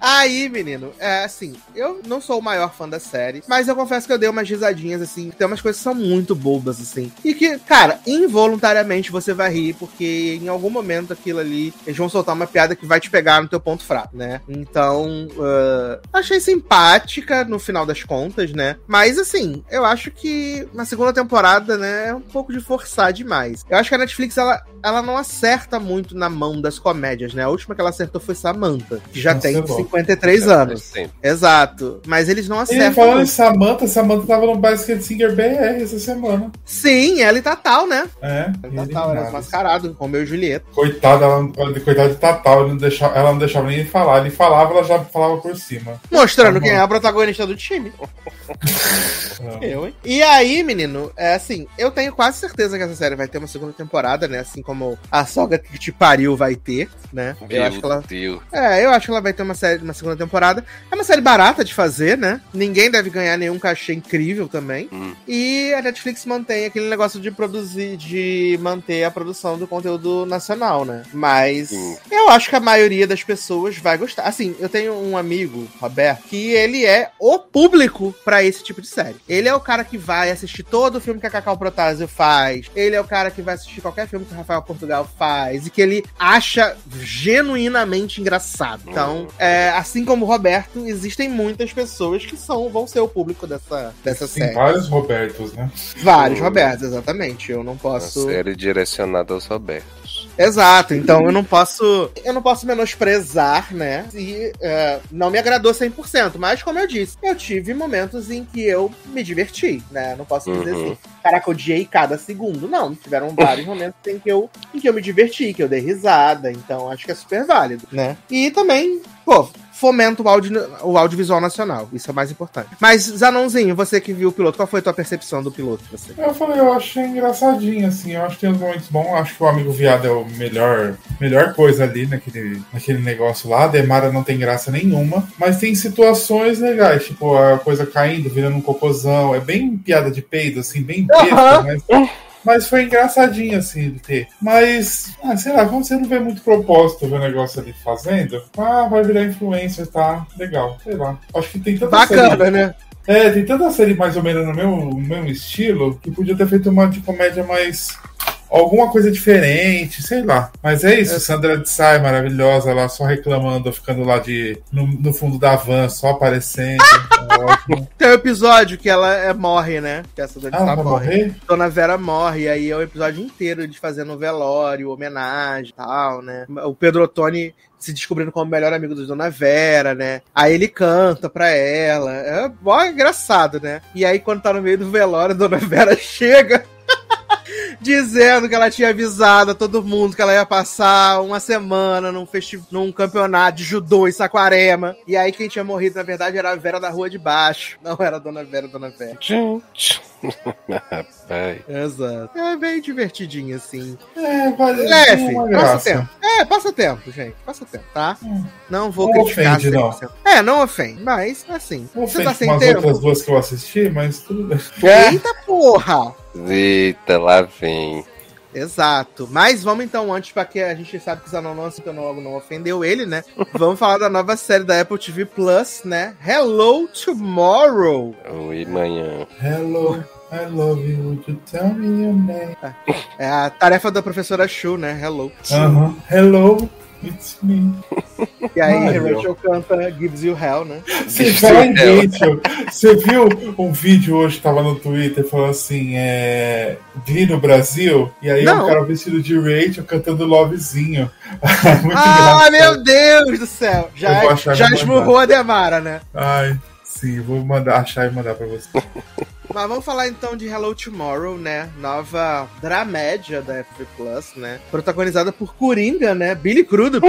Aí, menino, é assim, eu não sou o maior fã da série, mas eu confesso que eu dei umas risadinhas, assim, tem umas coisas que são muito bobas, assim. E que, cara, involuntariamente você vai rir, porque em algum momento aquilo ali, eles vão soltar uma piada que vai te pegar no teu ponto fraco, né? Então, ah, achei simpática no final das contas, né? Mas, assim, eu acho que na segunda temporada, né, é um pouco de forçar demais. Eu acho que a Netflix, ela, ela não acerta muito na mão das comédias, né? A última que ela acertou foi Samantha, que já Nossa, tem é bom. 53 anos. Sim. Exato. Mas eles não E acertam. falando em. Samantha, Samantha tava no Basket Singer BR essa semana. Sim, ela e Tatal, né? É. Tatal era mascarado, Romeu e Julieta. Coitada, ela, coitada de Tatal, ele não deixava, ela não deixava nem ele falar. Ele falava, ela já falava por cima. Mostrando Tá quem é a protagonista do time. <laughs> <laughs> Eu, hein? E aí, menino, é assim, eu tenho quase certeza que essa série vai ter uma segunda temporada, né? Assim como a soga que te pariu vai ter, né? Eu acho que ela. Meu Deus. É, eu acho que ela vai ter uma série, uma segunda temporada. É uma série barata de fazer, né? Ninguém deve ganhar nenhum cachê incrível também. Hum. E a Netflix mantém aquele negócio de produzir, de manter a produção do conteúdo nacional, né? Mas Sim. eu acho que a maioria das pessoas vai gostar. Assim, eu tenho um amigo, Roberto, que ele é o público pra esse tipo de série. Ele é o cara que vai assistir todo o filme que a Cacau Protásio faz. Ele é o cara que vai assistir qualquer filme que o Rafael Portugal faz. E que ele acha genuinamente engraçado. Então, é, assim como o Roberto, existem muitas pessoas que são, vão ser o público dessa, dessa Tem série. vários Robertos, né? Vários Hum. Robertos, exatamente. Eu não Uma posso. série direcionada aos Robertos. Exato, então eu não posso. Eu não posso menosprezar, né? E é, não me agradou 100%, mas como eu disse, eu tive momentos em que eu me diverti, né? Não posso dizer Uhum. assim, caraca, eu odiei cada segundo. Não, tiveram <laughs> vários momentos em que, eu, em que eu me diverti, que eu dei risada, então acho que é super válido, né? E também, pô. Fomenta o, audio, o audiovisual nacional. Isso é o mais importante. Mas, Zanonzinho, você que viu o piloto, qual foi a tua percepção do piloto? Você? Eu falei, eu achei engraçadinho, assim, eu acho que tem uns momentos bons, acho que o Amigo Viado é o melhor, melhor coisa ali naquele, naquele negócio lá, a Demara não tem graça nenhuma, mas tem situações legais, tipo a coisa caindo, virando um cocôzão, é bem piada de peido, assim, bem besta, Aham. mas... Mas foi engraçadinho, assim, de ter. Mas, ah, sei lá, como você não vê muito propósito ver o negócio ali fazendo, ah, vai virar influencer, tá? Legal, sei lá. Acho que tem tanta série- Bacana, né? é, tem tanta série mais ou menos no meu, no mesmo estilo que podia ter feito uma de comédia mais. Alguma coisa diferente, sei lá. Mas é isso, Sandra de Sá é maravilhosa lá, só reclamando, ficando lá de no, no fundo da van, só aparecendo. <laughs> É. Tem um episódio que ela é, morre, né? Que essa Dona Ah, ela vai morre. morrer? Dona Vera morre, e aí é o episódio inteiro de fazendo velório, homenagem e tal, né? O Pedro Ottoni se descobrindo como o melhor amigo da Dona Vera, né? Aí ele canta pra ela. É mó engraçado, né? E aí, quando tá no meio do velório, a Dona Vera <laughs> chega. Dizendo que ela tinha avisado a todo mundo que ela ia passar uma semana num, festi num campeonato de judô em Saquarema. E aí quem tinha morrido, na verdade, era a Vera da rua de baixo. <laughs> Não era a Dona Vera, a Dona Vera. Gente. <laughs> Rapaz. Exato. É bem divertidinho, assim. É, vale Leve, uma passa tempo. É, passa tempo, gente. Passa tempo, tá? Hum. Não vou Não criticar ofende, não. 100%. É, não ofende. Mas, assim, Não você tá ofende sem com as tempo? outras duas que eu assisti, mas tudo bem. Eita porra! Eita, lá vem. Exato. Mas vamos então, antes, pra que a gente sabe que o Zanon não logo não ofendeu ele, né? vamos falar da nova série da Apple TV Plus, né? Hello Tomorrow. Oi, manhã. Hello, I love you, would you tell me your name? É a tarefa da professora Shu, né? Hello. Aham. Hello, it's me. E aí. Rachel canta Gives You Hell, né? Você fala em Rachel. Você viu um vídeo hoje que tava no Twitter falando assim, é. Vi no Brasil, e aí é Não. um cara vestido de Rachel cantando Lovezinho. <laughs> Muito Ah, engraçado. meu Deus do céu! Já, já esmurrou a Demara, né? Ai, sim, vou mandar achar e mandar pra você. Mas vamos falar então de Hello Tomorrow, né? Nova dramédia da FV Plus, né? Protagonizada por Coringa, né? Billy Crudup,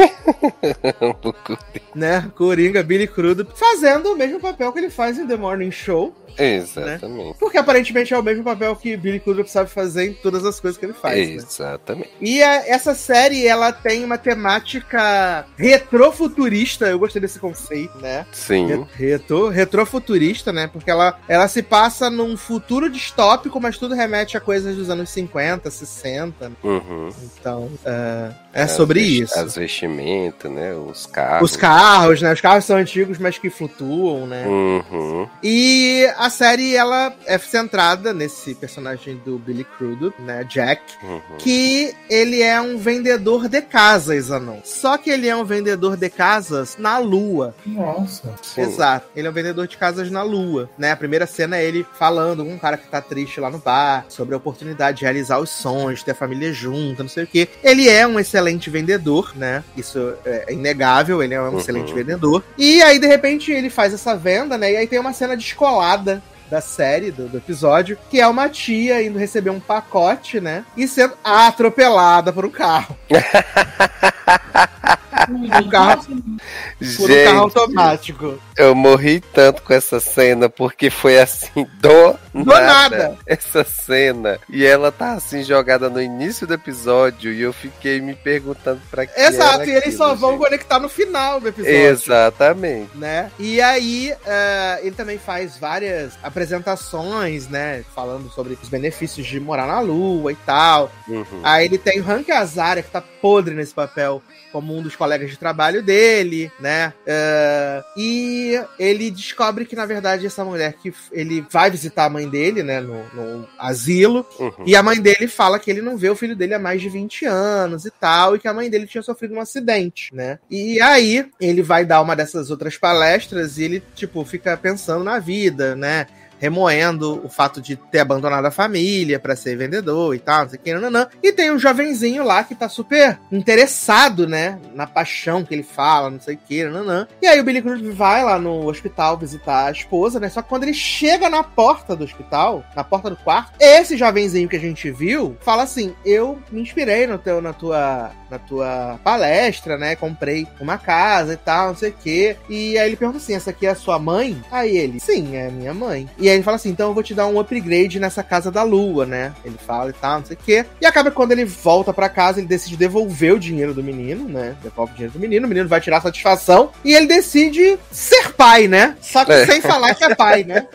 <laughs> né? Coringa, Billy Crudup, fazendo o mesmo papel que ele faz em The Morning Show. Exatamente. Porque aparentemente é o mesmo papel que Billy Crudup sabe fazer em todas as coisas que ele faz, né? Exatamente. E a- essa série, ela tem uma temática retrofuturista, eu gostei desse conceito, né? Sim. Retro, retrofuturista, né? Porque ela, ela se passa num futuro distópico, mas tudo remete a coisas dos anos 50, 60. Uhum. Então, é, é sobre As vesti- isso. As vestimentas, né? Os carros. Os carros, né? Os carros são antigos, mas que flutuam, né? Uhum. E a série, ela é centrada nesse personagem do Billy Crudup, né? Jack. Uhum. que ele é um vendedor de casas, Anon. Só que ele é um vendedor de casas na Lua. Nossa. Sim. Exato. Ele é um vendedor de casas na Lua, né? A primeira cena é ele falando com um cara que tá triste lá no bar, sobre a oportunidade de realizar os sonhos, ter a família junta, não sei o quê. Ele é um excelente vendedor, né? Isso é inegável, ele é um Uhum. excelente vendedor. E aí, de repente, ele faz essa venda, né? E aí tem uma cena descolada da série, do, do episódio, que é uma tia indo receber um pacote, né? E sendo atropelada por um carro. <laughs> Um carro, por um carro Gente, automático. Eu morri tanto com essa cena, porque foi assim, do, Do nada, nada. essa cena. E ela tá assim, jogada no início do episódio, e eu fiquei me perguntando pra que Exato, e eles só vão gente. conectar no final do episódio. Exatamente. né? E aí, eh, ele também faz várias apresentações, né? Falando sobre os benefícios de morar na Lua e tal. Uhum. Aí ele tem o Hank Azaria, que tá podre nesse papel, como um dos colegas de trabalho dele, né? Eh, e ele descobre que, na verdade, essa mulher que ele vai visitar a mãe dele, né? No, no asilo. Uhum. E a mãe dele fala que ele não vê o filho dele há mais de 20 anos e tal, e que a mãe dele tinha sofrido um acidente, né? E aí ele vai dar uma dessas outras palestras e ele, tipo, fica pensando na vida, né? Remoendo o fato de ter abandonado a família pra ser vendedor e tal, não sei o que, nananã. E tem um jovenzinho lá que tá super interessado, né? Na paixão que ele fala, não sei o que, nananã. E aí o Billy Cruz vai lá no hospital visitar a esposa, né? Só que quando ele chega na porta do hospital, na porta do quarto, esse jovenzinho que a gente viu fala assim: Eu me inspirei no teu, na, tua, na tua palestra, né? Comprei uma casa e tal, não sei o quê. E aí ele pergunta assim: Essa aqui é a sua mãe? Aí ele: Sim, é minha mãe. E aí ele fala assim: Então eu vou te dar um upgrade nessa casa da lua, né? Ele fala e tal, não sei o quê. E acaba quando ele volta pra casa, ele decide devolver o dinheiro do menino, né? Devolve o dinheiro do menino, o menino vai tirar satisfação. E ele decide ser pai, né? Só que É. sem falar que é pai, né?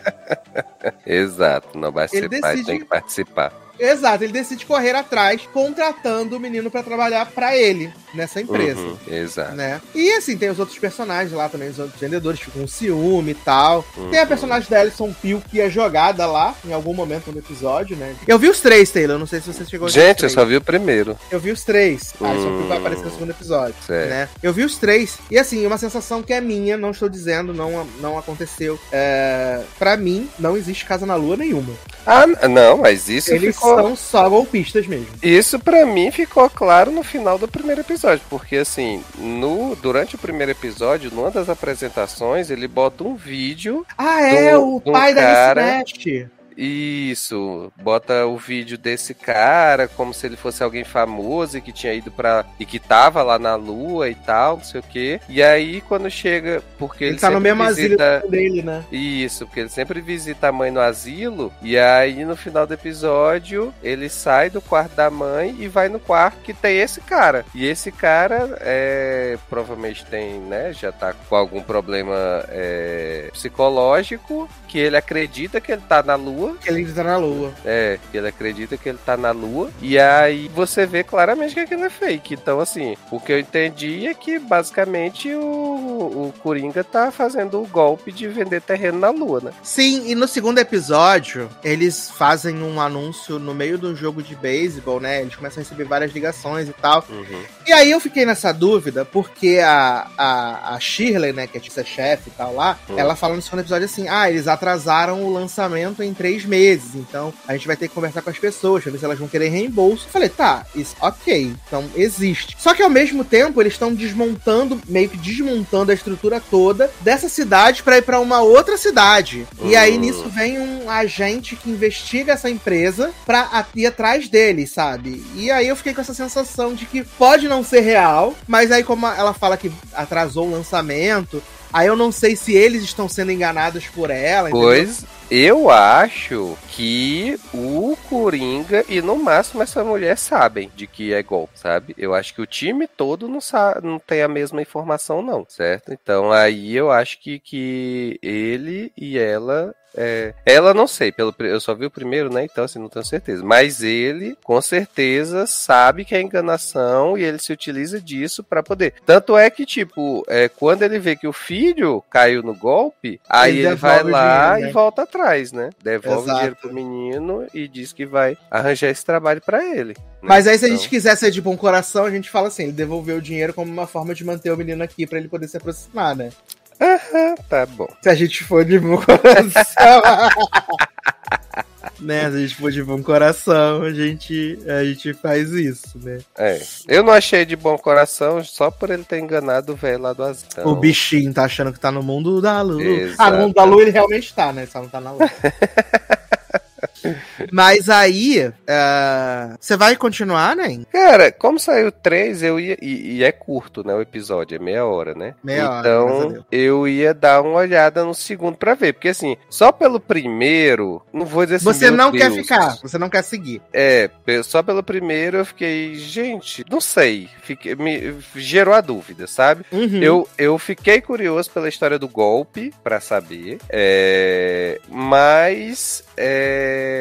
<laughs> Exato, não vai Ele ser pai, decide- tem que participar. Exato, ele decide correr atrás, contratando o menino pra trabalhar pra ele nessa empresa. Uhum, exato. Né? E assim, tem os outros personagens lá também, os outros vendedores ficam com ciúme e tal. Tem a Uhum. personagem da Alison Peel que é jogada lá em algum momento no episódio, né? Eu vi os três, Taylor, não sei se você chegou a Gente, eu só vi o primeiro. Eu vi os três. A Alison Hum. Peel vai aparecer no segundo episódio. Certo. Né? Eu vi os três. E assim, uma sensação que é minha, não estou dizendo, não, não aconteceu. É... Pra mim, não existe casa na lua nenhuma. Ah, não, mas isso Eles ficou. são só golpistas mesmo. Isso pra mim ficou claro no final do primeiro episódio, porque assim, no durante o primeiro episódio, numa das apresentações, ele bota um vídeo, Ah, é, Do- o do pai cara- da Miss isso, bota o vídeo desse cara como se ele fosse alguém famoso e que tinha ido pra. e que tava lá na lua e tal, não sei o quê. E aí quando chega, porque Ele, ele, tá no mesmo asilo visita... dele, né? Isso, porque ele sempre visita a mãe no asilo, e aí no final do episódio ele sai do quarto da mãe e vai no quarto que tem esse cara. E esse cara é, provavelmente tem, né, já tá com algum problema é, psicológico, que ele acredita que ele tá na lua, Que ele tá na lua. é, ele acredita que ele tá na lua, e aí você vê claramente que aquilo é fake. Então, assim, o que eu entendi é que basicamente o, o Coringa tá fazendo o golpe de vender terreno na lua, né? Sim, e no segundo episódio, eles fazem um anúncio no meio do jogo de beisebol, né? Eles começam a receber várias ligações e tal. Uhum. E aí eu fiquei nessa dúvida, porque a, a, a Shirley, né, que é chefe e tal lá, Hum. ela fala no segundo episódio assim: ah, eles atrasaram o lançamento em três meses, então a gente vai ter que conversar com as pessoas pra ver se elas vão querer reembolso. Eu falei, tá, isso, ok, então existe. Só que ao mesmo tempo eles estão desmontando, meio que desmontando a estrutura toda dessa cidade pra ir pra uma outra cidade. E aí nisso vem um agente que investiga essa empresa pra ir atrás deles, sabe? E aí eu fiquei com essa sensação de que pode não ser real, mas aí como ela fala que atrasou o lançamento, aí eu não sei se eles estão sendo enganados por ela, entendeu? Pois eu acho que o Coringa e no máximo essa mulher sabem de que é golpe, sabe? Eu acho que o time todo não, sa não tem a mesma informação, não, certo? Então aí eu acho que, que ele e ela. É, ela não sei, pelo, eu só vi o primeiro, né? Então, assim, não tenho certeza. Mas ele, com certeza, sabe que é enganação e ele se utiliza disso pra poder. Tanto é que, tipo, é, quando ele vê que o filho caiu no golpe, aí Ele ele, vai lá dinheiro, né? e volta atrás, né? Devolve Exato. o dinheiro pro menino e diz que vai arranjar esse trabalho pra ele. né? Mas aí, se a Então, gente quiser ser de bom coração, a gente fala assim: ele devolveu o dinheiro como uma forma de manter o menino aqui pra ele poder se aproximar, né? <laughs> Tá bom. Se a gente for de bom coração. <laughs> né? Se a gente for de bom coração, a gente, a gente faz isso, né? É. Eu não achei de bom coração só por ele ter enganado o velho lá do asilo. O bichinho tá achando que tá no mundo da lua. Exato. Ah, no mundo da lua ele realmente tá, né? Só não tá na lua. <laughs> <laughs> Mas aí, ah, você vai continuar, né? Cara, como saiu três, eu ia. E, e é curto, né? O episódio, é meia hora, né? Meia hora, Então, Deus. eu ia dar uma olhada no segundo pra ver. Porque assim, só pelo primeiro, não vou dizer assim. Você não quer Deus. ficar, você não quer seguir. É, só pelo primeiro eu fiquei, gente, não sei. Fiquei, me gerou a dúvida, sabe? Uhum. Eu, eu fiquei curioso pela história do golpe, pra saber. É, mas. é,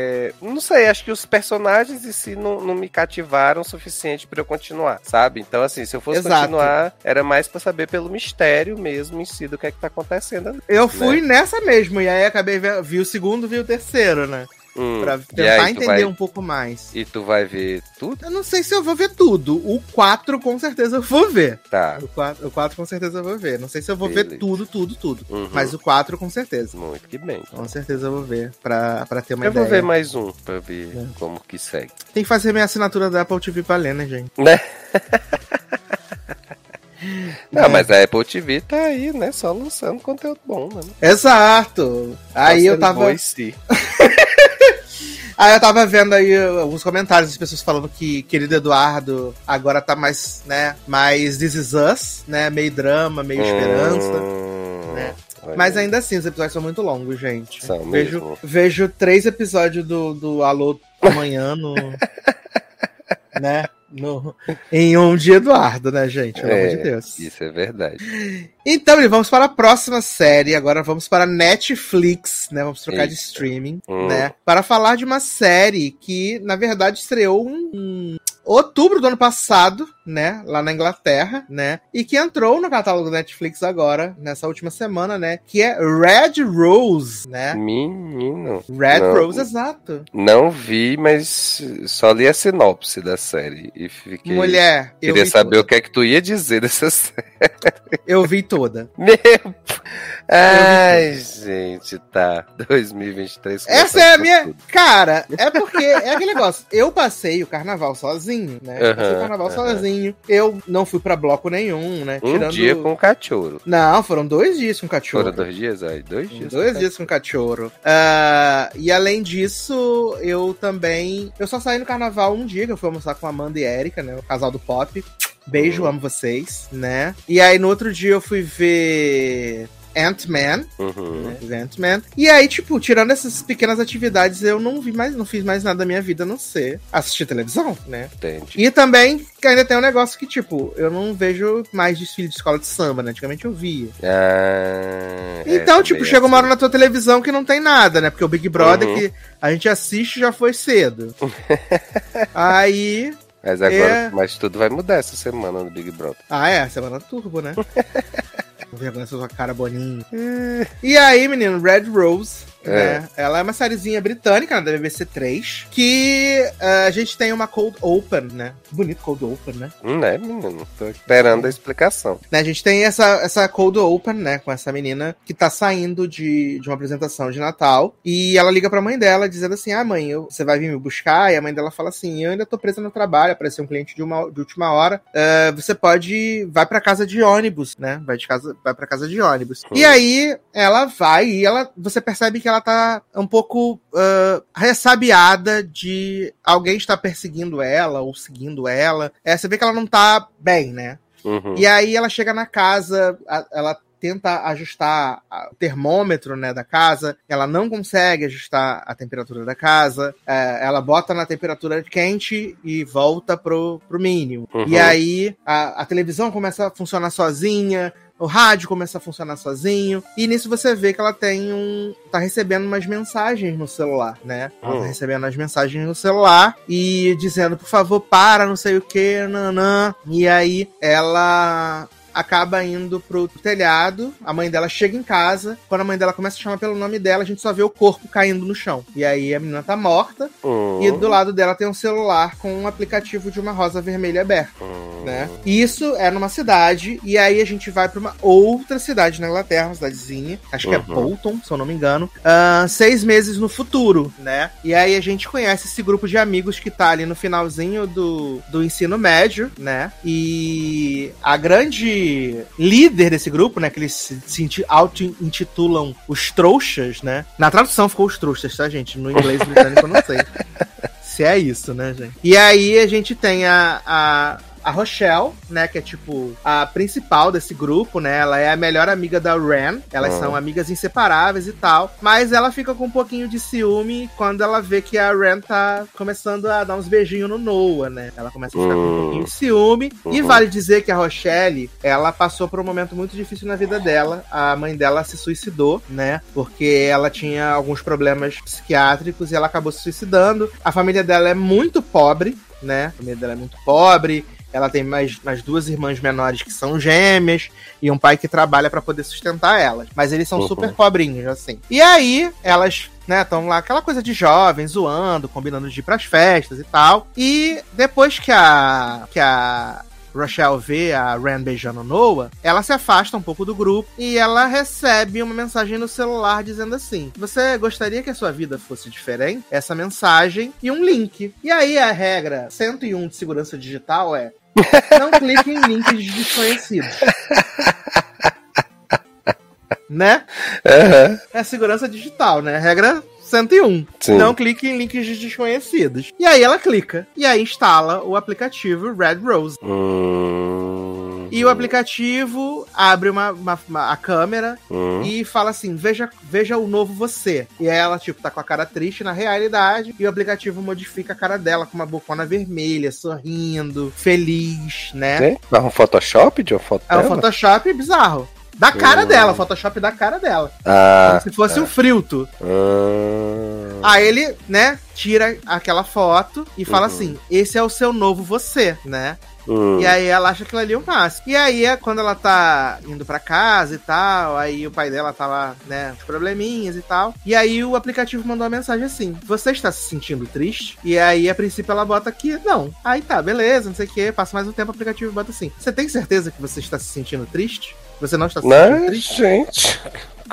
não sei, acho que os personagens em si não, não me cativaram o suficiente pra eu continuar, sabe? Então, assim, se eu fosse Exato. continuar, era mais pra saber pelo mistério mesmo em si do que é que tá acontecendo ali. Eu fui nessa mesmo, e aí acabei vi, vi o segundo, vi o terceiro, né? Hum, Pra tentar entender vai- um pouco mais. E tu vai ver tudo? Eu não sei se eu vou ver tudo. O 4 com certeza eu vou ver. Tá. O 4, o 4 com certeza eu vou ver. Não sei se eu vou ver Beleza. tudo, tudo, tudo. Uhum. Mas o 4 com certeza. Muito que bem. Com certeza eu vou ver. Pra, pra ter uma Eu ideia. vou ver mais um pra ver É. como que segue. Tem que fazer minha assinatura da Apple TV pra ler, né, gente? <laughs> Né? Não, É. mas a Apple TV tá aí, né? Só lançando conteúdo bom, né? Exato. Aí eu Sendo tava. <laughs> Aí eu tava vendo aí alguns comentários das pessoas falando que querido Eduardo agora tá mais, né, mais This Is Us, né, meio drama, meio esperança. Hum, né? olha Mas ainda assim, os episódios são muito longos, gente. São vejo, mesmo. vejo três episódios do, do Alô amanhã no. <laughs> né? No, em um de Eduardo, né, gente? Pelo amor de É, Deus. Isso é verdade. Então, vamos para a próxima série. Agora vamos para Netflix, né? Vamos trocar de Eita. streaming, Hum. né? Para falar de uma série que, na verdade, estreou em outubro do ano passado, né? Lá na Inglaterra, né? E que entrou no catálogo da Netflix agora, nessa última semana, né? Que é Red Rose, né? Menino. Red Não. Rose, exato. Não vi, mas só li a sinopse da série. E fiquei. Mulher, eu Queria saber toda. o que é que tu ia dizer dessa <laughs> série. Eu vi toda. <laughs> Meu. Ai, gente, tá. 2023. Essa é a minha. tudo. Cara, é porque é aquele negócio. Eu passei o carnaval sozinho, né? Eu passei o carnaval aham. sozinho. Eu não fui pra bloco nenhum, né? Um dia com o cachorro. Não, foram dois dias com cachorro. Foram dois dias? Aí, dois dias. Dois com dias com cachorro. Ah, e além disso, eu também. Eu só saí no carnaval um dia, que eu fui almoçar com a Amanda e Erika, né? O casal do pop. Beijo, Uhum. amo vocês, né? E aí no outro dia eu fui ver. Ant-Man, Uhum. né, Ant-Man. E aí, tipo, tirando essas pequenas atividades, eu não vi mais, não fiz mais nada da minha vida a não ser assistir televisão, né? Entendi. E também que ainda tem um negócio que, tipo, eu não vejo mais desfile de escola de samba, né? Antigamente eu via. Ah, é, Então, tipo, também chega uma hora assim. na tua televisão que não tem nada, né? Porque o Big Brother Uhum. que a gente assiste já foi cedo. <laughs> aí. Mas agora, É. mas tudo vai mudar essa semana no Big Brother. Ah, é, semana turbo, né? <laughs> Vergonha sua cara boninho. E aí, menino, Red Rose. Né? Ela é uma sériezinha britânica, né, da BBC 3, que eh, a gente tem uma cold open, né? Bonito cold open, né? Hum, né, menino? Tô esperando a explicação. Né, A gente tem essa, essa cold open, né, com essa menina que tá saindo de, de uma apresentação de Natal. E ela liga pra mãe dela dizendo assim: Ah, mãe, eu- você vai vir me buscar? E a mãe dela fala assim: Eu ainda tô presa no trabalho, apareceu um cliente de, uma, de última hora. eh, você pode. Vai pra casa de ônibus, né? Vai, de casa, vai pra casa de ônibus. E aí ela vai e ela, você percebe que ela tá um pouco ah, ressabiada de alguém estar perseguindo ela ou seguindo ela. É, você vê que ela não tá bem, né? Uhum. E aí ela chega na casa, ela tenta ajustar o termômetro né, da casa, ela não consegue ajustar a temperatura da casa, é, ela bota na temperatura quente e volta pro, pro mínimo. Uhum. E aí a, a televisão começa a funcionar sozinha, o rádio começa a funcionar sozinho, e nisso você vê que ela tem um. tá recebendo umas mensagens no celular, né? Ela tá Hum. recebendo as mensagens no celular e dizendo, por favor, para, não sei o que, nanã. E aí ela acaba indo pro telhado, a mãe dela chega em casa, quando a mãe dela começa a chamar pelo nome dela, a gente só vê o corpo caindo no chão. E aí a menina tá morta, e do lado dela tem um celular com um aplicativo de uma rosa vermelha aberta. Hum. né? E isso é numa cidade, e aí a gente vai pra uma outra cidade na Inglaterra, uma cidadezinha, acho que é Uhum. Bolton, se eu não me engano, ah, seis meses no futuro, né? E aí a gente conhece esse grupo de amigos que tá ali no finalzinho do, do ensino médio, né? E a grande líder desse grupo, né? Que eles se, se inti- auto-intitulam os trouxas, né? Na tradução ficou os trouxas, tá, gente? No inglês britânico eu não sei. <laughs> Se é isso, né, gente? E aí a gente tem a, a, a Rochelle, né? Que é tipo a principal desse grupo, né? Ela é a melhor amiga da Ren. Elas são amigas inseparáveis e tal. Mas ela fica com um pouquinho de ciúme quando ela vê que a Ren tá começando a dar uns beijinhos no Noah, né? Ela começa a ficar com um Hum. pouquinho de ciúme. E Uhum. vale dizer que a Rochelle, ela passou por um momento muito difícil na vida dela. A mãe dela se suicidou, né? Porque ela tinha alguns problemas psiquiátricos e ela acabou se suicidando. A família dela é muito pobre, né? A família dela é muito pobre. Ela tem mais, mais duas irmãs menores que são gêmeas e um pai que trabalha pra poder sustentar elas. Mas eles são Uhum. super pobrinhos, assim. E aí, elas, né, estão lá, aquela coisa de jovens, zoando, combinando de ir pras festas e tal. E depois que a. que a. Rochelle vê a Ren beijando Noah, ela se afasta um pouco do grupo e ela recebe uma mensagem no celular dizendo assim: Você gostaria que a sua vida fosse diferente? Essa mensagem e um link. E aí a regra 101 de segurança digital é: não clique em links desconhecidos. né? Aham. É segurança digital, né? Regra 101. Sim. Não clique em links desconhecidos. E aí ela clica. E aí instala o aplicativo Red Rose. Hum. E o aplicativo abre uma, uma- uma- a câmera Hum. e fala assim: veja, veja o novo você. E ela, tipo, tá com a cara triste na realidade. E o aplicativo modifica a cara dela com uma bocona vermelha, sorrindo, feliz, né? É? Um Photoshop de uma foto É um? Photoshop bizarro. Da cara Hum. dela, Photoshop da cara dela. Ah. Como se fosse um filtro. hum. Aí ele, né, tira aquela foto e fala Uhum. assim: esse é o seu novo você, né? Hum. E aí ela acha que ali é o máximo. E aí é quando ela tá indo pra casa e tal, aí o pai dela tá lá, né, uns probleminhas e tal. E aí o aplicativo mandou uma mensagem assim: Você está se sentindo triste? E aí a princípio ela bota aqui, não. Aí tá, beleza, não sei o que. Passa mais um tempo o aplicativo bota assim: Você tem certeza que você está se sentindo triste? Você não está se sentindo Mas, triste? gente,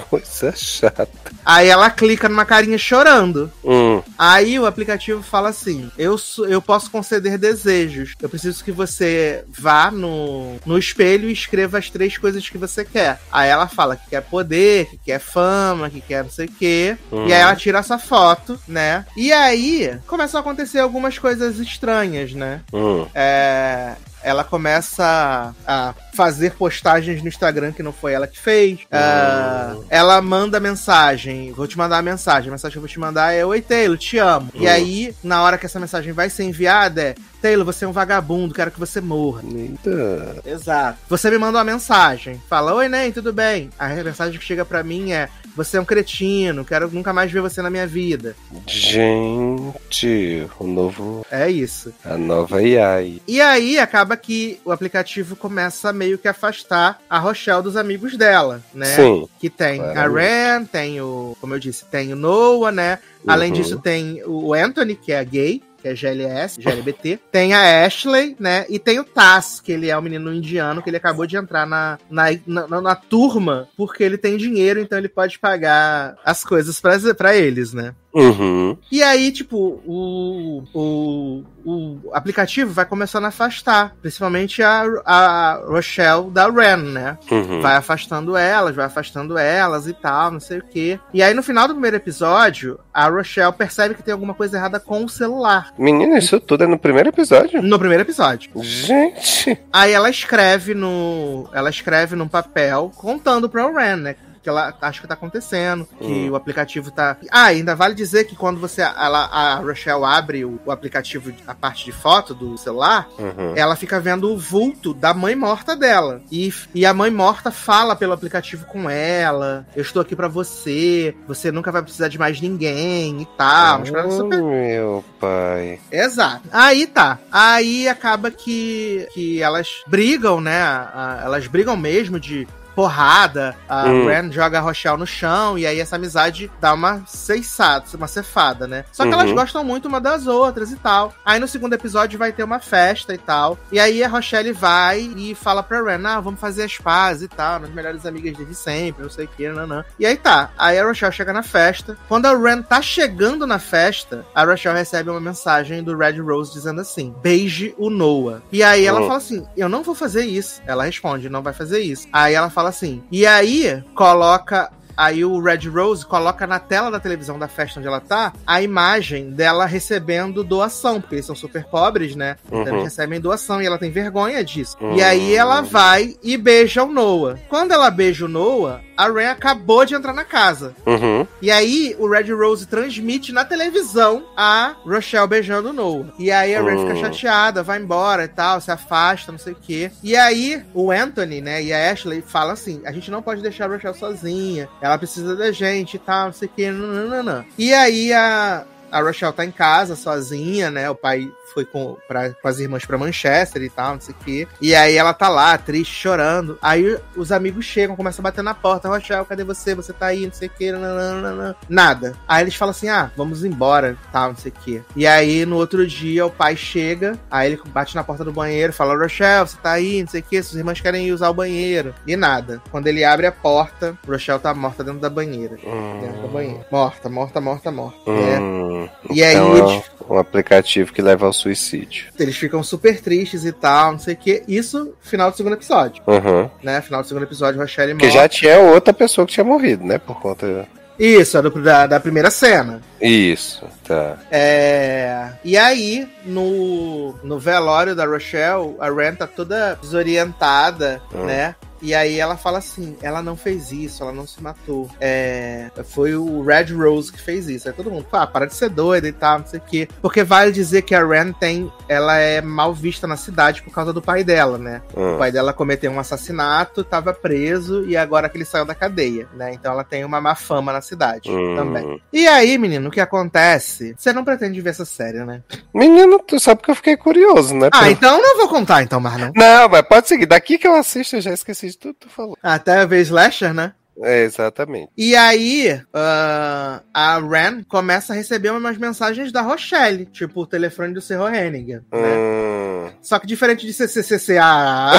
coisa chata. Aí ela clica numa carinha chorando. Hum. Aí o aplicativo fala assim: eu, eu posso conceder desejos. Eu preciso que você vá no, no espelho e escreva as três coisas que você quer. Aí ela fala que quer poder, que quer fama, que quer não sei o quê. Hum. E aí ela tira essa foto, né? E aí começam a acontecer algumas coisas estranhas, né? Hum. É, ela começa a fazer postagens no Instagram que não foi ela que fez. Ah, ela manda mensagem. Vou te mandar a mensagem. A mensagem que eu vou te mandar é: Oi, Taylor, te amo. E Hum. aí, na hora que essa mensagem vai ser enviada, é: Taylor, você é um vagabundo, quero que você morra. Eita. Exato. Você me manda uma mensagem. Fala: Oi, Nen, tudo bem? A mensagem que chega pra mim é: Você é um cretino, quero nunca mais ver você na minha vida. Gente, o novo. É isso. A nova AI. E aí acaba que o aplicativo começa a meio que afastar a Rochelle dos amigos dela, né? Sim. Que tem Claramente. a Ren, tem o, como eu disse, tem o Noah, né? Além Uhum. disso, tem o Anthony, que é gay, que é GLS, GLBT. Tem a Ashley, né? E tem o Taz, que ele é um menino indiano, que ele acabou de entrar na, na, na, na turma porque ele tem dinheiro, então ele pode pagar as coisas pra eles, né? Uhum. E aí, tipo, o, o, o aplicativo vai começando a afastar, principalmente a, a Rochelle da Ren, né? Uhum. Vai afastando elas, vai afastando elas e tal, não sei o quê. E aí, no final do primeiro episódio, a Rochelle percebe que tem alguma coisa errada com o celular. Menina, isso tudo é no primeiro episódio? No primeiro episódio. Gente. Aí ela escreve no. Ela escreve num papel contando pra Ren, né? Que ela acha que tá acontecendo, que Hum. o aplicativo tá. Ah, ainda vale dizer que quando você. Ela, a Rochelle abre o, o aplicativo, a parte de foto do celular, Uhum. ela fica vendo o vulto da mãe morta dela. E, e a mãe morta fala pelo aplicativo com ela: Eu estou aqui pra você, você nunca vai precisar de mais ninguém e tal. Paradas super Oh, meu pai. Exato. Aí tá. Aí acaba que, que elas brigam, né? A- elas brigam mesmo de porrada, a Hum. Ren joga a Rochelle no chão, e aí essa amizade dá uma ceifada, uma cefada, né? Só que elas Uhum. gostam muito uma das outras e tal. Aí no segundo episódio vai ter uma festa e tal. E aí a Rochelle vai e fala pra Ren, ah, vamos fazer as pazes e tal, nas melhores amigas desde sempre, não sei o que, nanã. E aí tá. Aí a Rochelle chega na festa. Quando a Ren tá chegando na festa, a Rochelle recebe uma mensagem do Red Rose dizendo assim: beije o Noah. E aí ela Hum. fala assim: eu não vou fazer isso. Ela responde: não vai fazer isso. Aí ela fala assim: e aí coloca Aí o Red Rose coloca na tela da televisão da festa onde ela tá a imagem dela recebendo doação, porque eles são super pobres, né? Então Uhum. eles recebem doação e ela tem vergonha disso. Uhum. E aí ela vai e beija o Noah. Quando ela beija o Noah, a Ren acabou de entrar na casa. Uhum. E aí o Red Rose transmite na televisão a Rochelle beijando o Noah. E aí a Ren fica chateada, vai embora e tal, se afasta, não sei o quê. E aí o Anthony, né, e a Ashley falam assim: a gente não pode deixar a Rochelle sozinha, ela precisa da gente e tal, não sei o quê. Nananana. E aí a. A Rochelle tá em casa sozinha, né? O pai foi com, pra, com as irmãs pra Manchester e tal, não sei o quê. E aí ela tá lá, triste, chorando. Aí os amigos chegam, começam a bater na porta. Rochelle, cadê você? Você tá aí, não sei o quê. nananana. Nada. Aí eles falam assim: ah, vamos embora, tal, não sei o quê. E aí no outro dia o pai chega, aí ele bate na porta do banheiro, fala: Rochelle, você tá aí, não sei o quê. Suas irmãs querem ir usar o banheiro. E nada. Quando ele abre a porta, Rochelle tá morta dentro da banheira. Dentro da banheira. Morta, morta, morta, morta. Hum. E aí Então é eles um, aplicativo que leva ao suicídio. Eles ficam super tristes e tal, não sei o que. Isso, final do segundo episódio, Uhum. né? Final do segundo episódio, Rochelle morre. já tinha outra pessoa que tinha morrido, né? Por conta. Isso, é do- da, da primeira cena. Isso, tá. É... E aí, no, no velório da Rochelle, a Ren tá toda desorientada, Hum. né? E aí ela fala assim, ela não fez isso, ela não se matou. É, foi o Red Rose que fez isso. Aí todo mundo, ah, para de ser doida e tal, não sei o quê. Porque vale dizer que a Ren tem, ela é mal vista na cidade por causa do pai dela, né? O Hum. pai dela cometeu um assassinato, tava preso e agora que ele saiu da cadeia, né? Então ela tem uma má fama na cidade Hum. também. E aí, menino, o que acontece? Você não pretende ver essa série, né? Menino, tu sabe que eu fiquei curioso, né? Ah, Pelo- então não vou contar então não. Não, mas pode seguir. Daqui que eu assisto, eu já esqueci de tudo que tu falou. Até ver Slasher, né? É, exatamente. E aí, ah, a Ren começa a receber umas mensagens da Rochelle, tipo o telefone do Cerro Hennigan, né? Hum. Só que diferente de CCCCA,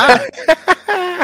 <laughs>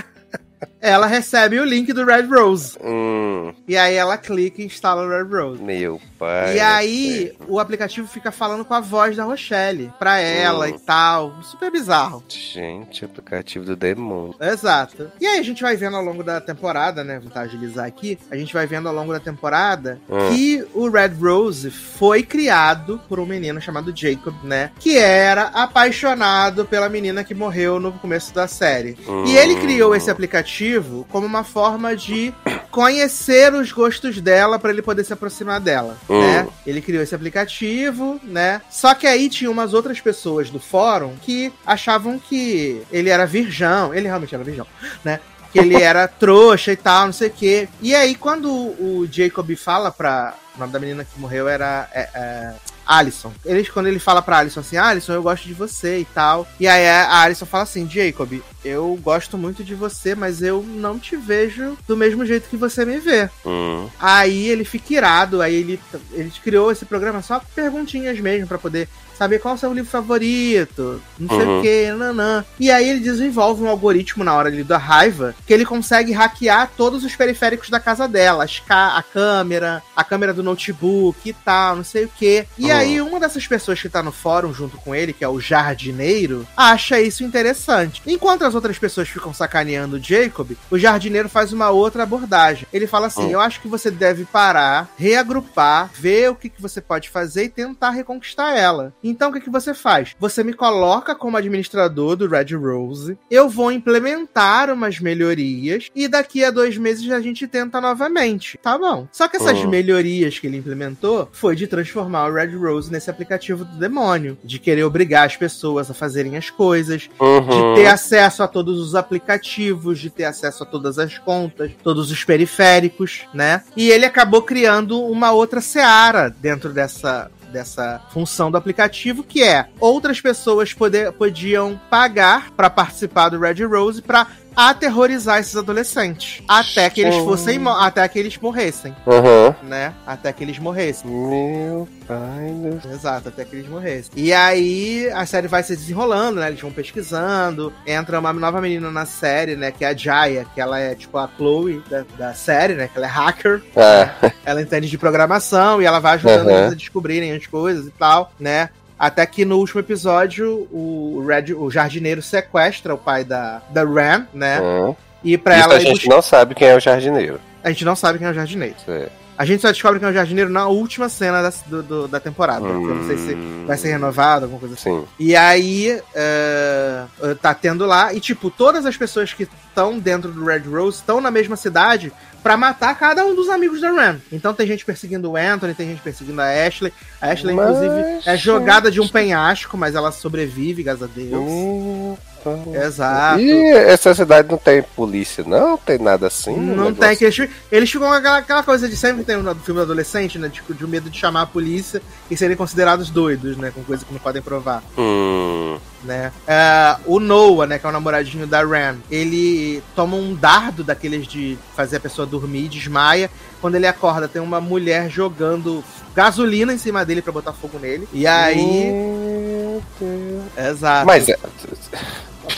ela recebe o link do Red Rose. Hum. E aí ela clica e instala o Red Rose. Meu pai. E aí, o aplicativo fica falando com a voz da Rochelle pra ela Hum. e tal. Super bizarro. Gente, aplicativo do demônio. Exato. E aí a gente vai vendo ao longo da temporada, né? Vou agilizar aqui. A gente vai vendo ao longo da temporada Hum. que o Red Rose foi criado por um menino chamado Jacob, né? Que era apaixonado pela menina que morreu no começo da série. Hum. E ele criou esse aplicativo como uma forma de conhecer os gostos dela pra ele poder se aproximar dela, Hum. né? Ele criou esse aplicativo, né? Só que aí tinha umas outras pessoas do fórum que achavam que ele era virgão, ele realmente era virgão, né? Que ele era trouxa e tal, não sei o quê. E aí, quando o Jacob fala pra. O nome da menina que morreu era. É, é, Alison. Ele, quando ele fala pra Alison assim, Alison, eu gosto de você e tal. E aí a Alison fala assim, Jacob, eu gosto muito de você, mas eu não te vejo do mesmo jeito que você me vê. Hum. Aí ele fica irado, aí ele, ele criou esse programa só perguntinhas mesmo, pra poder saber qual é o seu livro favorito, não sei Uhum. o que, nanã. E aí ele desenvolve um algoritmo na hora ali da raiva, que ele consegue hackear todos os periféricos da casa dela, a câmera, a câmera do notebook e tal, não sei o que. E Uhum. aí uma dessas pessoas que tá no fórum junto com ele, que é o jardineiro, acha isso interessante. Enquanto as outras pessoas ficam sacaneando o Jacob, o jardineiro faz uma outra abordagem. Ele fala assim: Hum. Eu acho que você deve parar, reagrupar, ver o que, que você pode fazer e tentar reconquistar ela. Então o que, que você faz? Você me coloca como administrador do Red Rose, eu vou implementar umas melhorias e daqui a dois meses a gente tenta novamente. Tá bom. Só que essas Hum. melhorias que ele implementou foi de transformar o Red Rose nesse aplicativo do demônio, de querer obrigar as pessoas a fazerem as coisas, de Uhum. ter acesso a todos os aplicativos, de ter acesso a todas as contas, todos os periféricos, né? E ele acabou criando uma outra seara dentro dessa dessa função do aplicativo, que é outras pessoas poder, podiam pagar para participar do Red Rose para aterrorizar esses adolescentes até que eles fossem até que eles morressem, Uhum. né? Até que eles morressem. Meu pai do céu. Exato, até que eles morressem. E aí a série vai se desenrolando, né? Eles vão pesquisando. Entra uma nova menina na série, né? Que é a Jaya, que ela é tipo a Chloe da, da série, né? Que ela é hacker. Ah, Ela entende de programação e ela vai ajudando Uhum. eles a descobrirem as coisas e tal, né? Até que no último episódio, o, Red, o jardineiro sequestra o pai da, da Ram, né? hum. E pra Isso ela a gente não sabe quem é o jardineiro. A gente não sabe quem é o jardineiro. É. A gente só descobre quem é o jardineiro na última cena da, do- do- da temporada. porque Eu não sei se Hum. vai ser renovado, alguma coisa assim. Sim. E aí, é, tá tendo lá, e tipo, todas as pessoas que estão dentro do Red Rose estão na mesma cidade pra matar cada um dos amigos da Ram. Então tem gente perseguindo o Anthony, tem gente perseguindo a Ashley. A Ashley, Mas, inclusive, é jogada de um penhasco, mas ela sobrevive, graças a Deus. Hum, tá. Exato. E essa cidade não tem polícia, não? Tem nada assim? Não tem, que eles, eles ficam com aquela, aquela coisa de sempre tem no filme do adolescente, né? Tipo, de medo de chamar a polícia e serem considerados doidos, né? Com coisa que não podem provar. Hum, né? É, o Noah, né, que é o namoradinho da Ram, ele toma um dardo daqueles de fazer a pessoa dormir, desmaia. Quando ele acorda, tem uma mulher jogando gasolina em cima dele pra botar fogo nele. E aí. Meu Deus. Exato. Mas, é-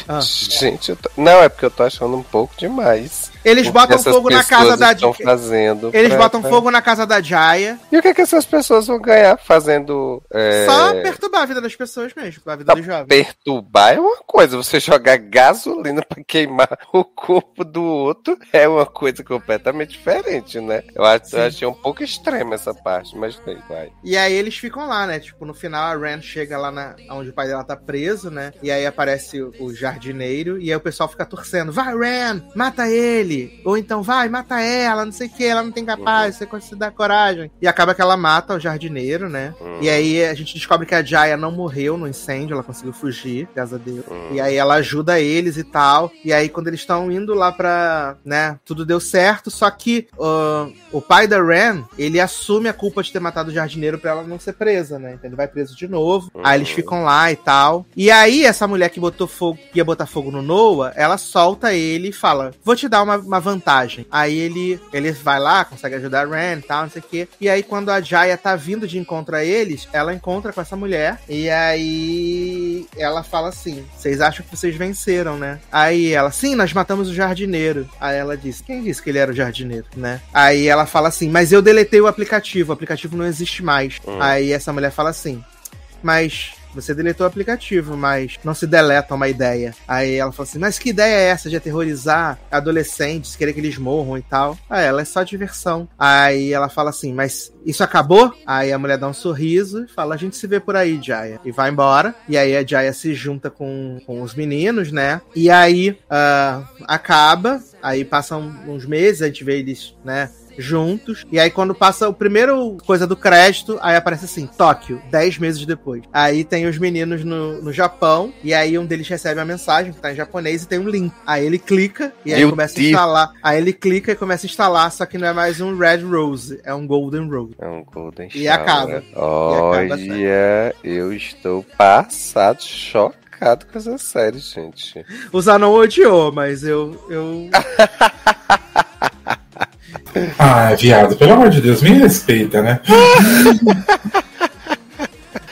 Ah. gente, tô- não, é porque eu tô achando um pouco demais. Eles botam fogo na casa da. estão fazendo Eles pra- botam fogo na casa da Jaya. E o que, que essas pessoas vão ganhar fazendo. é, Só perturbar a vida das pessoas mesmo, a vida Tá dos jovens. Perturbar é uma coisa, você jogar gasolina <laughs> pra queimar o corpo do outro é uma coisa completamente diferente, né? Eu, acho, eu achei um pouco extrema essa parte, mas bem, vai. E aí eles ficam lá, né? Tipo, no final a Ren chega lá na, onde o pai dela tá preso, né? E aí aparece o, o jardineiro e aí o pessoal fica torcendo. Vai, Ren! Mata ele! Ou então, vai, mata ela, não sei o que, ela não tem capaz, você consegue dar coragem. E acaba que ela mata o jardineiro, né? Hum. E aí a gente descobre que a Jaya não morreu no incêndio, ela conseguiu fugir, graças a Deus. Hum. E aí ela ajuda eles e tal. E aí quando eles estão indo lá pra, né, tudo deu certo, só que ah, o pai da Ren, ele assume a culpa de ter matado o jardineiro pra ela não ser presa, né? Então ele vai preso de novo. Uhum. Aí eles ficam lá e tal. E aí essa mulher que botou fogo, que ia botar fogo no Noah, ela solta ele e fala: "Vou te dar uma, uma vantagem". Aí ele ele vai lá, consegue ajudar a Ren e tal, não sei o quê. E aí quando a Jaya tá vindo de encontro a eles, ela encontra com essa mulher e aí ela fala assim: "Vocês acham que vocês venceram, né?" Aí ela: "Sim, nós matamos o jardineiro". Aí ela diz: "Quem disse que ele era o jardineiro, né?" Aí ela fala assim: "Mas eu deletei o aplicativo, o aplicativo não existe mais". Hum. Aí essa mulher fala assim: "Mas você deletou o aplicativo, mas não se deleta uma ideia. Aí ela fala assim: Mas que ideia é essa de aterrorizar adolescentes, querer que eles morram e tal? Ah, ela é só diversão. Aí ela fala assim: Mas isso acabou? Aí a mulher dá um sorriso e fala: A gente se vê por aí, Jaya. E vai embora. E aí a Jaya se junta com, com os meninos, né? E aí ah, acaba. Aí passam uns meses, a gente vê eles, né? juntos. E aí, quando passa o primeiro coisa do crédito, aí aparece assim, Tóquio, 10 meses depois. Aí tem os meninos no, no Japão, e aí um deles recebe a mensagem que tá em japonês e tem um link. Aí ele clica e aí Meu começa Deus. a instalar. Aí ele clica e começa a instalar, só que não é mais um Red Rose, é um Golden Rose. É um Golden E Shower. acaba. Olha, acaba eu estou passado, chocado com essa série, gente. O Zanon odiou, mas eu. eu... Ah, viado, pelo amor de Deus, me respeita, né? <laughs>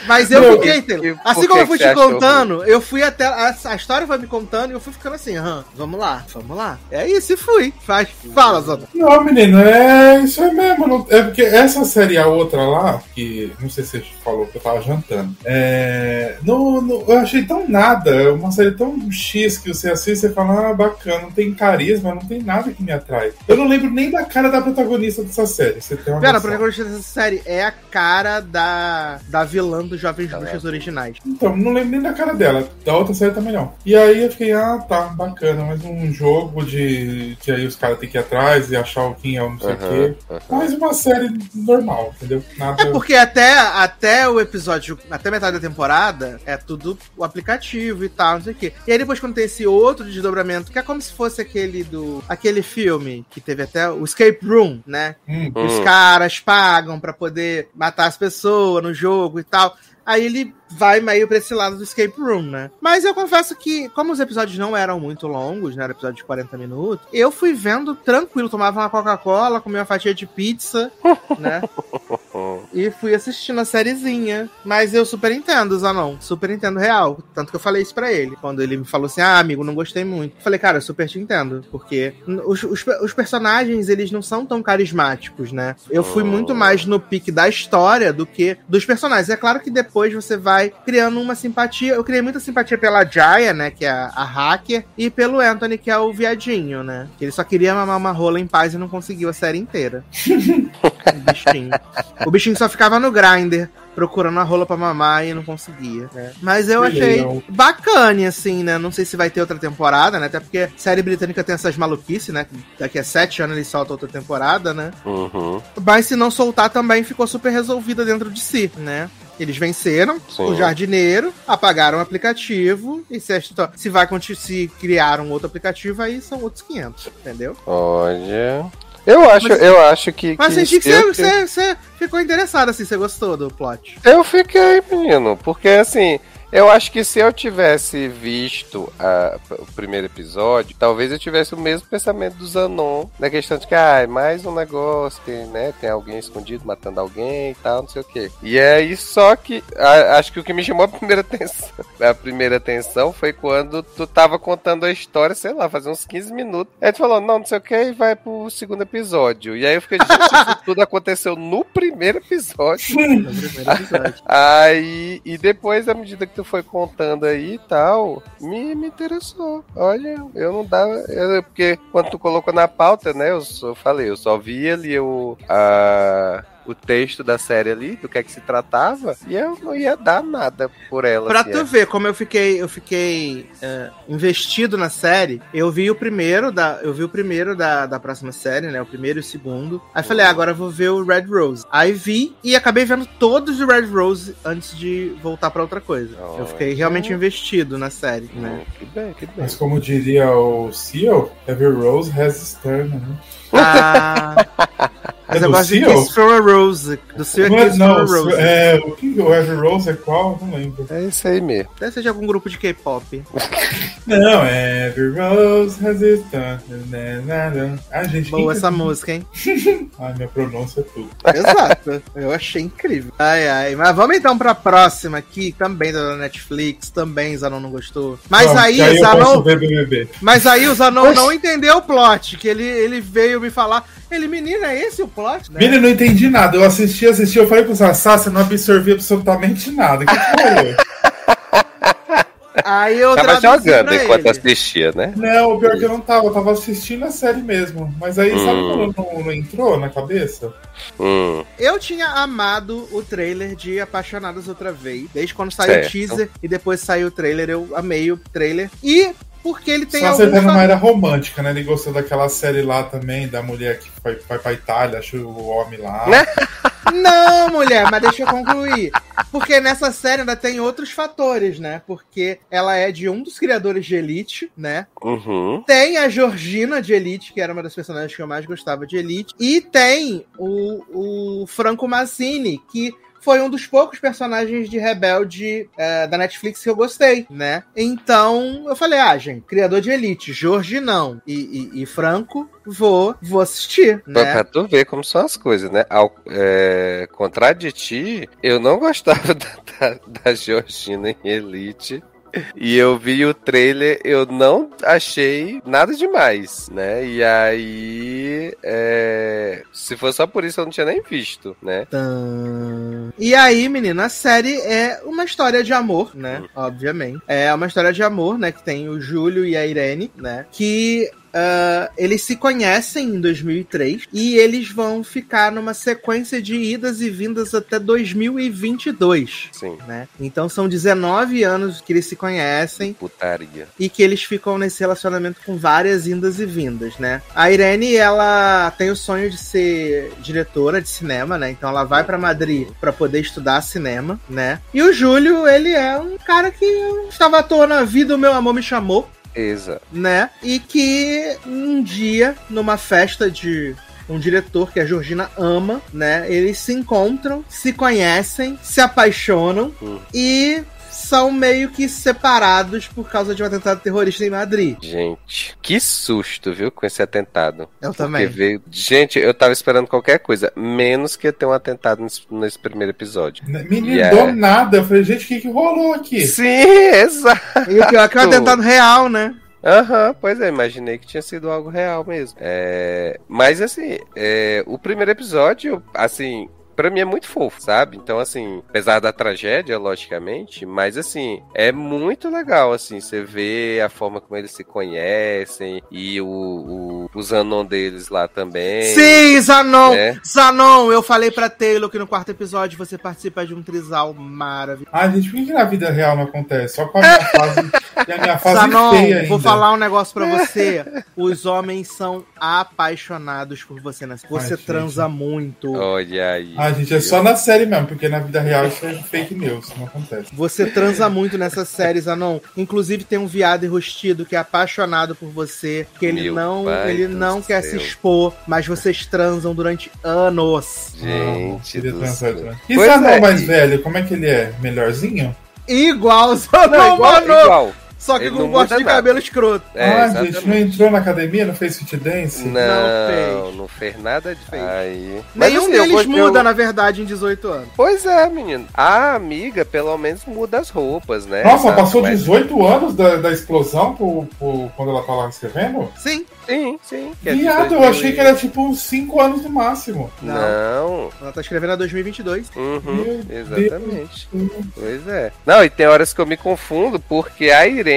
Mas eu fiquei, e Assim como eu fui te contando, eu fui até. A, a história foi me contando e eu fui ficando assim, aham, vamos lá, vamos lá. É isso e fui. Faz, fala, Zona. Não, menino, é isso é mesmo. não- é porque essa série e a outra lá, que não sei se você falou que eu tava jantando, é, não, não- eu achei tão nada. É uma série tão X que você assiste e você fala, ah, bacana, não tem carisma, não tem nada que me atrai. Eu não lembro nem da cara da protagonista dessa série. Você tem uma Pera, a noção. protagonista dessa série é a cara da, da vilã do dos Jovens Tá Bruxas lá. originais. Então, não lembro nem da cara dela. Da outra série também não. E aí eu fiquei, ah, tá, bacana. Mais um jogo de que aí os caras têm que ir atrás e achar o quem é o não sei o Aham, quê. aham. Mais uma série normal, entendeu? Nada. É porque até, até o episódio, até metade da temporada, é tudo o aplicativo e tal, não sei o quê. E aí depois quando tem esse outro desdobramento, que é como se fosse aquele do. aquele filme que teve até o Escape Room, né? Hum, Os Hum. caras pagam pra poder matar as pessoas no jogo e tal. Aí ele vai meio pra esse lado do escape room, né? Mas eu confesso que, como os episódios não eram muito longos, né? Era episódio de 40 minutos, eu fui vendo tranquilo, tomava uma Coca-Cola, comia uma fatia de pizza, <laughs> né? E fui assistindo a sériezinha. Mas eu super entendo, Zanon. Super entendo real. Tanto que eu falei isso pra ele. Quando ele me falou assim, ah, amigo, não gostei muito. Eu falei, cara, eu super te entendo. Porque os, os, os personagens, eles não são tão carismáticos, né? Eu fui Oh. muito mais no pique da história do que dos personagens. É claro que depois você vai criando uma simpatia. Eu criei muita simpatia pela Jaya, né? Que é a, a hacker. E pelo Anthony, que é o viadinho, né? Que ele só queria mamar uma rola em paz e não conseguiu a série inteira. <laughs> o bichinho. O bichinho só ficava no grinder. Procurando a rola pra mamar e não conseguia, né? Mas eu Que achei bacana, assim, né? Não sei se vai ter outra temporada, né? Até porque série britânica tem essas maluquices, né? Daqui a sete anos eles soltam outra temporada, né? Uhum. Mas se não soltar também ficou super resolvida dentro de si, né? Eles venceram Sim. o jardineiro, apagaram o aplicativo, e se, a histó- se vai se criar um outro aplicativo, aí são outros 500, entendeu? Olha. Eu acho, Mas- eu acho que. Mas que senti que você, você- você ficou interessado, assim, você gostou do plot. Eu fiquei, menino, porque assim, eu acho que se eu tivesse visto a- o primeiro episódio, talvez eu tivesse o mesmo pensamento do Zanon, na questão de que, ah, é mais um negócio, tem, né, tem alguém escondido matando alguém e tal, não sei o quê. E aí, só que, a- acho que o que me chamou a <laughs> primeira atenção, a primeira atenção foi quando tu tava contando a história, sei lá, fazia uns 15 minutos, aí tu falou, não, não sei o que, e vai pro segundo episódio. E aí eu fiquei, isso <laughs> tudo aconteceu no primeiro episódio. No primeiro episódio. <laughs> Aí, e depois, à medida que tu foi contando aí e tal, me, me interessou. Olha, eu não dava. eu- porque quando tu colocou na pauta, né? Eu só falei, eu só vi ali o. A, o texto da série ali, do que é que se tratava, e eu não ia dar nada por ela. Pra tu é. ver como eu fiquei, eu fiquei é, investido na série, eu vi o primeiro da, eu vi o primeiro da, da próxima série, né? O primeiro e o segundo. Aí falei, ah, agora eu vou ver o Red Rose. Aí vi e acabei vendo todos os Red Rose antes de voltar pra outra coisa. Eu fiquei realmente investido na série, né? Hum, que bem, que bem. Mas como diria o Seal, Every Rose has turn, né? Ah, <laughs> mas É eu do gosto de? Kiss from a Rose. Do Seal é Não, é- Kiss from a não, Rose. é, o que o Every Rose é qual? Não lembro. É isso aí mesmo. Deve ser de algum grupo de K-pop. <laughs> Não, é Every Rose has its. Ah, gente, Boa essa música, hein? Ai, <laughs> minha pronúncia é tudo. Exato. Eu achei incrível. Ai, ai. Mas vamos então pra próxima aqui, também da Netflix, também Zanon não gostou. Mas Bom, aí, aí Zanon. Mas aí o Zanon Oxi. não entendeu o plot, que ele, ele veio me falar. Ele, menina, é esse o plot? Né? Eu não entendi nada. Eu assisti, assisti, eu falei pro Sassá, você não absorvi absolutamente nada. O que que rolou? <laughs> Aí eu Tava traduzi jogando pra enquanto ele. assistia, né? Não, o pior que eu não tava, eu tava assistindo a série mesmo. Mas aí, sabe Hum. quando não, não entrou na cabeça? Hum. Eu tinha amado o trailer de Apaixonados outra vez. Desde quando saiu Certo. o teaser e depois saiu o trailer, eu amei o trailer. E porque ele tem Só alguns acertando fa- uma era romântica, né? Ele gostou daquela série lá também, da mulher que vai, vai pra Itália, acha o homem lá. Né? <laughs> Não, mulher, mas deixa eu concluir. Porque nessa série ainda tem outros fatores, né? Porque ela é de um dos criadores de Elite, né? Uhum. Tem a Georgina de Elite, que era uma das personagens que eu mais gostava de Elite. E tem o, o Franco Mazzini, que foi um dos poucos personagens de Rebelde é, da Netflix que eu gostei, né? Então eu falei, ah, gente, criador de Elite, Jorge não. E, e- e Franco, vou, vou assistir, Pra, né? pra tu ver como são as coisas, né? Ao é, contrário de ti, eu não gostava <laughs> da, da, da Georgina em Elite. E eu vi o trailer, eu não achei nada demais, né? E aí, é, se for só por isso, eu não tinha nem visto, né? E aí, menina, a série é uma história de amor, né? Obviamente. É uma história de amor, né? Que tem o Júlio e a Irene, né? Que ah, eles se conhecem em 2003 e eles vão ficar numa sequência de idas e vindas até 2022. Sim, Né? Então são 19 anos que eles se conhecem putaria. e que eles ficam nesse relacionamento com várias indas e vindas, né? A Irene, ela tem o sonho de ser diretora de cinema, né? Então ela vai pra Madrid pra poder estudar cinema, né? E o Júlio, ele é um cara que estava à toa na vida, o meu amor me chamou, Exa. né? E que um dia, numa festa de um diretor que a Georgina ama, né? Eles se encontram, se conhecem, se apaixonam Hum. e são meio que separados por causa de um atentado terrorista em Madrid. Gente, que susto, viu, com esse atentado. Eu Porque também. veio... Gente, eu tava esperando qualquer coisa, menos que ter um atentado nesse, nesse primeiro episódio. Menino, Yeah. do nada. Eu falei, gente, o que, que rolou aqui? Sim, <laughs> exato. E o pior é que é um atentado real, né? Aham, pois é, imaginei que tinha sido algo real mesmo. É, mas assim, é, o primeiro episódio, assim, pra mim é muito fofo, sabe? Então, assim, apesar da tragédia, logicamente, mas assim, é muito legal, assim, você vê a forma como eles se conhecem e o, o, o Zanon deles lá também. Sim, Zanon! né? Zanon, eu falei pra Taylor que no quarto episódio você participa de um trisal maravilhoso. Ah, gente, por que, na vida real não acontece? Só com a minha fase. e a minha fase Zanon, feia ainda. vou falar um negócio pra você. Os homens são apaixonados por você, né? Você Ai, gente. transa muito. Olha aí. Ah, gente, é só na série mesmo, porque na vida real isso é fake news, não acontece. Você transa muito nessas séries, Anon. Inclusive tem um viado enrustido que é apaixonado por você, que ele Meu não, ele não quer céu. se expor, mas vocês transam durante anos. Gente queria do transar céu. também. E Zanon é, mais e- velho, como é que ele é? Melhorzinho? Igual o Não, Zanon, igual, mano. igual. Só que Ele com não gosto muda de nada. cabelo escroto. É, ah, exatamente. gente, não entrou na academia, não fez fit dance? Não, Não não, fez nada de Fez. Aí. Mas, Nenhum assim, eu deles muda, eu- na verdade, em 18 anos. Pois é, menino. A amiga, pelo menos, muda as roupas, né? Nossa, Sabe? passou Mas- 18 anos da, da explosão pro, pro- quando ela tá lá escrevendo? Sim, Sim, sim. é Viado, eu 2000 achei que era tipo uns 5 anos no máximo. Não. ela tá escrevendo a 2022. Uhum, exatamente. Pois é. Não, e tem horas que eu me confundo, porque a Irene,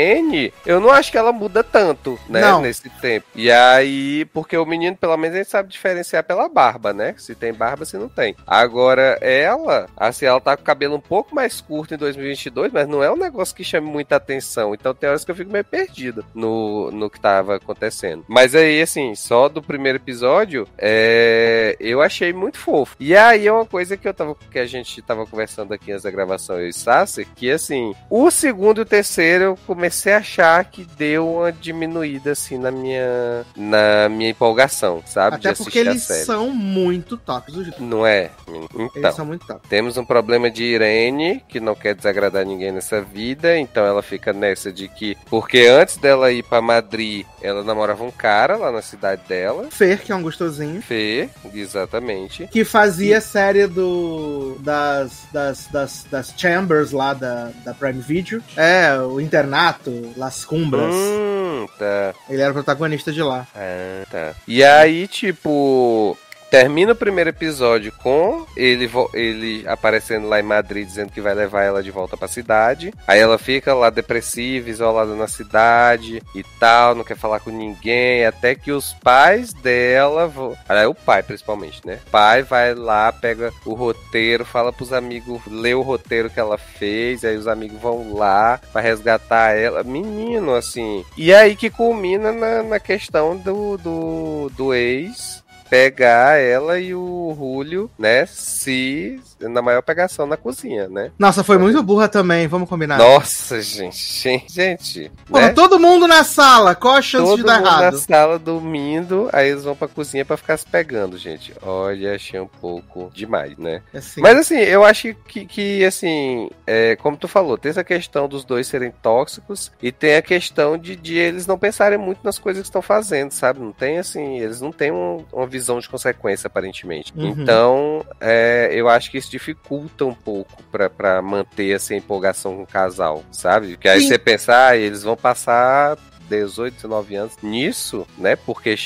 eu não acho que ela muda tanto, né? Não. Nesse tempo. E aí, porque o menino, pelo menos, ele sabe diferenciar pela barba, né? Se tem barba, se não tem. Agora, ela, assim, ela tá com o cabelo um pouco mais curto em 2022, mas não é um negócio que chame muita atenção. Então tem horas que eu fico meio perdido no, no que tava acontecendo. Mas aí, assim, só do primeiro episódio, é, eu achei muito fofo. E aí é uma coisa que eu tava, que a gente tava conversando aqui antes da gravação, eu e Sassi, que assim, o segundo e o terceiro eu comecei a achar que deu uma diminuída, assim, na minha, na minha empolgação, sabe? Até de porque eles são muito tóxicos. os dois. Não é? Eles Então. são muito tóxicos. Temos um problema de Irene, que não quer desagradar ninguém nessa vida, então ela fica nessa de que, porque antes dela ir pra Madrid, ela namorava um cara lá na cidade dela, Fer, que é um gostosinho. Fê, exatamente. Que fazia série do. Das, das, das, das Chambers lá da, da Prime Video. É, o Internato, Las Cumbras. Hum, tá. Ele era o protagonista de lá. Ah, tá. E aí, tipo. Termina o primeiro episódio com ele, ele aparecendo lá em Madrid dizendo que vai levar ela de volta pra cidade. Aí ela fica lá depressiva, isolada na cidade e tal, não quer falar com ninguém. Até que os pais dela. Vão... Ah, é o pai, principalmente, né? O pai vai lá, pega o roteiro, fala pros amigos, lê o roteiro que ela fez. Aí os amigos vão lá pra resgatar ela. Menino, assim. E aí que culmina na, na questão do, do, do ex pegar ela e o Julio, né, se na maior pegação na cozinha, né? Nossa, foi muito burra também, vamos combinar. Nossa, gente, <laughs> gente, Porra, né? todo mundo na sala, qual a chance Todo de dar mundo na errado? sala dormindo, aí eles vão pra cozinha pra ficar se pegando, gente. Olha, achei um pouco demais, né? Assim, Mas assim, eu acho que, que assim, é, como tu falou, tem essa questão dos dois serem tóxicos e tem a questão de, de eles não pensarem muito nas coisas que estão fazendo, sabe? Não tem assim, eles não têm um- uma visão de consequência, aparentemente. Uhum. Então, é, eu acho que isso dificulta um pouco pra manter essa empolgação com o casal, sabe? Porque aí Sim. você pensar, ah, eles vão passar 18, 19 anos nisso, né? Porque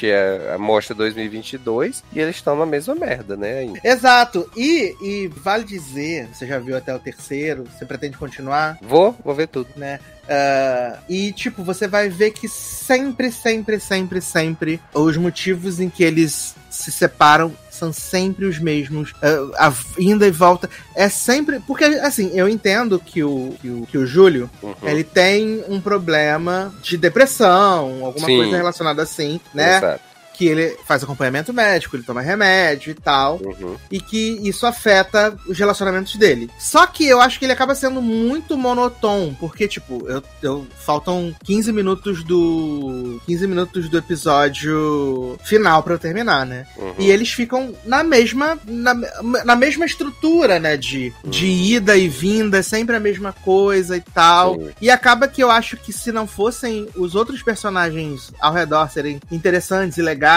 a mostra 2022 e eles estão na mesma merda, né? Ainda. Exato. E, e vale dizer, você já viu até o terceiro, você pretende continuar? Vou, vou ver tudo. Né? Uh, e, tipo, você vai ver que sempre, sempre, sempre, sempre os motivos em que eles se separam são sempre os mesmos. Uh, a vinda e volta é sempre. Porque, assim, eu entendo que o, que o, que o Júlio Uhum. ele tem um problema de depressão, alguma Sim. coisa relacionada assim, né? Exato. Que ele faz acompanhamento médico, ele toma remédio e tal Uhum. e que isso afeta os relacionamentos dele. Só que eu acho que ele acaba sendo muito monotônico, porque, tipo, eu, eu- faltam 15 minutos do. 15 minutos do episódio final pra eu terminar, né? Uhum. E eles ficam na mesma. Na, na mesma estrutura, né? De, de ida e vinda, sempre a mesma coisa e tal. Sim. E acaba que eu acho que se não fossem os outros personagens ao redor serem interessantes e legais,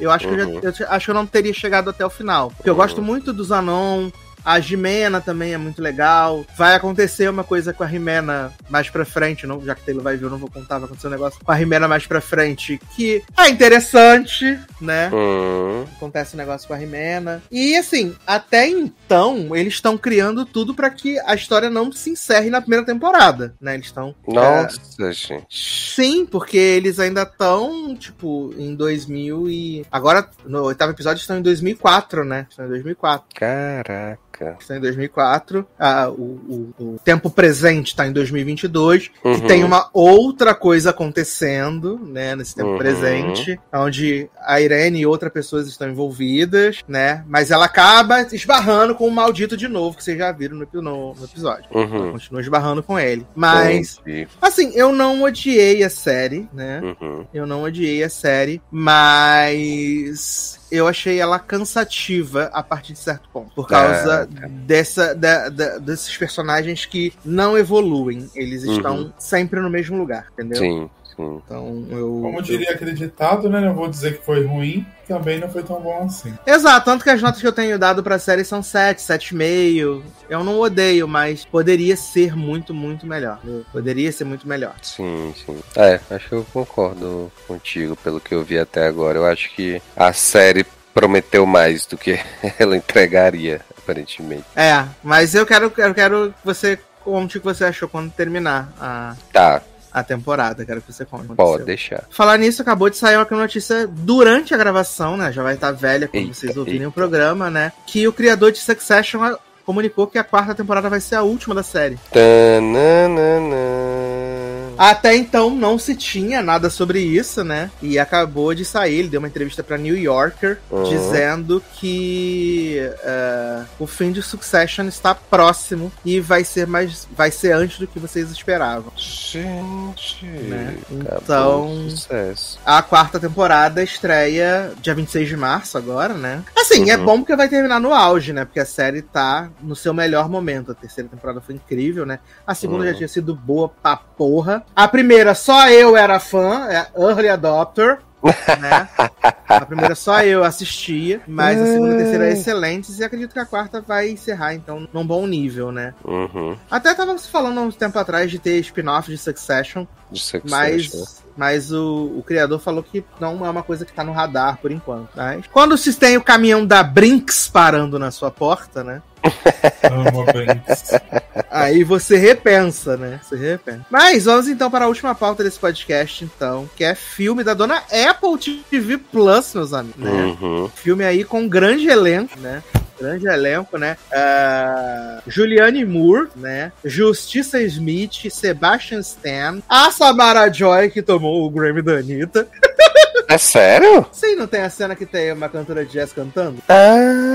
eu acho que eu, Uhum. já, eu te- acho que eu não teria chegado até o final. Porque eu Uhum. gosto muito do Zanon. A Jimena também é muito legal. Vai acontecer uma coisa com a Rimena mais pra frente, não, já que Taylor vai ver, eu não vou contar, vai acontecer um negócio com a Rimena mais pra frente que é interessante, né? Hum, acontece um negócio com a Rimena. E assim, até então, eles estão criando tudo pra que a história não se encerre na primeira temporada, né? Eles estão. nossa, gente. Sim, porque eles ainda estão, tipo, em 2000 e. Agora, no oitavo episódio, estão em 2004, né? Estão em 2004. Caraca. Estão em 2004. Ah, o, o- o tempo presente está em 2022. Uhum. Que tem uma outra coisa acontecendo, né, nesse tempo Uhum. presente, onde a Irene e outras pessoas estão envolvidas, né, mas ela acaba esbarrando com o maldito de novo, que vocês já viram no, no- no episódio. Ela Uhum. continua esbarrando com ele. Mas, Entendi. assim, eu não odiei a série, né, Uhum. eu não odiei a série, mas eu achei ela cansativa a partir de certo ponto. Por causa dessa, da- da- desses personagens que não evoluem. Eles estão sempre no mesmo lugar, entendeu? Sim, sim. Então eu. Como diria aquele ditado, né? Não vou dizer que foi ruim, também não foi tão bom assim. Exato, tanto que as notas que eu tenho dado pra série são 7, 7,5. Eu não odeio, mas poderia ser muito, muito melhor. Poderia ser muito melhor. Sim, sim. É, acho que eu concordo contigo pelo que eu vi até agora. Eu acho que a série prometeu mais do que <laughs> ela entregaria, aparentemente. É, mas eu quero, eu quero que você conte o que você achou quando terminar a, Tá, a temporada. Quero que você conte. pode deixar. Falar nisso, acabou de sair uma notícia durante a gravação, né? Já vai estar velha quando Eita, vocês ouvirem eita. o programa, né? Que o criador de Succession comunicou que a quarta temporada vai ser a última da série. Tananana. Até então não se tinha nada sobre isso, né? E acabou de sair, ele deu uma entrevista pra New Yorker Uhum. dizendo que eh, o fim de Succession está próximo e vai ser mais vai ser antes do que vocês esperavam. Gente, Né? Então-. A quarta temporada estreia dia 26 de março agora, né? Assim, é Uhum. bom porque vai terminar no auge, né? Porque a série tá no seu melhor momento. A terceira temporada foi incrível, né? A segunda Uhum. já tinha sido boa pra porra. A primeira, só eu era fã, é Early Adopter. né? A primeira só eu assistia, mas a segunda e a terceira é excelentes e acredito que a quarta vai encerrar, então, num bom nível, né? Uhum. Até tava se falando há um tempo atrás de ter spin-off de Succession, De Succession. mas, mas o, o criador falou que não é uma coisa que tá no radar por enquanto. Mas quando se tem o caminhão da Brinks parando na sua porta, né? Amo. Aí você repensa, né? Você repensa. Mas vamos então para a última pauta desse podcast, então, que é filme da dona Apple TV Plus, meus amigos. Né? Uhum. Filme aí com um grande elenco, né? Grande elenco, né? Ah, Juliane Moore, né? Justiça Smith, Sebastian Stan, a Samara Joy, que tomou o Grammy da Anitta. <laughs> É sério? Sim, não tem a cena que tem uma cantora de jazz cantando? Ah!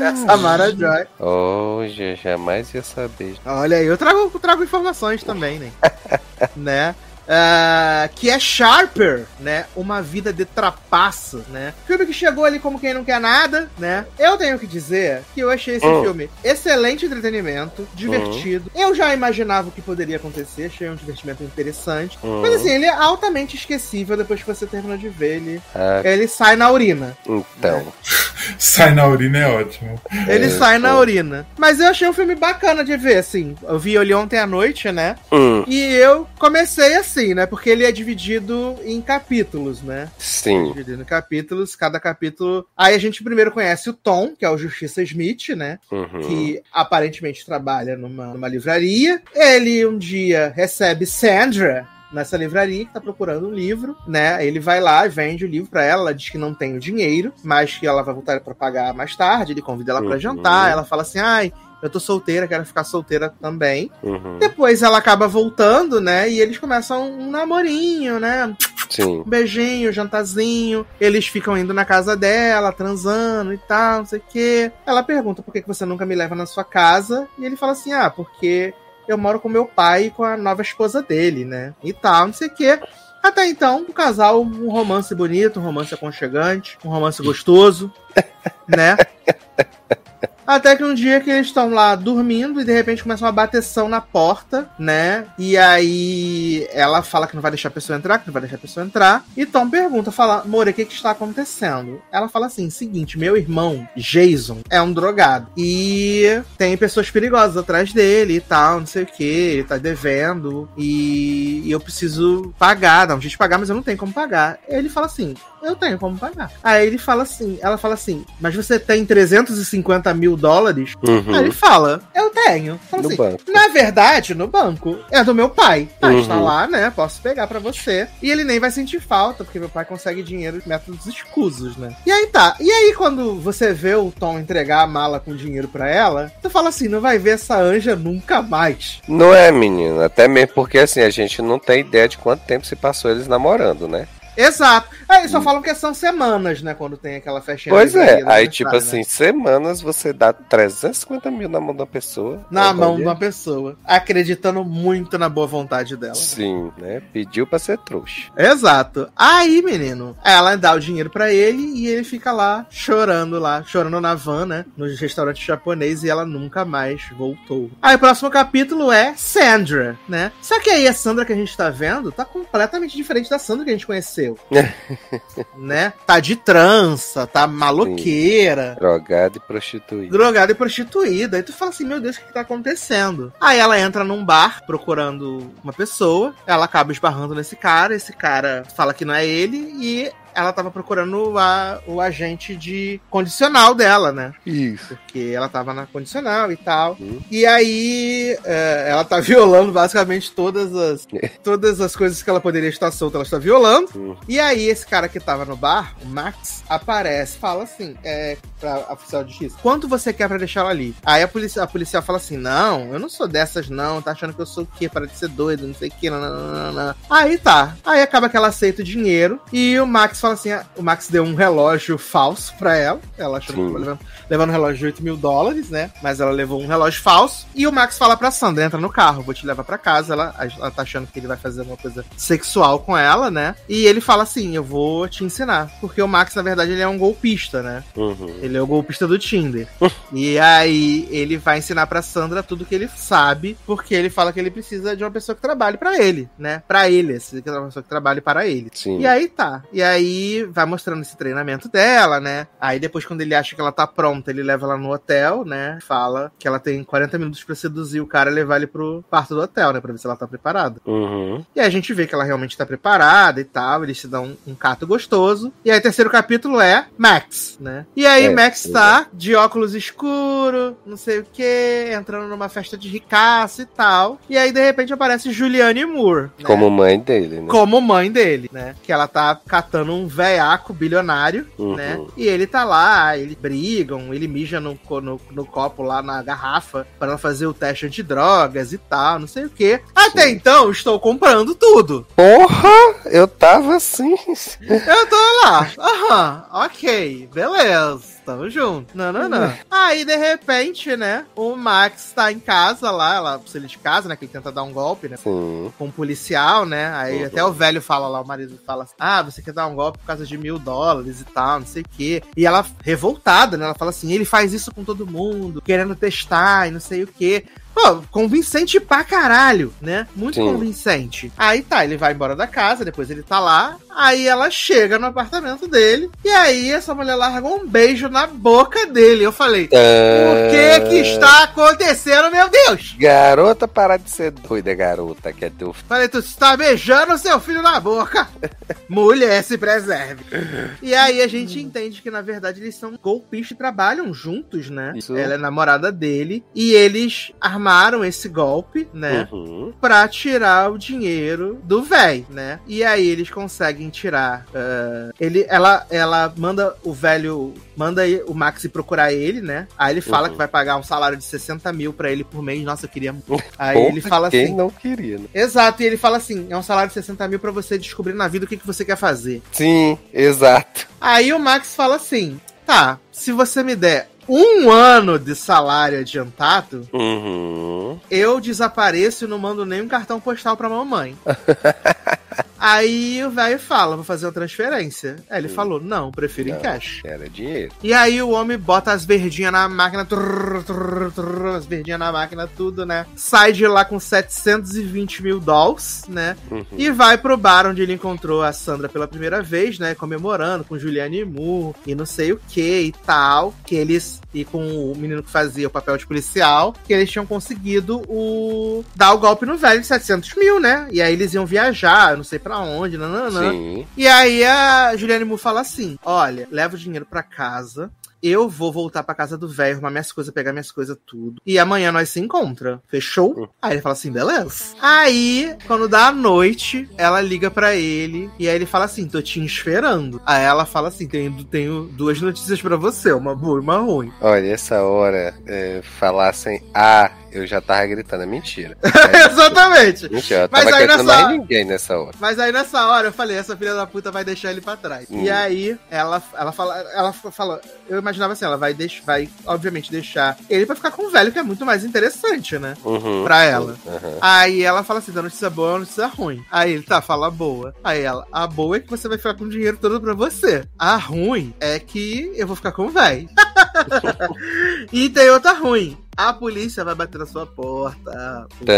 É a Samara Joy. Hoje, jamais ia saber. Olha aí, eu trago, trago informações também, né? <laughs> né? Ah, que é Sharper, né? Uma vida de trapaço, né? Filme que chegou ali como quem não quer nada, né? Eu tenho que dizer que eu achei esse Hum. filme excelente entretenimento, divertido. Eu já imaginava o que poderia acontecer, achei um divertimento interessante. Hum. Mas assim, ele é altamente esquecível depois que você termina de ver ele. Ah, Ele sai na urina. então. <laughs> Sai na urina é ótimo. Ele É, sai na urina. Mas eu achei um filme bacana de ver, assim. Eu vi ele ontem à noite, né? Hum. E eu comecei assim, assim, né? Porque ele é dividido em capítulos, né? Sim. Dividido em capítulos, cada capítulo. Aí a gente primeiro conhece o Tom, que é o Justiça Smith, né? Uhum. Que aparentemente trabalha numa, numa livraria. Ele um dia recebe Sandra, nessa livraria que tá procurando um livro, né? Ele vai lá e vende o livro para ela, ela diz que não tem o dinheiro, mas que ela vai voltar para pagar mais tarde, ele convida ela para Uhum. jantar, ela fala assim: "Ai, eu tô solteira, quero ficar solteira também". Uhum. Depois ela acaba voltando, né? E eles começam um namorinho, né? Sim. Um beijinho, jantarzinho. Eles ficam indo na casa dela, transando e tal, não sei o quê. Ela pergunta por que que você nunca me leva na sua casa. E ele fala assim: ah, porque eu moro com meu pai e com a nova esposa dele, né? E tal, não sei o quê. Até então, um casal, um romance bonito, um romance aconchegante, um romance gostoso, <laughs> né? Até que um dia que eles estão lá dormindo e de repente começa uma bateção na porta, né? E aí ela fala que não vai deixar a pessoa entrar, que não vai deixar a pessoa entrar. E Tom pergunta, fala, Moura, o que que está acontecendo? Ela fala assim, seguinte, meu irmão, Jason, é um drogado. E tem pessoas perigosas atrás dele e tal, não sei o que, ele tá devendo. E, e eu preciso pagar, dá um jeito de pagar, mas eu não tenho como pagar. Ele fala assim, eu tenho como pagar. Aí ele fala assim, ela fala assim, mas você tem 350 mil dólares? Uhum. Aí ele fala, eu tenho. Fala No assim, banco. Na verdade, no banco, é do meu pai. Ah, Uhum. está lá, né? Posso pegar pra você. E ele nem vai sentir falta, porque meu pai consegue dinheiro de métodos escusos, né? E aí tá. E aí, quando você vê o Tom entregar a mala com dinheiro pra ela, tu fala assim, não vai ver essa anja nunca mais. Não é, menino. Até mesmo porque assim, a gente não tem ideia de quanto tempo se passou eles namorando, né? Exato. Aí só falam que são semanas, né? Quando tem aquela festinha. Pois é. Aí, tipo aniversário, assim, semanas você dá 350 mil na mão da pessoa. Na mão de uma pessoa, acreditando muito na boa vontade dela. Sim, né? Pediu pra ser trouxa. Exato. Aí, menino, ela dá o dinheiro pra ele e ele fica lá chorando lá, chorando na van, né? No restaurante japonês e ela nunca mais voltou. Aí o próximo capítulo é Sandra, né? Só que aí a Sandra que a gente tá vendo tá completamente diferente da Sandra que a gente conheceu. <laughs> né? Tá de trança, tá maloqueira. Drogado e prostituído. Drogada e prostituída. Aí tu fala assim, meu Deus, o que, que tá acontecendo? Aí ela entra num bar procurando uma pessoa. Ela acaba esbarrando nesse cara. Esse cara fala que não é ele. E ela tava procurando a- o agente de condicional dela, né? Isso. Porque ela tava na condicional e tal. Hum. E aí é, ela tá <laughs> violando basicamente todas as, <laughs> todas as coisas que ela poderia estar solta, ela está violando. Hum. E aí esse cara que tava no bar, o Max, aparece, fala assim, é, pra oficial de justiça, quanto você quer pra deixar ela ali? Aí a, policia, a policial fala assim, não, eu não sou dessas não, tá achando que eu sou o quê? Para de ser doido, não sei o quê. Aí tá. Aí acaba que ela aceita o dinheiro e o Max fala assim, ah, o Max deu um relógio falso pra ela, ela achou que Sim. tava levando, levando um relógio de 8 mil dólares, né? Mas ela levou um relógio falso e o Max fala pra Sandra, entra no carro, vou te levar pra casa, ela, ela tá achando que ele vai fazer alguma coisa sexual com ela, né? E ele fala assim, eu vou te ensinar, porque o Max, na verdade, ele é um golpista, né? Uhum. Ele é o golpista do Tinder. <laughs> e aí ele vai ensinar pra Sandra tudo que ele sabe, porque ele fala que ele precisa de uma pessoa que trabalhe pra ele, né? Pra ele, que é uma pessoa que trabalhe para ele. Sim. E aí tá. E aí vai mostrando esse treinamento dela, né? Aí depois, quando ele acha que ela tá pronta, ele leva ela no hotel, né? Fala que ela tem 40 minutos pra seduzir o cara e levar ele pro quarto do hotel, né? Pra ver se ela tá preparada. Uhum. E aí a gente vê que ela realmente tá preparada e tal, eles se dão um, um cato gostoso. E aí terceiro capítulo é Max, né? E aí É, Max tá de óculos escuro, não sei o que, entrando numa festa de ricaço e tal. E aí de repente aparece Julianne Moore. né? Como mãe dele, né? como mãe dele, né? Que ela tá catando um veiaco bilionário, Uhum. né? E ele tá lá, eles brigam, ele mija no, no, no copo lá na garrafa para fazer o teste antidrogas e tal, não sei o quê. Até Sim. então, estou comprando tudo. Porra! Eu tava assim. Eu tô lá, aham, ok, beleza. Tamo junto. Não, não, não. <laughs> Aí, de repente, né? O Max tá em casa lá, ela precisa de casa, né? Que ele tenta dar um golpe, né? Sim. com um policial, né? Aí Uhum. até o velho fala lá, o marido fala assim, ah, você quer dar um golpe por causa de mil dólares e tal, não sei o quê. E ela, revoltada, né? Ela fala assim, ele faz isso com todo mundo, querendo testar e não sei o quê. Pô, convincente pra caralho, né? Muito Sim. convincente. Aí tá, ele vai embora da casa, depois ele tá lá, aí ela chega no apartamento dele, e aí essa mulher larga um beijo na boca dele. Eu falei, o que que está acontecendo, meu Deus? Garota, parar de ser doida, garota, que é teu filho. Falei, tu está beijando seu filho na boca. <laughs> Mulher, se preserve. E aí a gente entende que, na verdade, eles são golpistas e trabalham juntos, né? Isso. Ela é namorada dele. E eles armaram esse golpe, né? Uhum. Pra tirar o dinheiro do véi, né? E aí eles conseguem tirar. ah, ele, ela, ela manda o velho. Manda o Maxi procurar ele, né? Aí ele fala Uhum. que vai pagar um salário de 60 mil pra ele por mês. Nossa, eu queria. muito. <laughs> Aí ele fala quem assim. não queria, né? Exato, e ele fala assim: é um salário de 60 mil pra você descobrir na vida o que, que você quer fazer. Sim, exato. Aí o Max fala assim: tá, se você me der um ano de salário adiantado, Uhum. eu desapareço e não mando nem um cartão postal pra mamãe. <laughs> aí o velho fala: vou fazer uma transferência. Aí ele falou: não, prefiro em Não. cash. Era dinheiro. E aí o homem bota as verdinhas na máquina, trrr, trrr, trrr, as verdinhas na máquina, tudo, né? Sai de lá com 720 mil dólares, né? Uhum. E vai pro bar onde ele encontrou a Sandra pela primeira vez, né? Comemorando com Juliane Moore e não sei o que e tal. Que eles. E com o menino que fazia o papel de policial. Que eles tinham conseguido o. dar o golpe no velho de 700 mil, né? E aí eles iam viajar, não sei pra onde, nananã. Sim. E aí a Juliane Moore fala assim: olha, leva o dinheiro pra casa. Eu vou voltar pra casa do velho, arrumar minhas coisas, pegar minhas coisas, tudo. E amanhã nós se encontra. Fechou? Aí ele fala assim, beleza. Aí, quando dá a noite, ela liga pra ele. E aí ele fala assim, tô te esperando. Aí ela fala assim, tenho, tenho duas notícias pra você, uma boa e uma ruim. Olha, essa hora, é, falassem ah, eu já tava gritando. É mentira. <laughs> Exatamente. Mentira, eu Mas tava aí gritando nessa- mais ninguém nessa hora. Mas aí nessa hora eu falei, essa filha da puta vai deixar ele pra trás. Hum. E aí ela, ela fala, ela fala, eu imaginava assim, ela vai deixar, vai obviamente deixar ele pra ficar com o velho, que é muito mais interessante, né? Uhum. Pra ela. Uhum. Aí ela fala assim, da notícia boa, a notícia ruim. Aí ele, tá, fala boa. Aí ela, a boa é que você vai ficar com o dinheiro todo pra você. A ruim é que eu vou ficar com o velho. <laughs> e tem outra ruim. A polícia vai bater na sua porta. Tã...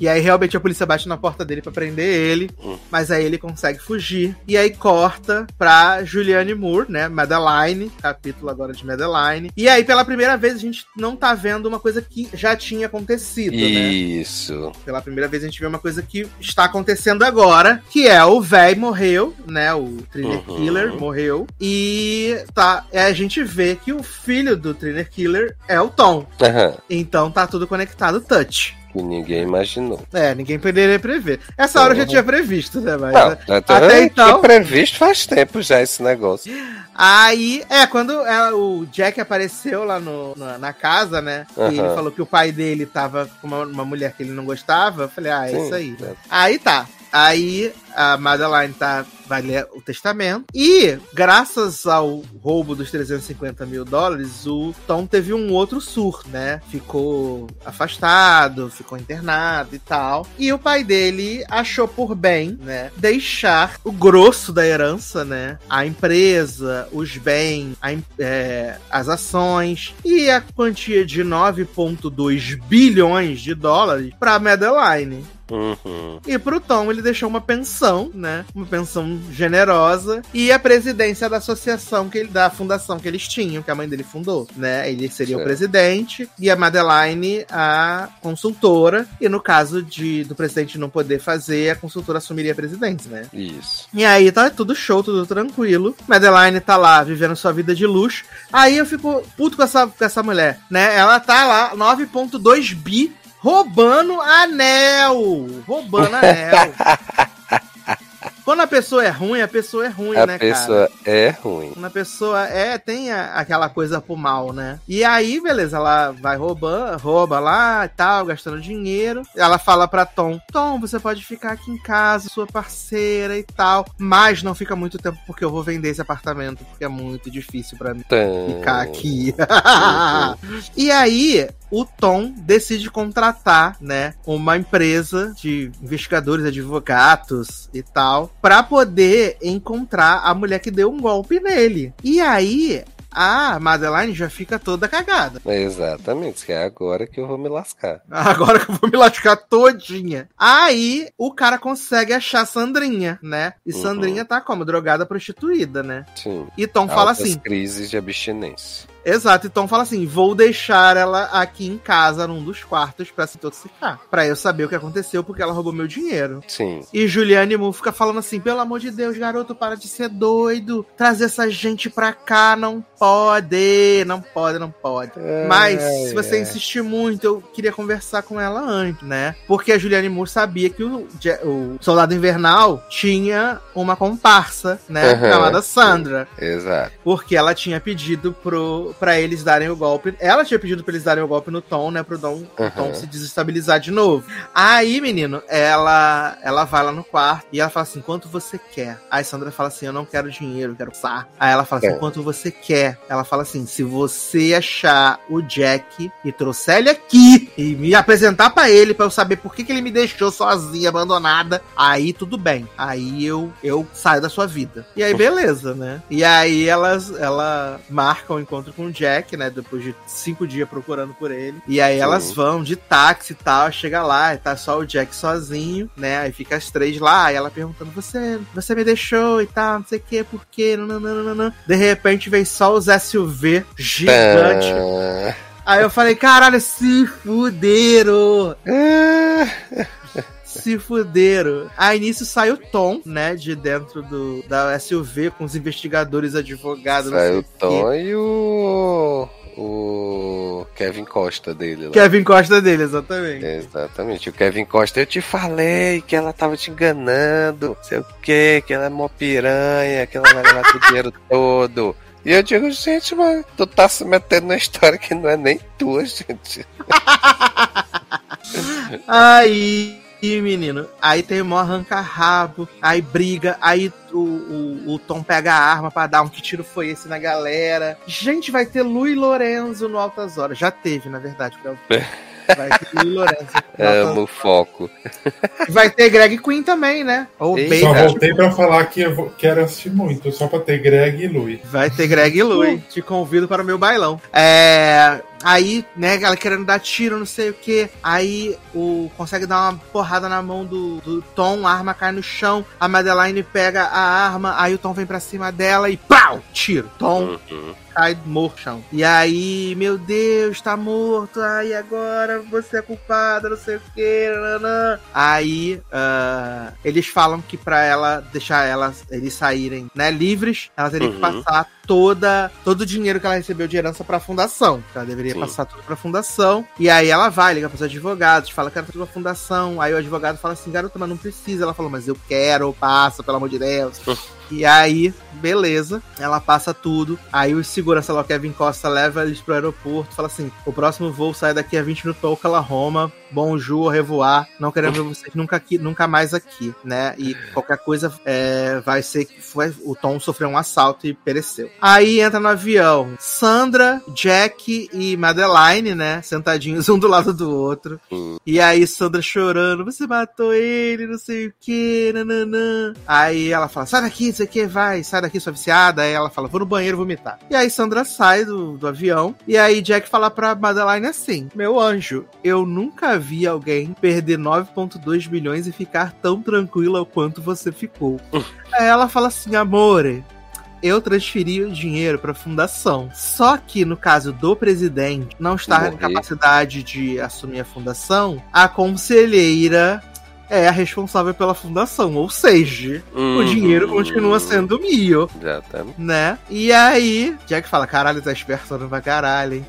E aí realmente a polícia bate na porta dele pra prender ele, Hum. mas aí ele consegue fugir. E aí corta pra Julianne Moore, né, Madeline, capítulo agora de Madeline. E aí pela primeira vez a gente não tá vendo uma coisa que já tinha acontecido, né? Isso. Pela primeira vez a gente vê uma coisa que está acontecendo agora, que é o véi morreu, né, o Thriller Uhum. Killer morreu. E tá, é, a gente vê que o filho do Thriller Killer é o Tom. Aham. Então tá tudo conectado touch. Que ninguém imaginou. É, ninguém poderia prever. Essa hora eu já Uhum. tinha previsto, né? Mas, Não, né? até, até então... previsto faz tempo já esse negócio. Aí, é, quando ela- o Jack apareceu lá no, na, na casa, né? E ele falou que o pai dele tava com uma, uma mulher que ele não gostava. Eu falei, ah, é Sim, isso aí. é. Aí tá. Aí a Madeline tá, vai ler o testamento. E, graças ao roubo dos 350 mil dólares, o Tom teve um outro surto, né? Ficou afastado, ficou internado e tal. E o pai dele achou por bem, né? Deixar o grosso da herança, né? A empresa, os bens, a é, as ações e a quantia de 9,2 bilhões de dólares para Madeline. Uhum. E pro Tom ele deixou uma pensão, né? Uma pensão generosa e a presidência da associação que ele, da fundação que eles tinham, que a mãe dele fundou, né? Ele seria o presidente e a Madeline a consultora. E no caso de do presidente não poder fazer, a consultora assumiria a presidência, né? Isso. E aí tá tudo show, tudo tranquilo. Madeline tá lá vivendo sua vida de luxo. Aí eu fico puto com essa, com essa mulher, né? Ela tá lá, 9.2 bi, roubando anel. Roubando anel. <laughs> Quando a pessoa é ruim, a pessoa é ruim, A né, cara? pessoa é ruim. Quando a pessoa é, tem a- aquela coisa pro mal, né? E aí, beleza, ela vai roubando, rouba lá e tal, gastando dinheiro. Ela fala pra Tom: Tom, você pode ficar aqui em casa, sua parceira e tal. Mas não fica muito tempo porque eu vou vender esse apartamento, porque é muito difícil pra mim Tã... ficar aqui. <laughs> e aí, o Tom decide contratar, né, uma empresa de investigadores, advogados e tal, pra poder encontrar a mulher que deu um golpe nele. E aí, a Madeline já fica toda cagada. Exatamente, que é agora que eu vou me lascar. <laughs> Agora que eu vou me lascar todinha. Aí o cara consegue achar Sandrinha, né? E Uhum. Sandrinha tá como? Drogada prostituída, né? Sim. E Tom fala Altas assim. crises de abstinência. Exato, e Tom fala assim: vou deixar ela aqui em casa, num dos quartos, pra se intoxicar. Pra eu saber o que aconteceu, porque ela roubou meu dinheiro. Sim. E Juliane Moore fica falando assim: pelo amor de Deus, garoto, para de ser doido. Trazer essa gente pra cá não pode. Não pode, não pode. Mas, Ai, se você insistir muito, eu queria conversar com ela antes, né? Porque a Juliane Moore sabia que o, o Soldado Invernal tinha uma comparsa, né? Aham, chamada Sandra. Exato. Porque ela tinha pedido pro, pra eles darem o golpe. Ela tinha pedido pra eles darem o golpe no Tom, né? Pro Tom, o Tom Aham. se desestabilizar de novo. Aí, menino, ela ela vai lá no quarto e ela fala assim: quanto você quer? Aí Sandra fala assim: eu não quero dinheiro, eu quero passar. Aí ela fala assim: É. quanto você quer? Ela fala assim: se você achar o Jack e trouxer ele aqui e me apresentar pra ele pra eu saber por que, que ele me deixou sozinha, abandonada, aí tudo bem. Aí eu, eu saio da sua vida. E aí, beleza, né? E aí elas ela marca o encontro com o Jack, né? Depois de cinco dias procurando por ele. E aí Sim. elas vão de táxi e tal, chega lá e tá só o Jack sozinho, né? Aí fica as três lá, e ela perguntando: Você, você me deixou e tal, não sei o que, por quê? Nananana. De repente vem só os SUV gigante. Ah, Aí eu falei, caralho, se fuderam! Se fuderam. Aí nisso sai o Tom, né, de dentro do, da SUV com os investigadores, advogados, Saiu o quê. Tom e o. O Kevin Costa dele lá. Kevin Costa dele, exatamente. Exatamente. O Kevin Costa, eu te falei que ela tava te enganando. Sei o que, que ela é mó piranha, que ela vai levar teu dinheiro todo. E eu digo, gente, mas tu tá se metendo na história que não é nem tua, gente. <laughs> Aí, menino, aí tem o maior arranca-rabo, aí briga, aí o, o, o Tom pega a arma pra dar um que tiro foi esse na galera. Gente, vai ter Lu e Lorenzo no Altas Horas. Já teve, na verdade. pra- Vai ter Lu e Lorenzo. Amo <laughs> o foco. Vai ter Greg Queen também, né? Ou Eita. Só voltei pra falar que eu vou- quero assistir muito, só pra ter Greg e Louie. Vai ter Greg e Louie. Te convido para o meu bailão. É. Aí, né, ela querendo dar tiro, não sei o que. Aí o consegue dar uma porrada na mão do, do Tom, a arma cai no chão. A Madeline pega a arma, aí o Tom vem pra cima dela e pau! Tiro. Tom Uhum. cai morto no chão. E aí, meu Deus, tá morto. Aí agora você é culpada, não sei o que. Nanã. Aí ah, eles falam que pra ela deixar elas eles saírem né, livres, ela teria que Uhum. passar toda todo o dinheiro que ela recebeu de herança pra fundação. Ela deveria Sim. passar tudo pra fundação. E aí ela vai, liga pros advogados, fala que ela tudo pra fundação. Aí o advogado fala assim, garota, mas não precisa. Ela falou, mas eu quero, passa, pelo amor de Deus. E aí, beleza, ela passa tudo. Aí o segurança lá, o Kevin Costa, leva eles pro aeroporto. Fala assim: o próximo voo sai daqui a 20 minutos pra Oklahoma. Bonjour, revoar. Não queremos ver vocês nunca, aqui, nunca mais aqui, né? E qualquer coisa é, vai ser que foi, o Tom sofreu um assalto e pereceu. Aí entra no avião Sandra, Jack e Madeline, né? Sentadinhos um do lado do outro. E aí Sandra chorando, você matou ele, não sei o que, nananã. Aí ela fala, sai daqui, não sei o que, vai, sai daqui, sua viciada. Aí ela fala, vou no banheiro vomitar. E aí Sandra sai do, do avião, e aí Jack fala pra Madeline assim, meu anjo, eu nunca vi alguém perder 9.2 bilhões e ficar tão tranquila quanto você ficou. aí ela fala assim, amore, eu transferi o dinheiro para a fundação. Só que no caso do presidente não estar em capacidade de assumir a fundação, a conselheira é a responsável pela fundação, ou seja, o Uhum. dinheiro continua sendo mio, Exatamente. né? E aí, Jack fala: caralho, tá esperto pra caralho, hein?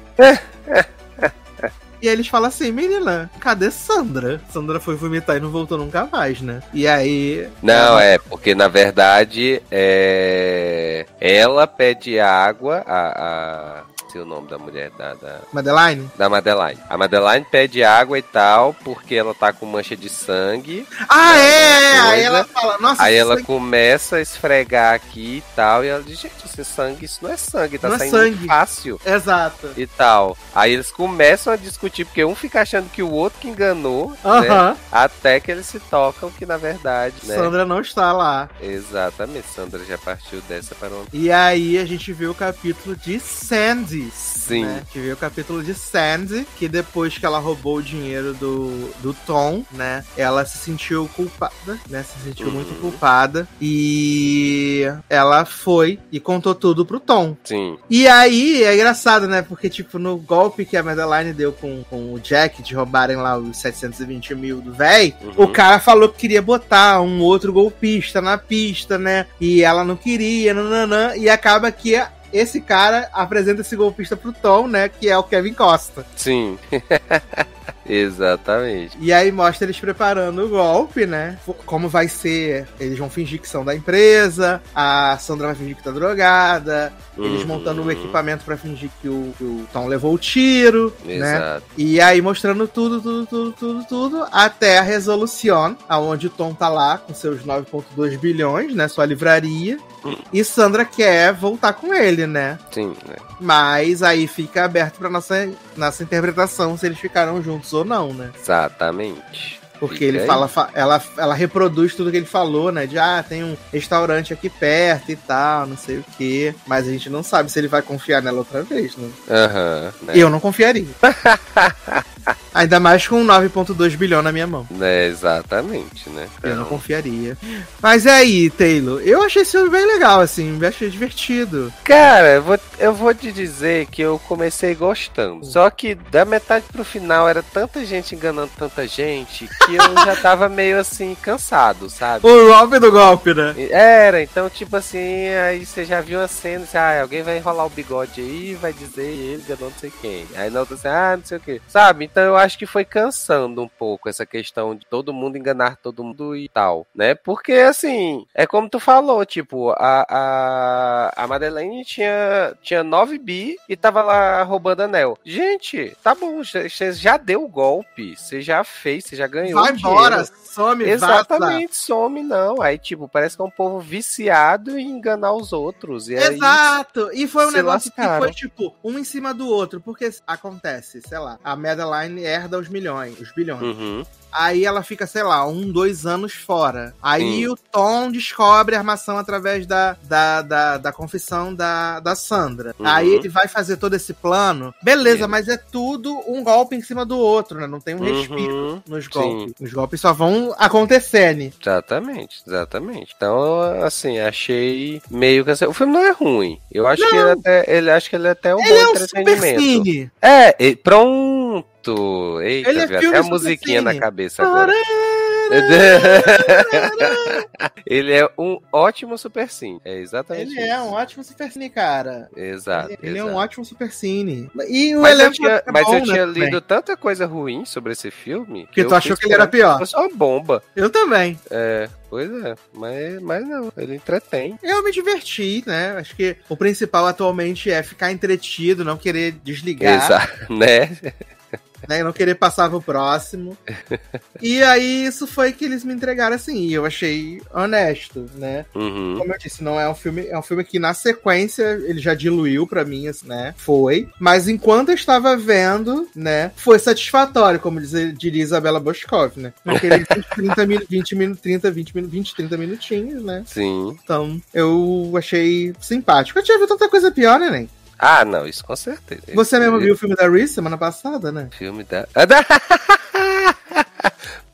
E aí eles falam assim, menina, cadê Sandra? Sandra foi vomitar e não voltou nunca mais, né? E aí. Não, é, porque na verdade é... ela pede água, a, a, o nome da mulher, da, da, Madeline? da Madeline. A Madeline pede água e tal, porque ela tá com mancha de sangue. Ah, é! coisa. Aí ela fala, nossa, Aí ela sangue- começa a esfregar aqui e tal. E ela diz, gente, esse sangue, isso não é sangue, tá Não é saindo sangue. fácil. Exato. E tal. Aí eles começam a discutir, porque um fica achando que o outro que enganou, né? Aham. Até que eles se tocam que, na verdade, né? Sandra não está lá. Exatamente, Sandra já partiu dessa para onde? E aí a gente vê o capítulo de Sandy. Sim. Né? Que vê o capítulo de Sandy, que depois que ela roubou o dinheiro do, do Tom, né? Ela se sentiu culpada, né? Se sentiu Uhum. muito culpada. E ela foi e contou tudo pro Tom. Sim. E aí é engraçado, né? Porque, tipo, no golpe que a Madeline deu com, com o Jack de roubarem lá os 720 mil do véi, Uhum. o cara falou que queria botar um outro golpista na pista, né? E ela não queria, nananã. E acaba que esse cara apresenta esse golpista pro Tom, né? Que é o Kevin Costa. Sim. <laughs> <laughs> Exatamente. E aí mostra eles preparando o golpe, né? Como vai ser. Eles vão fingir que são da empresa, a Sandra vai fingir que tá drogada, eles Uhum. montando o equipamento pra fingir que o, que o Tom levou o tiro, né? Exato. E aí mostrando tudo, tudo, tudo, tudo, tudo, até a resolução, aonde o Tom tá lá com seus 9.2 bilhões, né? Sua livraria. Hum. E Sandra quer voltar com ele, né? Sim, né? Mas aí fica aberto pra nossa, nossa interpretação se eles ficaram juntos ou não, né? Exatamente. Porque ele aí. fala, fa- ela, ela reproduz tudo que ele falou, né? De ah, tem um restaurante aqui perto e tal, não sei o quê. Mas a gente não sabe se ele vai confiar nela outra vez, né? Aham. né? Eu não confiaria. <laughs> Ainda mais com 9,2 bilhão na minha mão. Né, exatamente, né? Eu não Então, confiaria. Mas é aí, Taylor. Eu achei esse filme bem legal, assim. Eu achei divertido. Cara, eu vou, eu vou te dizer que eu comecei gostando. Só que da metade pro final era tanta gente enganando tanta gente que eu já tava meio assim, cansado, sabe? O golpe do golpe, né? Era, então, tipo assim, aí você já viu a cena, assim, ah, alguém vai enrolar o bigode aí e vai dizer ele enganou não sei quem. Aí outra assim, ah, não sei o que. Sabe? Então eu acho que foi cansando um pouco essa questão de todo mundo enganar todo mundo e tal, né? Porque, assim, é como tu falou, tipo, a, a, a Madeleine tinha, tinha 9 bi e tava lá roubando anel. Gente, tá bom, você já deu o golpe, você já fez, você já ganhou Vai o dinheiro. embora, some, vaza. Exatamente, some não. Aí, tipo, parece que é um povo viciado em enganar os outros. E aí, Exato! E foi um negócio que lascaram. foi, tipo, um em cima do outro. Porque acontece, sei lá, a Madeline herda os milhões, os bilhões. Uhum. Aí ela fica, sei lá, um, dois anos fora. Aí Sim. o Tom descobre a armação através da, da, da, da confissão da, da Sandra. Uhum. Aí ele vai fazer todo esse plano. Beleza, Sim. mas é tudo um golpe em cima do outro, né? Não tem um Uhum. respiro nos Sim. Os golpes só vão acontecendo. Exatamente, exatamente. Então, assim, achei meio que. assim, O filme não é ruim. Eu acho que ele até, ele acho que ele é até um Ele bom é um entretenimento. cine. É, e- pronto. Eita, Ele é até a musiquinha na cine. cabeça agora. <laughs> ele é um ótimo super sim. É exatamente Ele é isso. um ótimo super cine, cara. Exato. Ele, ele é exato. um ótimo super cine. E o Mas eu tinha, é mas bom, eu né, tinha também. lido tanta coisa ruim sobre esse filme Que eu tu achou que ele era pior. fosse uma bomba. Eu também. É, pois é. Mas, mas não, ele entretém. Eu me diverti, né? Acho que o principal atualmente é ficar entretido, não querer desligar, Exato, né? Né? Não querer passar pro próximo. e aí, isso foi que eles me entregaram assim. E eu achei honesto, né? Uhum. Como eu disse, não é um filme. É um filme que na sequência ele já diluiu pra mim, assim, né? Foi. Mas enquanto eu estava vendo, né? Foi satisfatório, como diz, diria Isabela Boscov, né? Naquele 20, 30 minutos, 20 minutos, 30, 20 minutos, 20, 30 minutinhos, né? Sim. Então, eu achei simpático. Eu tinha visto tanta coisa pior, né, Nen? Ah, não, isso com certeza. Você mesmo viu o filme da Reese semana passada, né? Filme da. <laughs>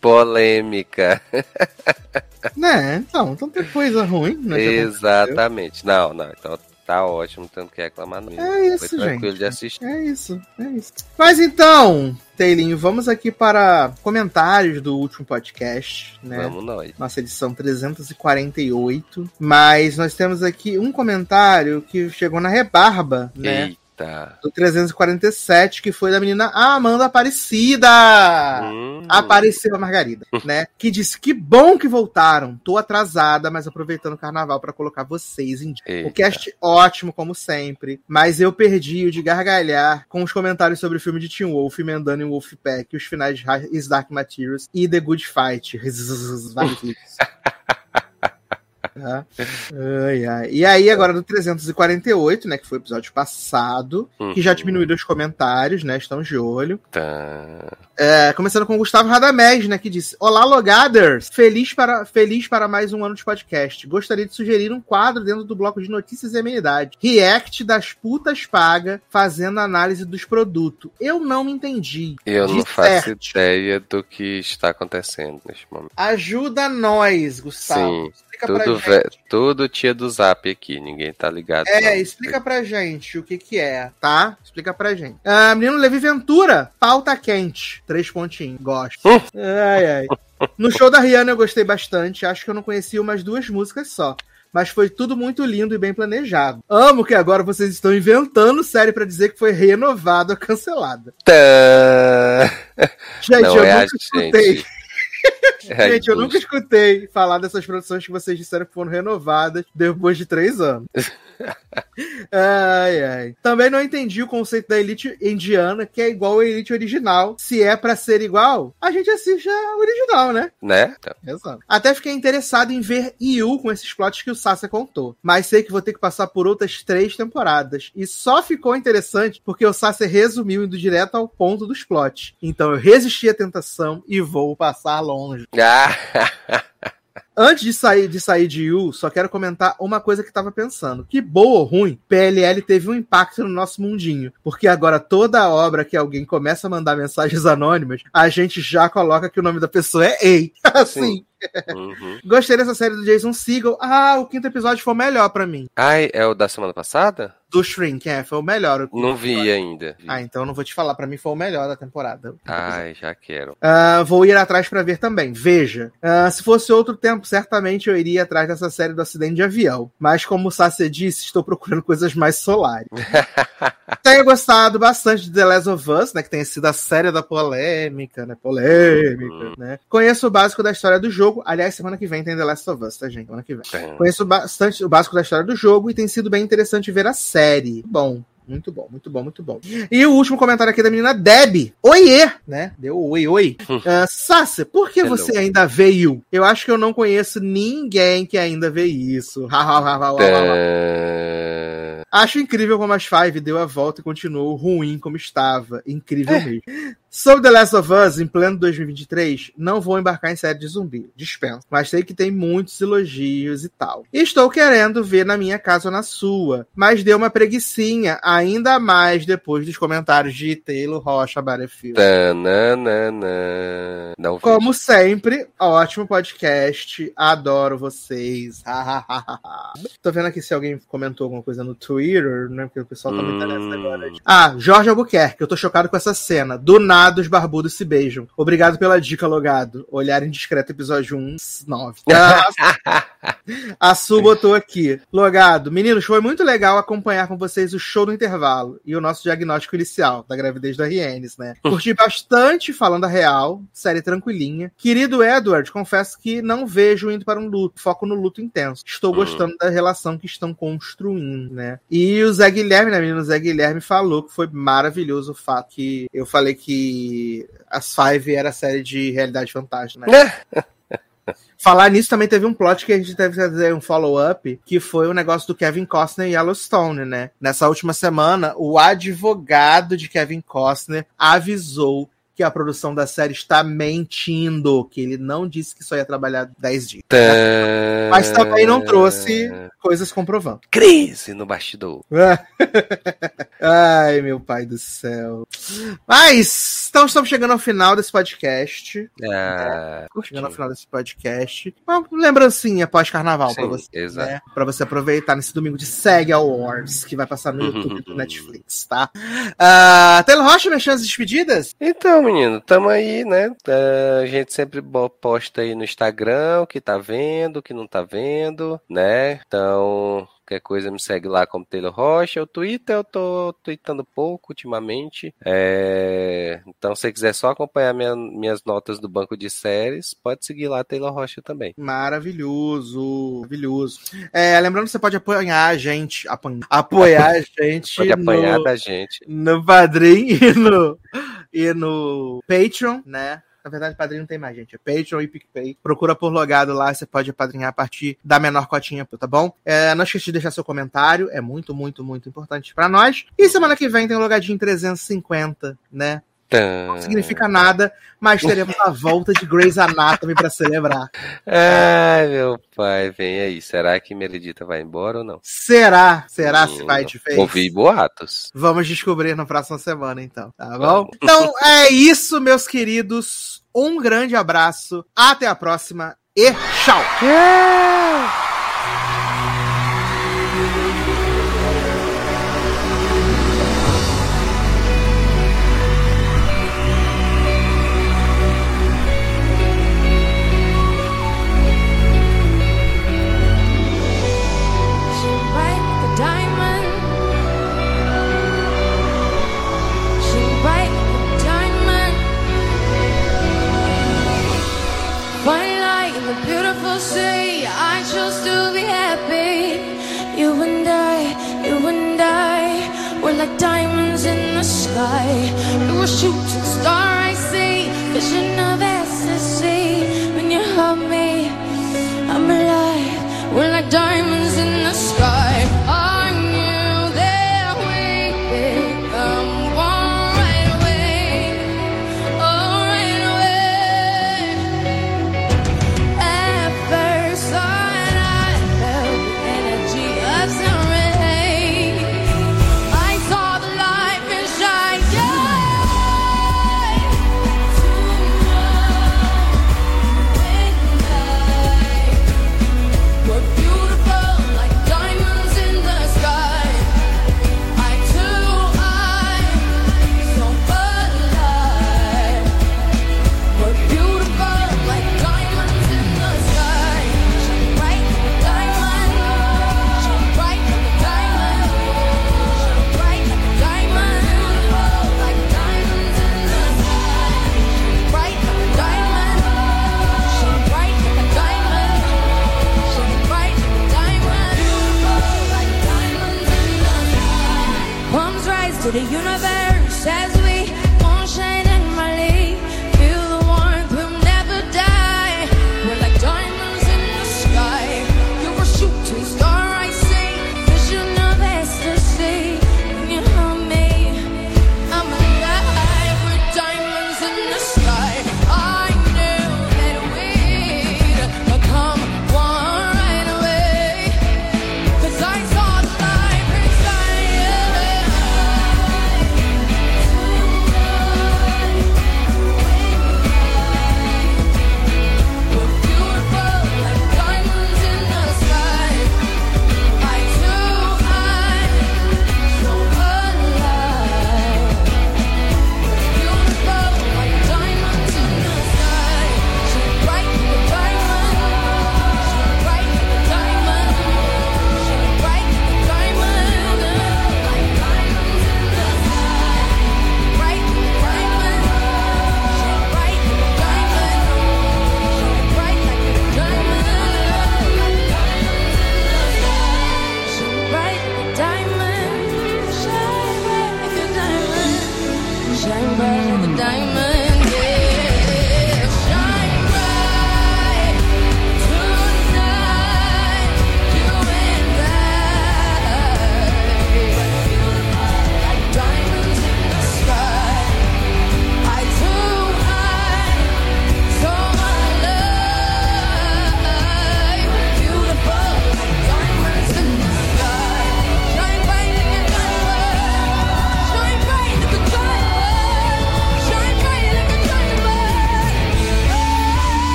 Polêmica. Né, então, tanta coisa ruim. Né. Exatamente. Não, não, então tá ótimo, tanto que reclamar não. É isso, Foi tranquilo gente. de assistir. É isso, é isso. Mas então, Teilinho, vamos aqui para comentários do último podcast, né? Vamos nós. Nossa edição 348. Mas nós temos aqui um comentário que chegou na rebarba, né? Eita. Do 347, que foi da menina Amanda Aparecida. Hum. Apareceu a Margarida, <laughs> né? Que disse que bom que voltaram. Tô atrasada, mas aproveitando o carnaval pra colocar vocês em dia. O cast ótimo, como sempre. Mas eu perdi o de gargalhar com os comentários sobre o filme de Tim Wolf, Emendando em Wolfpack, os finais de His Dark Materials e The Good Fight. <laughs> Vários vídeos. Tá? Ai, ai. E aí, agora do 348, né? Que foi o episódio passado, que já Uhum. diminuíram os comentários, né? Estamos de olho. Tá. É, começando com o Gustavo Radamés, né, que disse: Olá, logaders! Feliz para, feliz para mais um ano de podcast. Gostaria de sugerir um quadro dentro do bloco de notícias e amenidade. React das putas paga fazendo análise dos produtos. Eu não me entendi. Eu não faço ideia do que está acontecendo neste momento. Ajuda nós, Gustavo. Sim, explica Tudo, ve- tudo tia do zap aqui, ninguém tá ligado. É, não. explica pra gente o que que é, tá? Explica pra gente. Ah, menino Levi Ventura, pauta quente. Três pontinhos, gosto. Hum. Ai, ai. No show da Rihanna eu gostei bastante. Acho que eu não conhecia umas duas músicas só. Mas foi tudo muito lindo e bem planejado. Amo que agora vocês estão inventando série pra dizer que foi renovada ou cancelada. Tá. Gente, Não eu é nunca escutei. gente. É <laughs> Gente, eu nunca escutei falar dessas produções que vocês disseram que foram renovadas depois de três anos. <laughs> ai, ai. Também não entendi o conceito da Elite indiana, que é igual a Elite original. Se é pra ser igual, a gente assiste a original, né? Né? Então, Exato. Até fiquei interessado em ver Yu com esses plots que o Sasa contou. Mas sei que vou ter que passar por outras três temporadas. E só ficou interessante porque o Sasa resumiu indo direto ao ponto dos plots. Então eu resisti à tentação e vou passar longe. Ah, <laughs> <laughs> Antes de sair de sair de Yu, só quero comentar uma coisa que tava pensando. Que boa ou ruim, PLL teve um impacto no nosso mundinho. Porque agora toda obra que alguém começa a mandar mensagens anônimas, a gente já coloca que o nome da pessoa é Ei. <laughs> Assim. Uhum. <laughs> Gostei dessa série do Jason Segel. Ah, o quinto episódio foi o melhor pra mim. Ai, é o da semana passada? Do Shrink, é, foi o melhor. Não vi ainda. Ah, então não vou te falar. Pra mim foi o melhor da temporada. Ai, já quero. Ah, vou ir atrás pra ver também. Veja. Ah, se fosse outro tempo, certamente eu iria atrás dessa série do acidente de avião. Mas como o Sassi disse, estou procurando coisas mais solares. <laughs> Tenho gostado bastante de The Last of Us, né? Que tem sido a série da polêmica, né? Polêmica, né? Conheço o básico da história do jogo. Aliás, semana que vem tem The Last of Us, tá, gente? Semana que vem. Tá. Conheço bastante o básico da história do jogo e tem sido bem interessante ver a série. Bom. Muito bom, muito bom, muito bom. E o último comentário aqui da menina Deb. Oiê, né? Deu oi, oi. Uh, Sassi, por que Hello. você ainda veio? Eu acho que eu não conheço ninguém que ainda vê isso. Tá. Acho incrível como as Five deu a volta e continuou ruim como estava. Incrível mesmo. Sobre The Last of Us, em pleno 2023, não vou embarcar em série de zumbi, dispenso. Mas sei que tem muitos elogios e tal. Estou querendo ver na minha casa ou na sua, mas deu uma preguiçinha, ainda mais depois dos comentários de Taylor Rocha Battlefield. Tananana. Não vi. Como sempre, ótimo podcast. Adoro vocês. Tô vendo aqui se alguém comentou alguma coisa no Twitter, né? Porque o pessoal tá muito nessa agora. Ah, Jorge Albuquerque, eu tô chocado com essa cena. Do nada os barbudos se beijam. Obrigado pela dica, logado. Olhar indiscreto, episódio 1, 9. <laughs> <laughs> A Su botou aqui. Logado, meninos, foi muito legal acompanhar com vocês o show do intervalo e o nosso diagnóstico inicial da gravidez da Rienes, né? Curti bastante falando a real, série tranquilinha. Querido Edward, confesso que não vejo indo para um luto, foco no luto intenso. Estou gostando da relação que estão construindo, né? E o Zé Guilherme, né, menino? O Zé Guilherme falou que foi maravilhoso o fato que eu falei que as Five era série de realidade fantástica, né? Falar nisso também teve um plot que a gente deve fazer um follow-up, que foi o negócio do Kevin Costner e Yellowstone, né? Nessa última semana, o advogado de Kevin Costner avisou que a produção da série está mentindo, que ele não disse que só ia trabalhar 10 dias. Tá. Mas também não trouxe coisas comprovando. Crise no bastidor. <laughs> Ai, meu pai do céu. Mas, então estamos chegando ao final desse podcast. Ah, Chegando ao final desse podcast. Uma lembrancinha pós-carnaval Sim, você. exato. Né? Pra você aproveitar nesse domingo de SEG Awards, que vai passar no <laughs> YouTube do Netflix, tá? Uh, Taylor Rocha, minhas chances de despedidas? Então, menino, tamo aí, né? Ah, A gente sempre posta aí no Instagram o que tá vendo, o que não tá vendo, né? Então, Qualquer coisa me segue lá como Taylor Rocha. O Twitter eu tô tweetando pouco ultimamente. É... Então, se você quiser só acompanhar minha, minhas notas do banco de séries, pode seguir lá Taylor Rocha também. Maravilhoso, maravilhoso. É, lembrando que você pode apoiar a gente, apoiar a <laughs> gente. pode apanhar no, da gente. No Padrim <laughs> e no, e no Patreon, né? Na verdade, padrinho não tem mais, gente. É Patreon e PicPay. Procura por logado lá, você pode apadrinhar a partir da menor cotinha, tá bom? É, não esqueça de deixar seu comentário, é muito, muito, muito importante para nós. E semana que vem tem o logadinho 350, né? Não significa nada, mas teremos a volta de Grey's Anatomy para celebrar. Ai, meu pai, vem aí. Será que Meredita vai embora ou não? Será? Será se vai de vez? Ouvi boatos. Vamos descobrir na próxima semana, então. Tá bom? Então é isso, meus queridos. Um grande abraço. Até a próxima e tchau. Yeah!